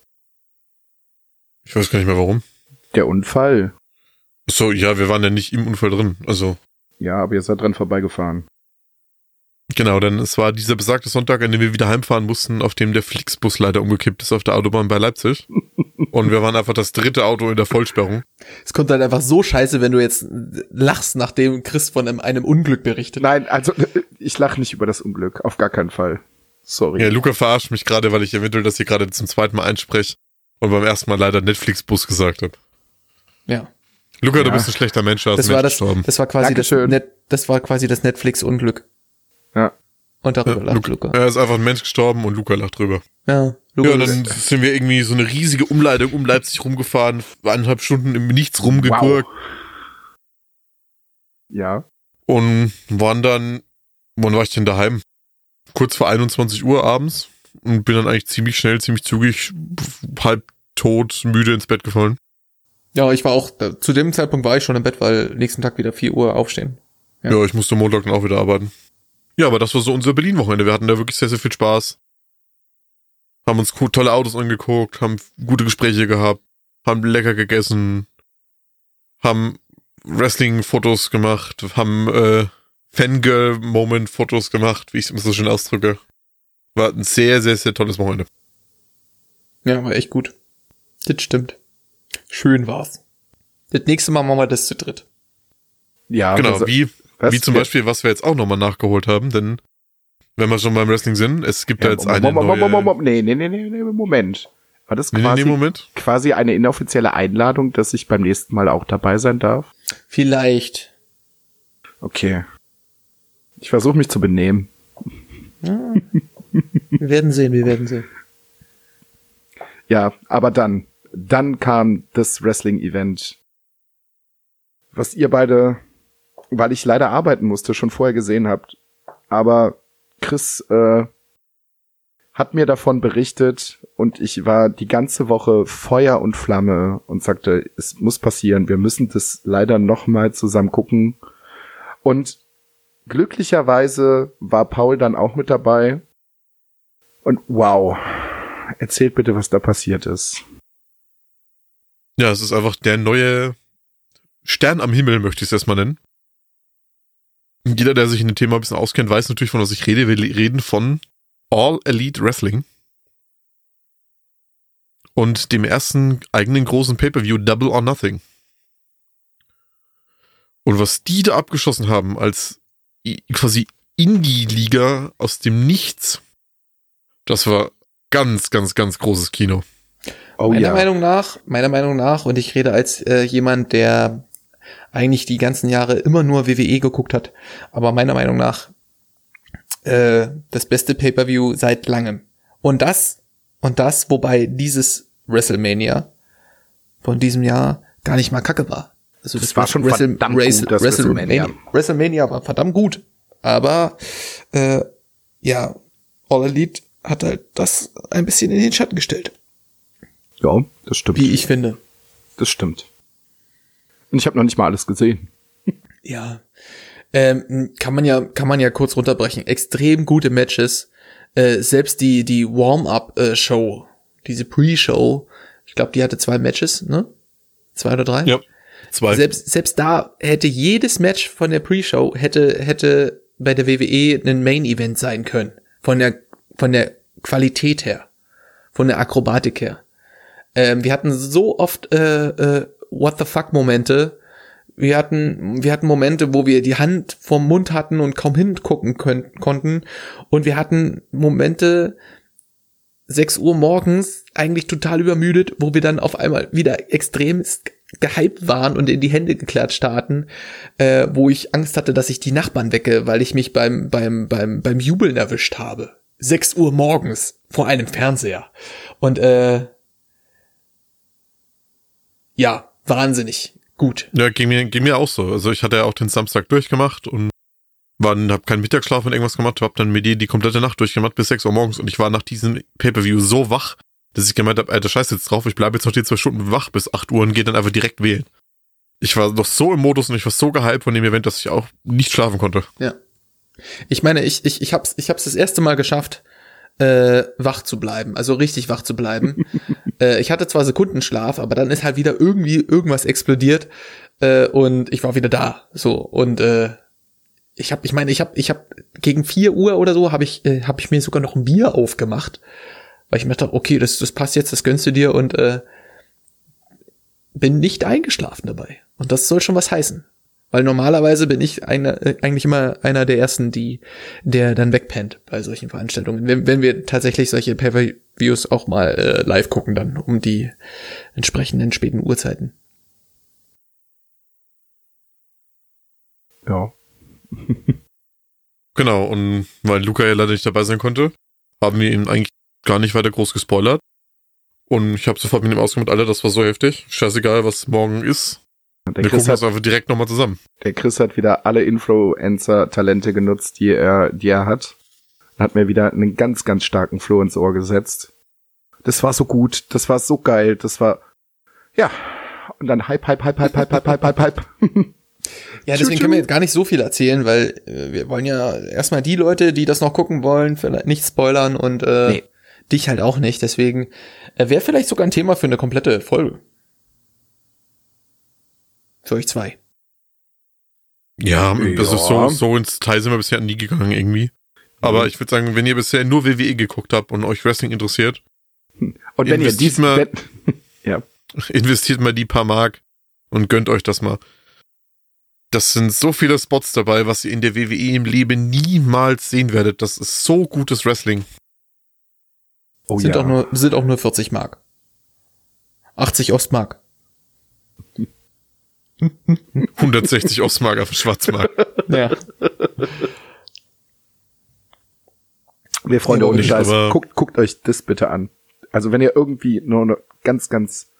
[SPEAKER 1] ich weiß gar nicht mehr warum.
[SPEAKER 2] Der Unfall.
[SPEAKER 1] So, ja, wir waren ja nicht im Unfall drin. Also,
[SPEAKER 2] Ja, aber ihr seid dran vorbeigefahren.
[SPEAKER 1] Genau, denn es war dieser besagte Sonntag, an dem wir wieder heimfahren mussten, auf dem der Flixbus leider umgekippt ist auf der Autobahn bei Leipzig. *laughs* Und wir waren einfach das dritte Auto in der Vollsperrung.
[SPEAKER 3] Es kommt halt einfach so scheiße, wenn du jetzt lachst, nachdem Chris von einem, einem Unglück berichtet.
[SPEAKER 2] Nein, also ich lache nicht über das Unglück. Auf gar keinen Fall. Sorry.
[SPEAKER 1] Ja, Luca verarscht mich gerade, weil ich eventuell das hier gerade zum zweiten Mal einspreche und beim ersten Mal leider Netflix-Bus gesagt habe.
[SPEAKER 3] Ja.
[SPEAKER 1] Luca, du
[SPEAKER 2] Ja.
[SPEAKER 1] bist ein schlechter Mensch, da hast
[SPEAKER 3] Das war das,
[SPEAKER 1] gestorben.
[SPEAKER 3] das war quasi das. Net, das war quasi das Netflix-Unglück.
[SPEAKER 2] Ja.
[SPEAKER 3] Und darüber
[SPEAKER 1] Ja,
[SPEAKER 3] lacht
[SPEAKER 1] Luca.
[SPEAKER 3] Luca.
[SPEAKER 1] Er ist einfach ein Mensch gestorben und Luca lacht drüber.
[SPEAKER 3] Ja, Luca.
[SPEAKER 1] Ja, und dann sind wir irgendwie so eine riesige Umleitung um Leipzig rumgefahren, eineinhalb Stunden im Nichts rumgegurkt
[SPEAKER 2] Ja.
[SPEAKER 1] und waren dann, wann war ich denn daheim? Kurz vor 21 Uhr abends und bin dann eigentlich ziemlich schnell, ziemlich zügig, halb tot, müde ins Bett gefallen.
[SPEAKER 3] ja, ich war auch, zu dem Zeitpunkt war ich schon im Bett, weil nächsten Tag wieder 4 Uhr aufstehen. Ja.
[SPEAKER 1] Ja. ich musste Montag dann auch wieder arbeiten. Ja, aber das war so unser Berlin-Wochenende. Wir hatten da wirklich sehr, sehr viel Spaß. Haben uns tolle Autos angeguckt, haben gute Gespräche gehabt, haben lecker gegessen, haben Wrestling-Fotos gemacht, haben äh, Fangirl-Moment-Fotos gemacht, wie ich es immer so schön ausdrücke. War ein sehr, sehr, sehr tolles Wochenende.
[SPEAKER 3] Ja, war echt gut. Das stimmt. Schön war's. Das nächste Mal machen wir das zu dritt.
[SPEAKER 2] Ja,
[SPEAKER 1] genau,
[SPEAKER 2] das-
[SPEAKER 1] wie,
[SPEAKER 2] was?
[SPEAKER 1] wie zum. Beispiel, was wir jetzt auch nochmal nachgeholt haben, denn wenn wir schon beim Wrestling sind, es gibt
[SPEAKER 2] Ja,
[SPEAKER 1] da jetzt eine
[SPEAKER 2] Moment,
[SPEAKER 1] neue...
[SPEAKER 2] Moment, Moment, nee, nee, nee, nee, nee, Moment. War das
[SPEAKER 1] Nee, nee,
[SPEAKER 2] quasi,
[SPEAKER 1] nee, Moment.
[SPEAKER 2] quasi eine inoffizielle Einladung, dass ich beim nächsten Mal auch dabei sein darf?
[SPEAKER 3] Vielleicht.
[SPEAKER 2] Okay. Ich versuche mich zu benehmen.
[SPEAKER 3] Ja. wir werden sehen, wir werden sehen.
[SPEAKER 2] Ja, aber dann, dann kam das Wrestling-Event, was ihr beide, weil ich leider arbeiten musste, schon vorher gesehen habt. Aber Chris äh, hat mir davon berichtet und ich war die ganze Woche Feuer und Flamme und sagte, es muss passieren, wir müssen das leider noch mal zusammen gucken. Und glücklicherweise war Paul dann auch mit dabei. Und wow, erzählt bitte, was da passiert ist.
[SPEAKER 1] Ja, es ist einfach der neue Stern am Himmel, möchte ich es erstmal nennen. Jeder, der sich in dem Thema ein bisschen auskennt, weiß natürlich, von was ich rede. Wir reden von All Elite Wrestling. Und dem ersten eigenen großen Pay-Per-View Double or Nothing. Und was die da abgeschossen haben als quasi Indie-Liga aus dem Nichts, das war ganz, ganz, ganz großes Kino.
[SPEAKER 3] Oh, meiner ja. Meinung nach, meiner Meinung nach, und ich rede als äh, jemand, der eigentlich die ganzen Jahre immer nur WWE geguckt hat, aber meiner Meinung nach äh, das beste Pay-per-View seit langem. Und das und das, wobei dieses WrestleMania von diesem Jahr gar nicht mal kacke war.
[SPEAKER 2] Also das, das war schon Wrestle verdammt Wrestle gut,
[SPEAKER 3] WrestleMania. WrestleMania war verdammt gut, aber äh, ja, All Elite hat halt das ein bisschen in den Schatten gestellt.
[SPEAKER 2] Ja, das stimmt.
[SPEAKER 3] Wie ich finde.
[SPEAKER 2] Das stimmt. Und ich habe noch nicht mal alles gesehen.
[SPEAKER 3] Ja. Ähm, kann man ja, kann man ja kurz runterbrechen. Extrem gute Matches. Äh, selbst die, die Warm-up-Show, äh, diese Pre-Show, ich glaube, die hatte zwei Matches, ne? Zwei oder drei?
[SPEAKER 1] Ja. Zwei.
[SPEAKER 3] Selbst, selbst da hätte jedes Match von der Pre-Show hätte, hätte bei der WWE ein Main-Event sein können. Von der, von der Qualität her. Von der Akrobatik her. Ähm, wir hatten so oft äh, äh, What the fuck Momente. Wir hatten, wir hatten Momente, wo wir die Hand vorm Mund hatten und kaum hingucken können, konnten. Und wir hatten Momente, 6 Uhr morgens, eigentlich total übermüdet, wo wir dann auf einmal wieder extrem gehypt waren und in die Hände geklatscht hatten, äh, wo ich Angst hatte, dass ich die Nachbarn wecke, weil ich mich beim, beim, beim, beim Jubeln erwischt habe. 6 Uhr morgens vor einem Fernseher. Und äh, ja, wahnsinnig gut.
[SPEAKER 1] Ja, ging mir, ging mir auch so. Also ich hatte ja auch den Samstag durchgemacht und war, hab keinen Mittagsschlaf und irgendwas gemacht, hab dann mit die die komplette Nacht durchgemacht bis 6 Uhr morgens und ich war nach diesem Pay-Per-View so wach, dass ich gemeint habe, Alter, scheiß jetzt drauf, ich bleibe jetzt noch die zwei Stunden wach bis 8 Uhr und gehe dann einfach direkt wählen. Ich war noch so im Modus und ich war so gehypt von dem Event, dass ich auch nicht schlafen konnte.
[SPEAKER 3] Ja. Ich meine, ich, ich, ich hab's, ich hab's das erste Mal geschafft, äh, wach zu bleiben, also richtig wach zu bleiben. *laughs* äh, ich hatte zwar Sekundenschlaf, aber dann ist halt wieder irgendwie irgendwas explodiert äh, und ich war wieder da. So und äh, ich habe, ich meine, ich habe, ich habe gegen vier Uhr oder so habe ich, äh, habe ich mir sogar noch ein Bier aufgemacht, weil ich mir dachte, okay, das, das passt jetzt, das gönnst du dir und äh, bin nicht eingeschlafen dabei. Und das soll schon was heißen. Weil normalerweise bin ich eine, eigentlich immer einer der ersten, die, der dann wegpennt bei solchen Veranstaltungen. Wenn, wenn wir tatsächlich solche Pay-Per-Views auch mal äh, live gucken, dann um die entsprechenden späten Uhrzeiten.
[SPEAKER 2] Ja. *laughs*
[SPEAKER 1] genau, und weil Luca ja leider nicht dabei sein konnte, haben wir ihn eigentlich gar nicht weiter groß gespoilert. Und ich habe sofort mit ihm ausgemacht, Alter, das war so heftig. Scheißegal, was morgen ist.
[SPEAKER 2] Der Wir Chris gucken hat, einfach direkt nochmal zusammen. Der Chris hat wieder alle Influencer-Talente genutzt, die er, die er hat. Hat mir wieder einen ganz, ganz starken Floh ins Ohr gesetzt. Das war so gut, das war so geil, das war, ja. Und dann Hype, Hype, Hype, Hype, Hype, Hype, Hype, Hype, Hype. *laughs*
[SPEAKER 3] Ja, deswegen können wir jetzt gar nicht so viel erzählen, weil äh, wir wollen ja erstmal die Leute, die das noch gucken wollen, vielleicht nicht spoilern und äh, nee. dich halt auch nicht. Deswegen äh, wäre vielleicht sogar ein Thema für eine komplette Folge. Für euch zwei.
[SPEAKER 1] Ja, ja. das ist so, so ins Teil sind wir bisher nie gegangen irgendwie. Aber mhm. ich würde sagen, wenn ihr bisher nur WWE geguckt habt und euch Wrestling interessiert,
[SPEAKER 2] und wenn ihr diesmal, *laughs*
[SPEAKER 1] ja. *laughs* investiert mal die paar Mark und gönnt euch das mal. Das sind so viele Spots dabei, was ihr in der WWE im Leben niemals sehen werdet. Das ist so gutes Wrestling.
[SPEAKER 3] Oh sind ja. Auch nur, sind auch nur 40 Mark. 80 Ostmark.
[SPEAKER 1] 160 Ostmark auf dem Schwarzmarkt.
[SPEAKER 3] Ja.
[SPEAKER 2] Nee, Freunde, ohne Scheiß, guckt, guckt euch das bitte an. Also wenn ihr irgendwie nur eine ganz, ganz,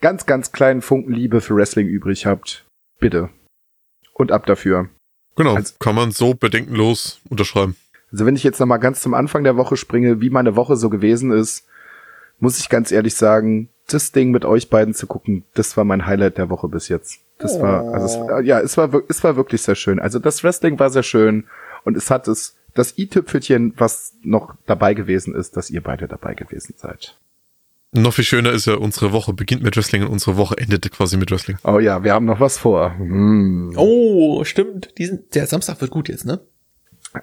[SPEAKER 2] ganz, ganz kleinen Funken Liebe für Wrestling übrig habt, bitte. Und ab dafür.
[SPEAKER 1] Genau, also, kann man so bedenkenlos unterschreiben.
[SPEAKER 2] Also wenn ich jetzt nochmal ganz zum Anfang der Woche springe, wie meine Woche so gewesen ist, muss ich ganz ehrlich sagen, das Ding mit euch beiden zu gucken, das war mein Highlight der Woche bis jetzt. Das oh. war, also es, oh. ja, es war, es war wirklich sehr schön. Also das Wrestling war sehr schön und es hat es, das i-Tüpfelchen, was noch dabei gewesen ist, dass ihr beide dabei gewesen seid.
[SPEAKER 1] Noch viel schöner ist ja, unsere Woche beginnt mit Wrestling und unsere Woche endet quasi mit Wrestling.
[SPEAKER 2] Oh ja, wir haben noch was vor. Hm.
[SPEAKER 3] Oh, stimmt. Diesen, der Samstag wird gut jetzt, ne?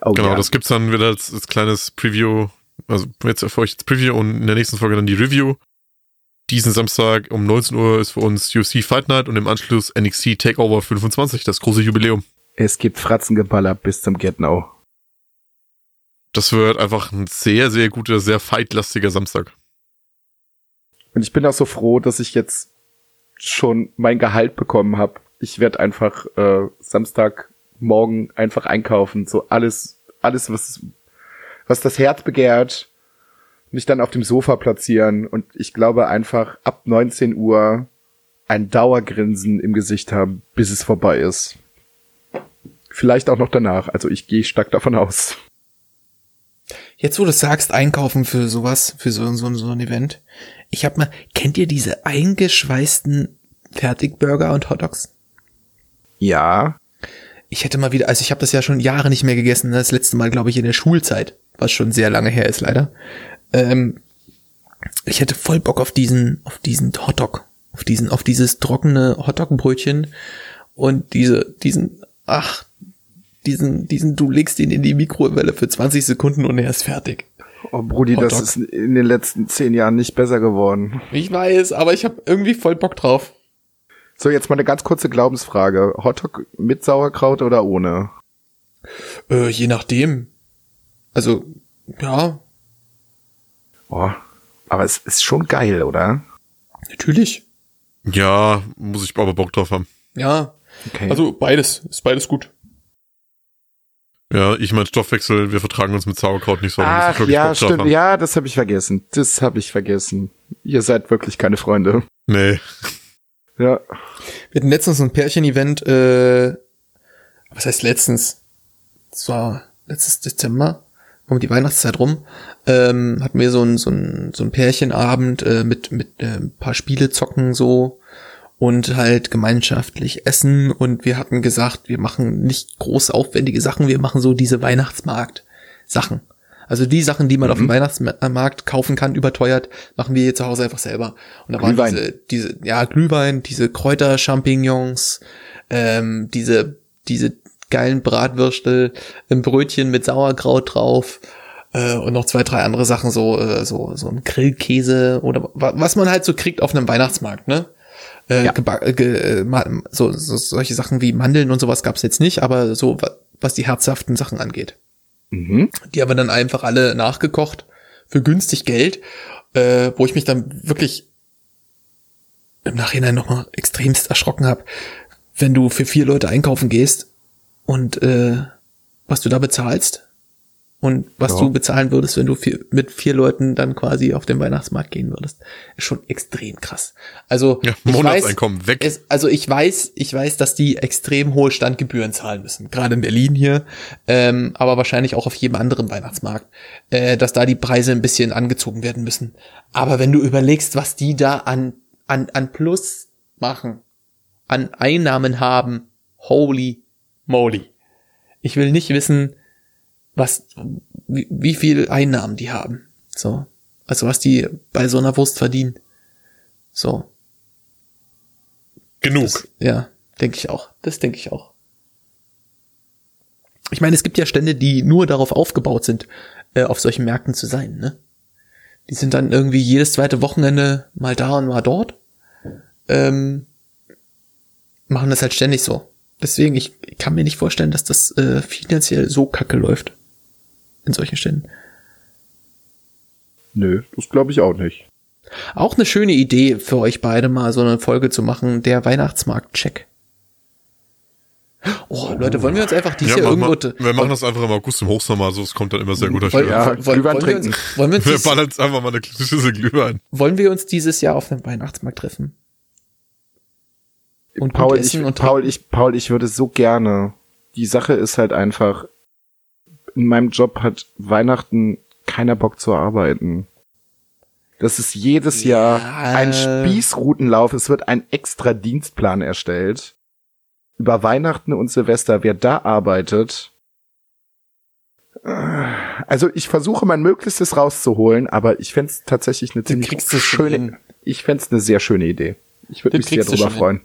[SPEAKER 2] Oh,
[SPEAKER 1] Genau,
[SPEAKER 2] ja.
[SPEAKER 1] das gibt's dann wieder als, als kleines Preview. Also jetzt für euch das Preview und in der nächsten Folge dann die Review. Diesen Samstag um 19 Uhr ist für uns UFC Fight Night und im Anschluss NXT Takeover 25, das große Jubiläum.
[SPEAKER 2] Es gibt Fratzengeballer bis zum Get Now.
[SPEAKER 1] Das wird einfach ein sehr, sehr guter, sehr fightlastiger Samstag.
[SPEAKER 2] Und ich bin auch so froh, dass ich jetzt schon mein Gehalt bekommen habe. Ich werde einfach äh, Samstagmorgen einfach einkaufen. So alles, alles, was, was das Herz begehrt, mich dann auf dem Sofa platzieren und ich glaube einfach ab 19 Uhr ein Dauergrinsen im Gesicht haben, bis es vorbei ist. Vielleicht auch noch danach. Also ich gehe stark davon aus.
[SPEAKER 3] Jetzt, wo du sagst, einkaufen für sowas, für so, so, so ein Event. Ich hab mal, kennt ihr diese eingeschweißten Fertigburger und Hotdogs?
[SPEAKER 2] Ja.
[SPEAKER 3] Ich hätte mal wieder, also ich habe das ja schon Jahre nicht mehr gegessen. ne? Das letzte Mal, glaube ich, in der Schulzeit, was schon sehr lange her ist, leider. Ähm, ich hätte voll Bock auf diesen, auf diesen Hotdog, auf diesen, auf dieses trockene Hotdog-Brötchen und diese, diesen, ach, diesen, diesen, du legst ihn in die Mikrowelle für 20 Sekunden und er ist fertig.
[SPEAKER 2] Oh, Brudi, das
[SPEAKER 3] Hotdog.
[SPEAKER 2] ist in den letzten zehn Jahren nicht besser geworden.
[SPEAKER 3] Ich weiß, aber ich habe irgendwie voll Bock drauf.
[SPEAKER 2] So, jetzt mal eine ganz kurze Glaubensfrage. Hotdog mit Sauerkraut oder ohne?
[SPEAKER 3] Äh, je nachdem. Also, ja,
[SPEAKER 2] Boah, aber es ist schon geil, oder?
[SPEAKER 3] natürlich.
[SPEAKER 1] Ja, muss ich aber Bock drauf haben.
[SPEAKER 3] Ja,
[SPEAKER 2] Okay.
[SPEAKER 3] also beides, ist beides gut.
[SPEAKER 1] Ja, ich mein Stoffwechsel, wir vertragen uns mit Sauerkraut nicht so.
[SPEAKER 2] Ach ja,
[SPEAKER 1] Bock
[SPEAKER 2] stimmt. Ja, das habe ich vergessen. Das habe ich vergessen. Ihr seid wirklich keine Freunde.
[SPEAKER 1] Nee.
[SPEAKER 2] Ja.
[SPEAKER 3] Wir hatten letztens ein Pärchen-Event, äh, was heißt letztens? Das war letztes Dezember, um die Weihnachtszeit rum, ähm, hatten wir so ein, so ein, so ein Pärchenabend äh, mit, mit äh, ein paar Spiele zocken so und halt gemeinschaftlich essen und wir hatten gesagt, wir machen nicht groß aufwendige Sachen, wir machen so diese Weihnachtsmarkt-Sachen. Also die Sachen, die man auf dem Weihnachtsmarkt kaufen kann, überteuert, machen wir hier zu Hause einfach selber. Und da waren
[SPEAKER 2] Glühwein.
[SPEAKER 3] diese, diese, ja, Glühwein, diese Kräuterchampignons, ähm, diese, diese geilen Bratwürstel, ein Brötchen mit Sauerkraut drauf äh, und noch zwei, drei andere Sachen, so, äh, so, so ein Grillkäse oder wa- was man halt so kriegt auf einem Weihnachtsmarkt, ne? Äh,
[SPEAKER 2] Ja.
[SPEAKER 3] äh, ge, äh, so, so, solche Sachen wie Mandeln und sowas gab's jetzt nicht, aber so, wa- was die herzhaften Sachen angeht.
[SPEAKER 2] Mhm.
[SPEAKER 3] Die haben wir dann einfach alle nachgekocht für günstig Geld, äh, wo ich mich dann wirklich im Nachhinein nochmal extremst erschrocken habe, wenn du für vier Leute einkaufen gehst und äh, was du da bezahlst und was
[SPEAKER 2] Ja.
[SPEAKER 3] du bezahlen würdest, wenn du vier, mit vier Leuten dann quasi auf den Weihnachtsmarkt gehen würdest, ist schon extrem krass. Also
[SPEAKER 1] Ja,
[SPEAKER 3] ich weiß,
[SPEAKER 1] Monatseinkommen weg.
[SPEAKER 3] es, also ich weiß, ich weiß, dass die extrem hohe Standgebühren zahlen müssen, gerade in Berlin hier, ähm, aber wahrscheinlich auch auf jedem anderen Weihnachtsmarkt, äh, dass da die Preise ein bisschen angezogen werden müssen. Aber wenn du überlegst, was die da an an an Plus machen, an Einnahmen haben, holy moly. Ich will nicht wissen, was wie, wie viel Einnahmen die haben. So, also was die bei so einer Wurst verdienen. So,
[SPEAKER 1] Genug.
[SPEAKER 3] das, ja, denke ich auch. Das denke ich auch. Ich meine, es gibt ja Stände, die nur darauf aufgebaut sind, äh, auf solchen Märkten zu sein, ne? Die sind dann irgendwie jedes zweite Wochenende mal da und mal dort. Ähm, machen das halt ständig so. Deswegen, ich, ich kann mir nicht vorstellen, dass das äh, finanziell so kacke läuft. In solchen Ständen.
[SPEAKER 2] Nö, das glaube ich auch nicht.
[SPEAKER 3] Auch eine schöne Idee für euch beide mal so eine Folge zu machen, der Weihnachtsmarkt-Check. Oh, Leute, wollen wir uns einfach dieses
[SPEAKER 1] Ja,
[SPEAKER 3] Jahr irgendwo...
[SPEAKER 1] mal, wir machen das einfach im August im Hochsommer, so es kommt dann immer sehr gut.
[SPEAKER 3] wollen,
[SPEAKER 2] Ja,
[SPEAKER 3] wollen, wollen, wir uns, wollen, wir uns
[SPEAKER 1] Wir ballern jetzt einfach mal eine Schüssel Glühwein.
[SPEAKER 3] wollen wir uns dieses Jahr auf dem Weihnachtsmarkt treffen? Und
[SPEAKER 2] Paul, ich,
[SPEAKER 3] und
[SPEAKER 2] Paul, ich, Paul, ich würde so gerne. Die Sache ist halt einfach, in meinem Job hat Weihnachten keiner Bock zu arbeiten. Das ist jedes
[SPEAKER 3] Ja.
[SPEAKER 2] Jahr ein Spießrutenlauf. Es wird ein extra Dienstplan erstellt. Über Weihnachten und Silvester, wer da arbeitet, Also ich versuche mein Möglichstes rauszuholen, aber ich fänd's tatsächlich eine ziemlich
[SPEAKER 3] hin.
[SPEAKER 2] schöne. Ich fänd's eine sehr schöne Idee. Ich würde mich sehr drüber freuen.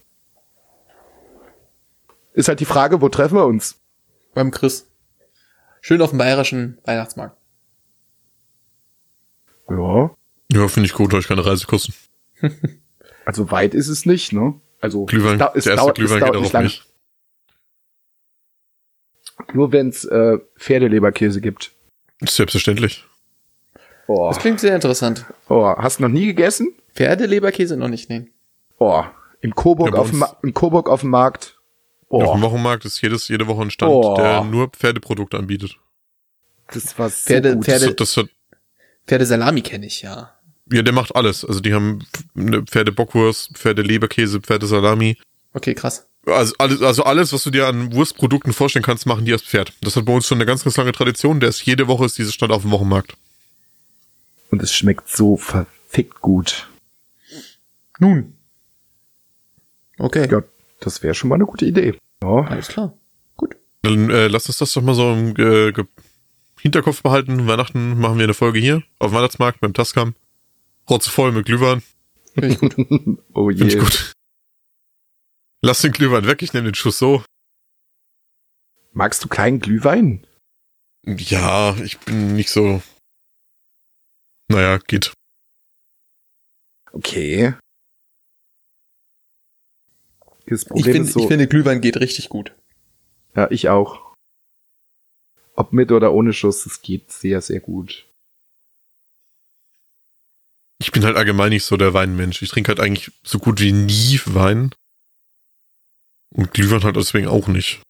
[SPEAKER 2] Ist halt die Frage, wo treffen wir uns?
[SPEAKER 3] Beim Chris. Schön auf dem bayerischen Weihnachtsmarkt.
[SPEAKER 2] Ja,
[SPEAKER 1] Ja, finde ich gut, euch keine Reisekosten. *laughs*
[SPEAKER 2] also weit ist es nicht, ne? Also
[SPEAKER 1] Glühwein,
[SPEAKER 2] es
[SPEAKER 1] der erste
[SPEAKER 2] dauert- es
[SPEAKER 1] Glühwein geht auch
[SPEAKER 2] nicht. Nur wenn's äh, Pferdeleberkäse gibt.
[SPEAKER 1] Selbstverständlich.
[SPEAKER 2] Oh.
[SPEAKER 3] Das klingt sehr interessant.
[SPEAKER 2] oh, hast du noch nie gegessen?
[SPEAKER 3] Pferdeleberkäse noch nicht, nee.
[SPEAKER 2] Oh, in Coburg
[SPEAKER 1] Ja,
[SPEAKER 2] auf dem in Coburg auf dem Markt.
[SPEAKER 1] Auf
[SPEAKER 2] Oh,
[SPEAKER 1] dem Wochenmarkt ist jedes, jede Woche ein Stand,
[SPEAKER 2] Oh.
[SPEAKER 1] der nur Pferdeprodukte anbietet.
[SPEAKER 2] das war so
[SPEAKER 3] Pferde-
[SPEAKER 2] gut.
[SPEAKER 3] Pferde-
[SPEAKER 1] Das, das hat,
[SPEAKER 3] Pferdesalami kenne ich, ja.
[SPEAKER 1] ja, der macht alles. Also die haben eine Pferdebockwurst, Pferdeleberkäse, Pferdesalami.
[SPEAKER 3] Okay, krass.
[SPEAKER 1] Also alles, also alles, was du dir an Wurstprodukten vorstellen kannst, machen die als Pferd. Das hat bei uns schon eine ganz, ganz lange Tradition. Der ist jede Woche ist dieses Stand auf dem Wochenmarkt.
[SPEAKER 2] Und es schmeckt so verfickt gut.
[SPEAKER 3] Nun. Okay,
[SPEAKER 2] Ja, das wäre schon mal eine gute Idee. Ja,
[SPEAKER 3] alles klar. Gut.
[SPEAKER 1] Dann äh, lass uns das doch mal so im äh, Hinterkopf behalten. Weihnachten machen wir eine Folge hier auf dem Weihnachtsmarkt beim Tascam. Rotzevoll mit Glühwein.
[SPEAKER 3] Finde ich gut. *laughs*
[SPEAKER 2] oh
[SPEAKER 1] Finde ich
[SPEAKER 2] je.
[SPEAKER 1] gut. Lass den Glühwein weg, ich nehme den Schuss so.
[SPEAKER 2] Magst du kleinen Glühwein?
[SPEAKER 1] Ja, ich bin nicht so. Naja, geht.
[SPEAKER 2] Okay. Das
[SPEAKER 3] Ich,
[SPEAKER 2] Problem
[SPEAKER 3] find,
[SPEAKER 2] ist so,
[SPEAKER 3] ich finde, Glühwein geht richtig gut.
[SPEAKER 2] ja, ich auch. Ob mit oder ohne Schuss, es geht sehr, sehr gut.
[SPEAKER 1] Ich bin halt allgemein nicht so der Weinmensch. Ich trinke halt eigentlich so gut wie nie Wein. Und Glühwein halt deswegen auch nicht.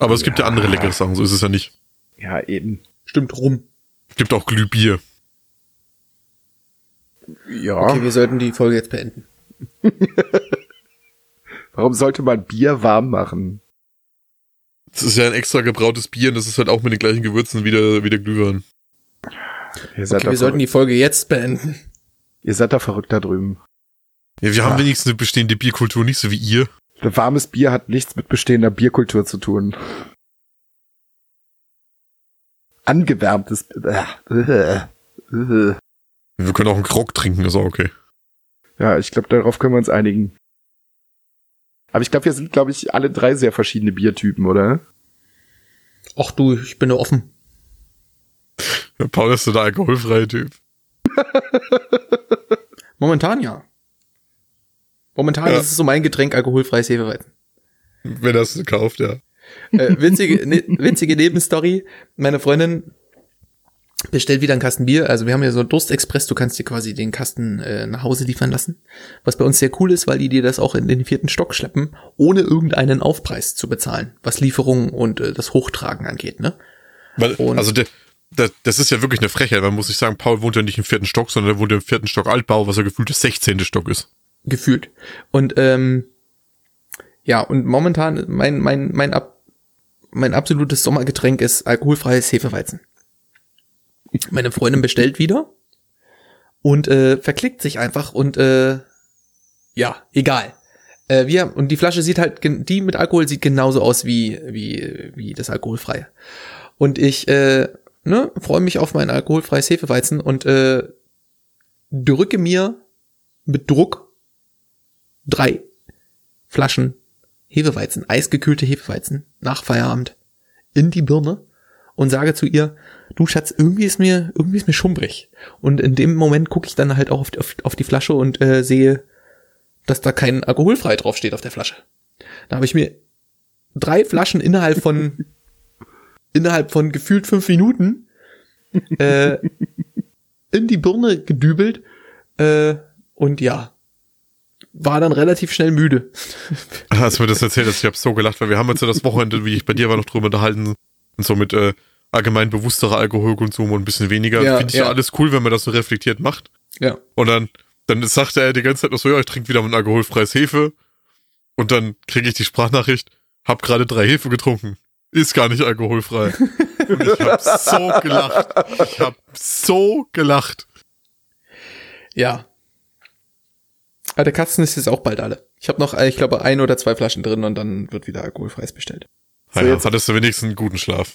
[SPEAKER 1] Aber es gibt ja
[SPEAKER 2] Ja.
[SPEAKER 1] andere leckere Sachen, so ist es ja nicht.
[SPEAKER 2] Ja, eben.
[SPEAKER 3] Stimmt rum.
[SPEAKER 1] Es gibt auch Glühbier.
[SPEAKER 2] Ja.
[SPEAKER 3] Okay, wir sollten die Folge jetzt beenden. *laughs*
[SPEAKER 2] Warum sollte man Bier warm machen?
[SPEAKER 1] Das ist ja ein extra gebrautes Bier und das ist halt auch mit den gleichen Gewürzen wie der, wie der Glühwein.
[SPEAKER 2] Ihr seid,
[SPEAKER 3] Okay, wir sollten die Folge jetzt beenden.
[SPEAKER 2] ihr seid da verrückt da drüben.
[SPEAKER 1] Ja, wir haben
[SPEAKER 2] Ja.
[SPEAKER 1] wenigstens eine bestehende Bierkultur, nicht so wie ihr.
[SPEAKER 2] Warmes Bier hat nichts mit bestehender Bierkultur zu tun. Angewärmtes. Äh, äh, äh.
[SPEAKER 1] Wir können auch einen Grog trinken, ist auch okay.
[SPEAKER 2] Ja, ich glaube, darauf können wir uns einigen. Aber ich glaube, wir sind, glaube ich, alle drei sehr verschiedene Biertypen, oder?
[SPEAKER 3] Ach du, ich bin da offen.
[SPEAKER 1] Der Paul ist so der alkoholfreie Typ. *laughs*
[SPEAKER 3] Momentan ja. Momentan
[SPEAKER 1] Ja.
[SPEAKER 3] ist es so mein Getränk alkoholfreies Hefeweizen.
[SPEAKER 1] Wenn er es kauft, ja.
[SPEAKER 3] Äh, winzige, ne, winzige Nebenstory. Meine Freundin bestellt wieder einen Kasten Bier. Also wir haben ja so Durstexpress, du kannst dir quasi den Kasten äh, nach Hause liefern lassen. Was bei uns sehr cool ist, weil die dir das auch in den vierten Stock schleppen, ohne irgendeinen Aufpreis zu bezahlen, was Lieferung und äh, das Hochtragen angeht. Ne?
[SPEAKER 1] Weil,
[SPEAKER 3] Und-
[SPEAKER 1] also der, der, das ist ja wirklich eine Frechheit. Man muss sich sagen, Paul wohnt ja nicht im vierten Stock, sondern er wohnt im vierten Stock Altbau, was ja gefühlt der 16. Stock ist.
[SPEAKER 3] gefühlt. Und ähm, ja, und momentan mein mein mein ab, mein absolutes Sommergetränk ist alkoholfreies Hefeweizen. Meine Freundin bestellt wieder und äh, verklickt sich einfach und äh, ja, egal. Äh, wir und die Flasche sieht halt die mit Alkohol sieht genauso aus wie wie wie das alkoholfreie. Und ich äh, ne, freue mich auf mein alkoholfreies Hefeweizen und äh, drücke mir mit Druck drei Flaschen Hefeweizen, eisgekühlte Hefeweizen nach Feierabend in die Birne und sage zu ihr, du Schatz, irgendwie ist mir, irgendwie ist mir schummrig. Und in dem Moment gucke ich dann halt auch auf, auf, auf die Flasche und äh, sehe, dass da kein alkoholfrei draufsteht auf der Flasche. Da habe ich mir drei Flaschen innerhalb von *laughs* innerhalb von gefühlt fünf Minuten äh, in die Birne gedübelt äh, und ja, war dann relativ schnell müde.
[SPEAKER 1] Als du mir das erzählt hast, ich habe so gelacht, weil wir haben uns ja das Wochenende, wie ich bei dir war, noch drüber unterhalten und so mit äh, allgemein bewussterer Alkoholkonsum und ein bisschen weniger.
[SPEAKER 3] Ja,
[SPEAKER 1] Finde ich ja.
[SPEAKER 3] ja.
[SPEAKER 1] alles cool, wenn man das so reflektiert macht.
[SPEAKER 3] Ja.
[SPEAKER 1] Und dann, dann sagte er die ganze Zeit noch so, ja, ich trinke wieder ein alkoholfreies Hefe. Und dann kriege ich die Sprachnachricht, hab gerade drei Hefe getrunken. Ist gar nicht alkoholfrei. *laughs* Und ich hab so gelacht. Ich hab so gelacht.
[SPEAKER 3] Ja. Aber der Katzen ist jetzt auch bald alle. Ich habe noch, ich glaube, ein oder zwei Flaschen drin und dann wird wieder alkoholfreies bestellt.
[SPEAKER 2] So,
[SPEAKER 1] ja,
[SPEAKER 2] jetzt-
[SPEAKER 1] hattest du wenigstens einen guten Schlaf.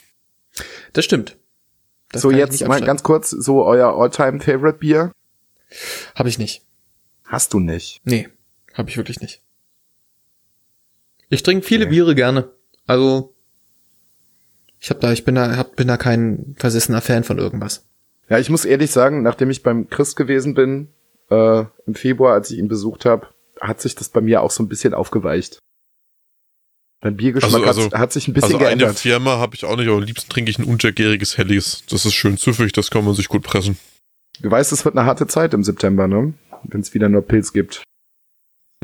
[SPEAKER 3] Das stimmt. Das
[SPEAKER 2] so, jetzt mal ganz kurz, so euer All-Time-Favorite-Bier?
[SPEAKER 3] Hab ich nicht.
[SPEAKER 2] Hast du nicht.
[SPEAKER 3] Nee, hab ich wirklich nicht. Ich trinke viele
[SPEAKER 2] Okay.
[SPEAKER 3] Biere gerne. Also ich hab da, ich bin da, hab, bin da kein versessener Fan von irgendwas.
[SPEAKER 2] Ja, ich muss ehrlich sagen, nachdem ich beim Chris gewesen bin, äh, im Februar, als ich ihn besucht habe, hat sich das bei mir auch so ein bisschen aufgeweicht. Mein Biergeschmack
[SPEAKER 1] Also- also-
[SPEAKER 2] hat, hat sich ein bisschen
[SPEAKER 1] Also eine
[SPEAKER 2] geändert.
[SPEAKER 1] Firma habe ich auch nicht, aber am liebsten trinke ich ein untergäriges Hellis. Das ist schön süffig, das kann man sich gut pressen.
[SPEAKER 2] Du weißt, es wird eine harte Zeit im September, ne? Wenn es wieder nur Pilz gibt.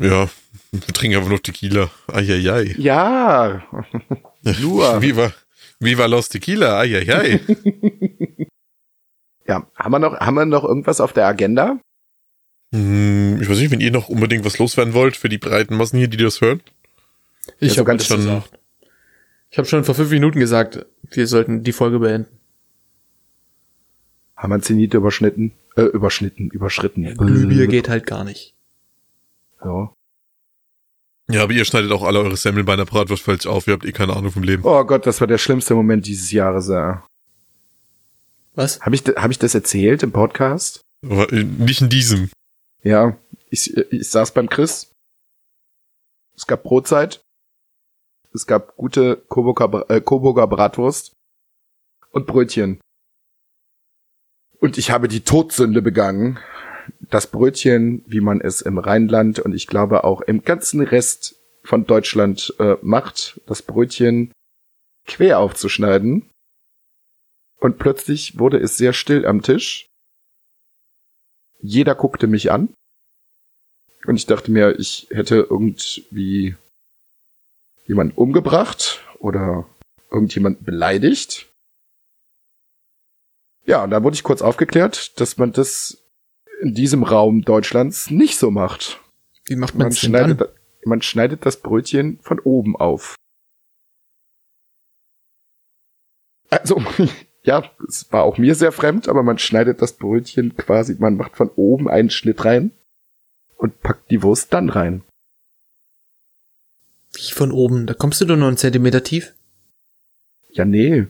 [SPEAKER 1] Ja, wir trinken einfach noch Tequila. Eieiei.
[SPEAKER 2] Ja, *laughs* Nur.
[SPEAKER 1] Viva, Viva Los Tequila. Eieiei. *laughs*
[SPEAKER 2] ja. Haben wir noch, haben wir noch irgendwas auf der Agenda?
[SPEAKER 1] Hm, ich weiß nicht, wenn ihr noch unbedingt was loswerden wollt für die breiten Massen hier, die das hören.
[SPEAKER 3] Ich
[SPEAKER 2] so
[SPEAKER 3] habe
[SPEAKER 2] ganz
[SPEAKER 3] schon. Ich habe schon vor fünf Minuten gesagt, wir sollten die Folge beenden.
[SPEAKER 2] Haben wir einen Zenit überschnitten? Äh, überschnitten, überschritten.
[SPEAKER 3] Glühbier geht halt gar nicht.
[SPEAKER 2] Ja.
[SPEAKER 1] Ja, aber ihr schneidet auch alle eure Semmeln bei einer Bratwurst falsch auf. Ihr habt eh keine Ahnung vom Leben.
[SPEAKER 2] Oh Gott, das war der schlimmste Moment dieses Jahres. Ja.
[SPEAKER 3] Was?
[SPEAKER 2] Habe ich, hab ich das erzählt im Podcast?
[SPEAKER 1] Aber äh, nicht in diesem.
[SPEAKER 2] Ja, ich, ich saß beim Chris. Es gab Brotzeit. Es gab gute Coburger, äh, Coburger Bratwurst und Brötchen. Und ich habe die Todsünde begangen, das Brötchen, wie man es im Rheinland und ich glaube auch im ganzen Rest von Deutschland äh, macht, das Brötchen quer aufzuschneiden. Und plötzlich wurde es sehr still am Tisch. Jeder guckte mich an. Und ich dachte mir, ich hätte irgendwie jemanden umgebracht oder irgendjemand beleidigt. Ja, und da wurde ich kurz aufgeklärt, dass man das in diesem Raum Deutschlands nicht so macht.
[SPEAKER 3] Wie macht man
[SPEAKER 2] schneidet,
[SPEAKER 3] dann?
[SPEAKER 2] man schneidet das Brötchen von oben auf. Also, *laughs* ja, es war auch mir sehr fremd, aber man schneidet das Brötchen quasi, man macht von oben einen Schnitt rein und packt die Wurst dann rein.
[SPEAKER 3] Wie von oben? Da kommst du doch nur einen Zentimeter tief.
[SPEAKER 2] Ja, nee.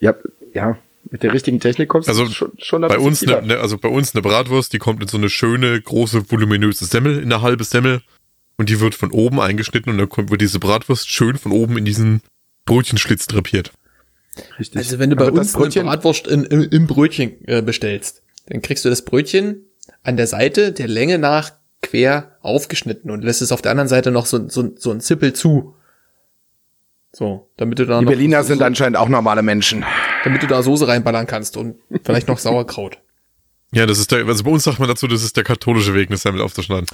[SPEAKER 2] Ja, ja, mit der richtigen Technik kommst
[SPEAKER 1] Also,
[SPEAKER 2] du schon, schon ein
[SPEAKER 1] Bei uns, ne, ne, also bei uns eine Bratwurst, die kommt in so eine schöne, große, voluminöse Semmel, in eine halbe Semmel. Und die wird von oben eingeschnitten und dann kommt, wird diese Bratwurst schön von oben in diesen Brötchenschlitz drapiert.
[SPEAKER 2] Richtig.
[SPEAKER 3] Also wenn du bei
[SPEAKER 2] Aber
[SPEAKER 3] uns eine Bratwurst in, im, im Brötchen äh, bestellst, dann kriegst du das Brötchen an der Seite der Länge nach quer aufgeschnitten und lässt es auf der anderen Seite noch so, so, so ein Zippel zu. So, damit du da
[SPEAKER 2] die
[SPEAKER 3] noch,
[SPEAKER 2] Berliner
[SPEAKER 3] so,
[SPEAKER 2] sind anscheinend auch normale Menschen.
[SPEAKER 3] damit du da Soße reinballern kannst und *laughs* vielleicht noch Sauerkraut.
[SPEAKER 1] Ja, das ist der, also bei uns sagt man dazu, das ist der katholische Weg, eine Semmel aufzuschneiden.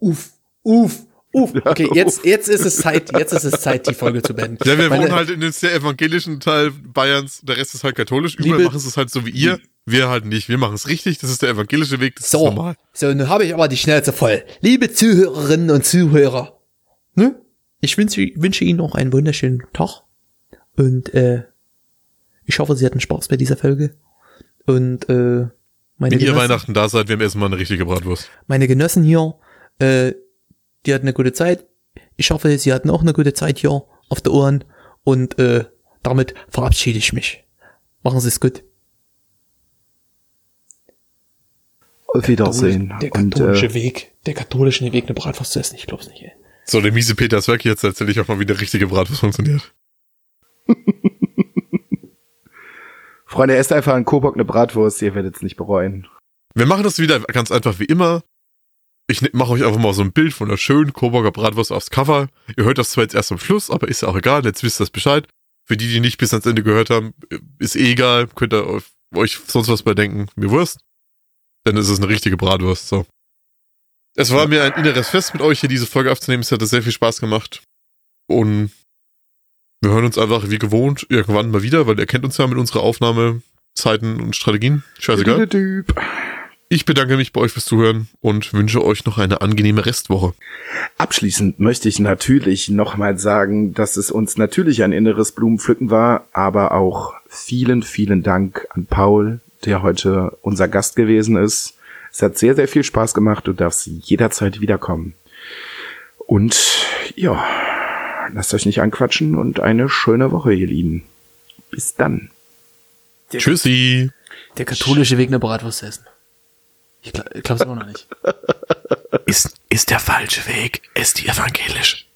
[SPEAKER 3] Uff, uff, *laughs* uff. Okay, jetzt, jetzt ist es Zeit, jetzt ist es Zeit, die Folge zu beenden.
[SPEAKER 1] Ja, wir
[SPEAKER 3] Meine-
[SPEAKER 1] wohnen halt in dem sehr evangelischen Teil Bayerns, der Rest ist halt katholisch. Überall
[SPEAKER 3] Liebe-
[SPEAKER 1] machen sie es halt so wie ihr. Wir halt nicht. Wir machen es richtig, das ist der evangelische Weg, das ist
[SPEAKER 3] So,
[SPEAKER 1] normal.
[SPEAKER 3] so, nun habe ich aber die Schnauze voll. Liebe Zuhörerinnen und Zuhörer, ne? Ich wünsche, wünsche Ihnen noch einen wunderschönen Tag. Und äh, ich hoffe, Sie hatten Spaß bei dieser Folge. Und äh, meine,
[SPEAKER 1] Wenn ihr
[SPEAKER 3] Genossen,
[SPEAKER 1] Weihnachten da seid, wir haben erstmal eine richtige Bratwurst.
[SPEAKER 3] meine Genossen hier, äh, die hatten eine gute Zeit. Ich hoffe, Sie hatten auch eine gute Zeit hier auf der Ohren. Und äh, damit verabschiede ich mich. Machen Sie es gut.
[SPEAKER 2] Auf Wiedersehen.
[SPEAKER 3] Der
[SPEAKER 2] Und,
[SPEAKER 3] katholische
[SPEAKER 2] äh,
[SPEAKER 3] Weg, der katholische Weg, eine Bratwurst zu essen, ich glaub's nicht, ey.
[SPEAKER 1] So, der miese Peter Zwerg, jetzt erzähle ich auch mal, wie der richtige Bratwurst funktioniert. *laughs*
[SPEAKER 2] Freunde, esst einfach in Coburg eine Bratwurst, ihr werdet es nicht bereuen.
[SPEAKER 1] Wir machen das wieder ganz einfach wie immer. Ich ne- mache euch einfach mal so ein Bild von einer schönen Coburger Bratwurst aufs Cover. Ihr hört das zwar jetzt erst am Schluss, aber ist ja auch egal, jetzt wisst ihr das Bescheid. Für die, die nicht bis ans Ende gehört haben, ist eh egal, könnt ihr euch sonst was bei denken, mir Wurst. Dann ist es eine richtige Bratwurst, so. Es war mir ein inneres Fest mit euch hier diese Folge aufzunehmen, es hat sehr viel Spaß gemacht. Und wir hören uns einfach wie gewohnt irgendwann mal wieder, weil ihr kennt uns ja mit unserer Aufnahmezeiten und Strategien. Scheißegal. Ich bedanke mich bei euch fürs Zuhören und wünsche euch noch eine angenehme Restwoche.
[SPEAKER 2] Abschließend möchte ich natürlich nochmal sagen, dass es uns natürlich ein inneres Blumenpflücken war, aber auch vielen, vielen Dank an Paul, der heute unser Gast gewesen ist. Es hat sehr, sehr viel Spaß gemacht. Du darfst jederzeit wiederkommen. Und ja, lasst euch nicht anquatschen und eine schöne Woche, ihr Lieben. Bis dann.
[SPEAKER 1] Tschüssi.
[SPEAKER 3] Der katholische Weg, eine Bratwurst essen. Ich glaube es auch noch nicht. *laughs*
[SPEAKER 1] Ist, ist der falsche Weg. Ist die evangelisch.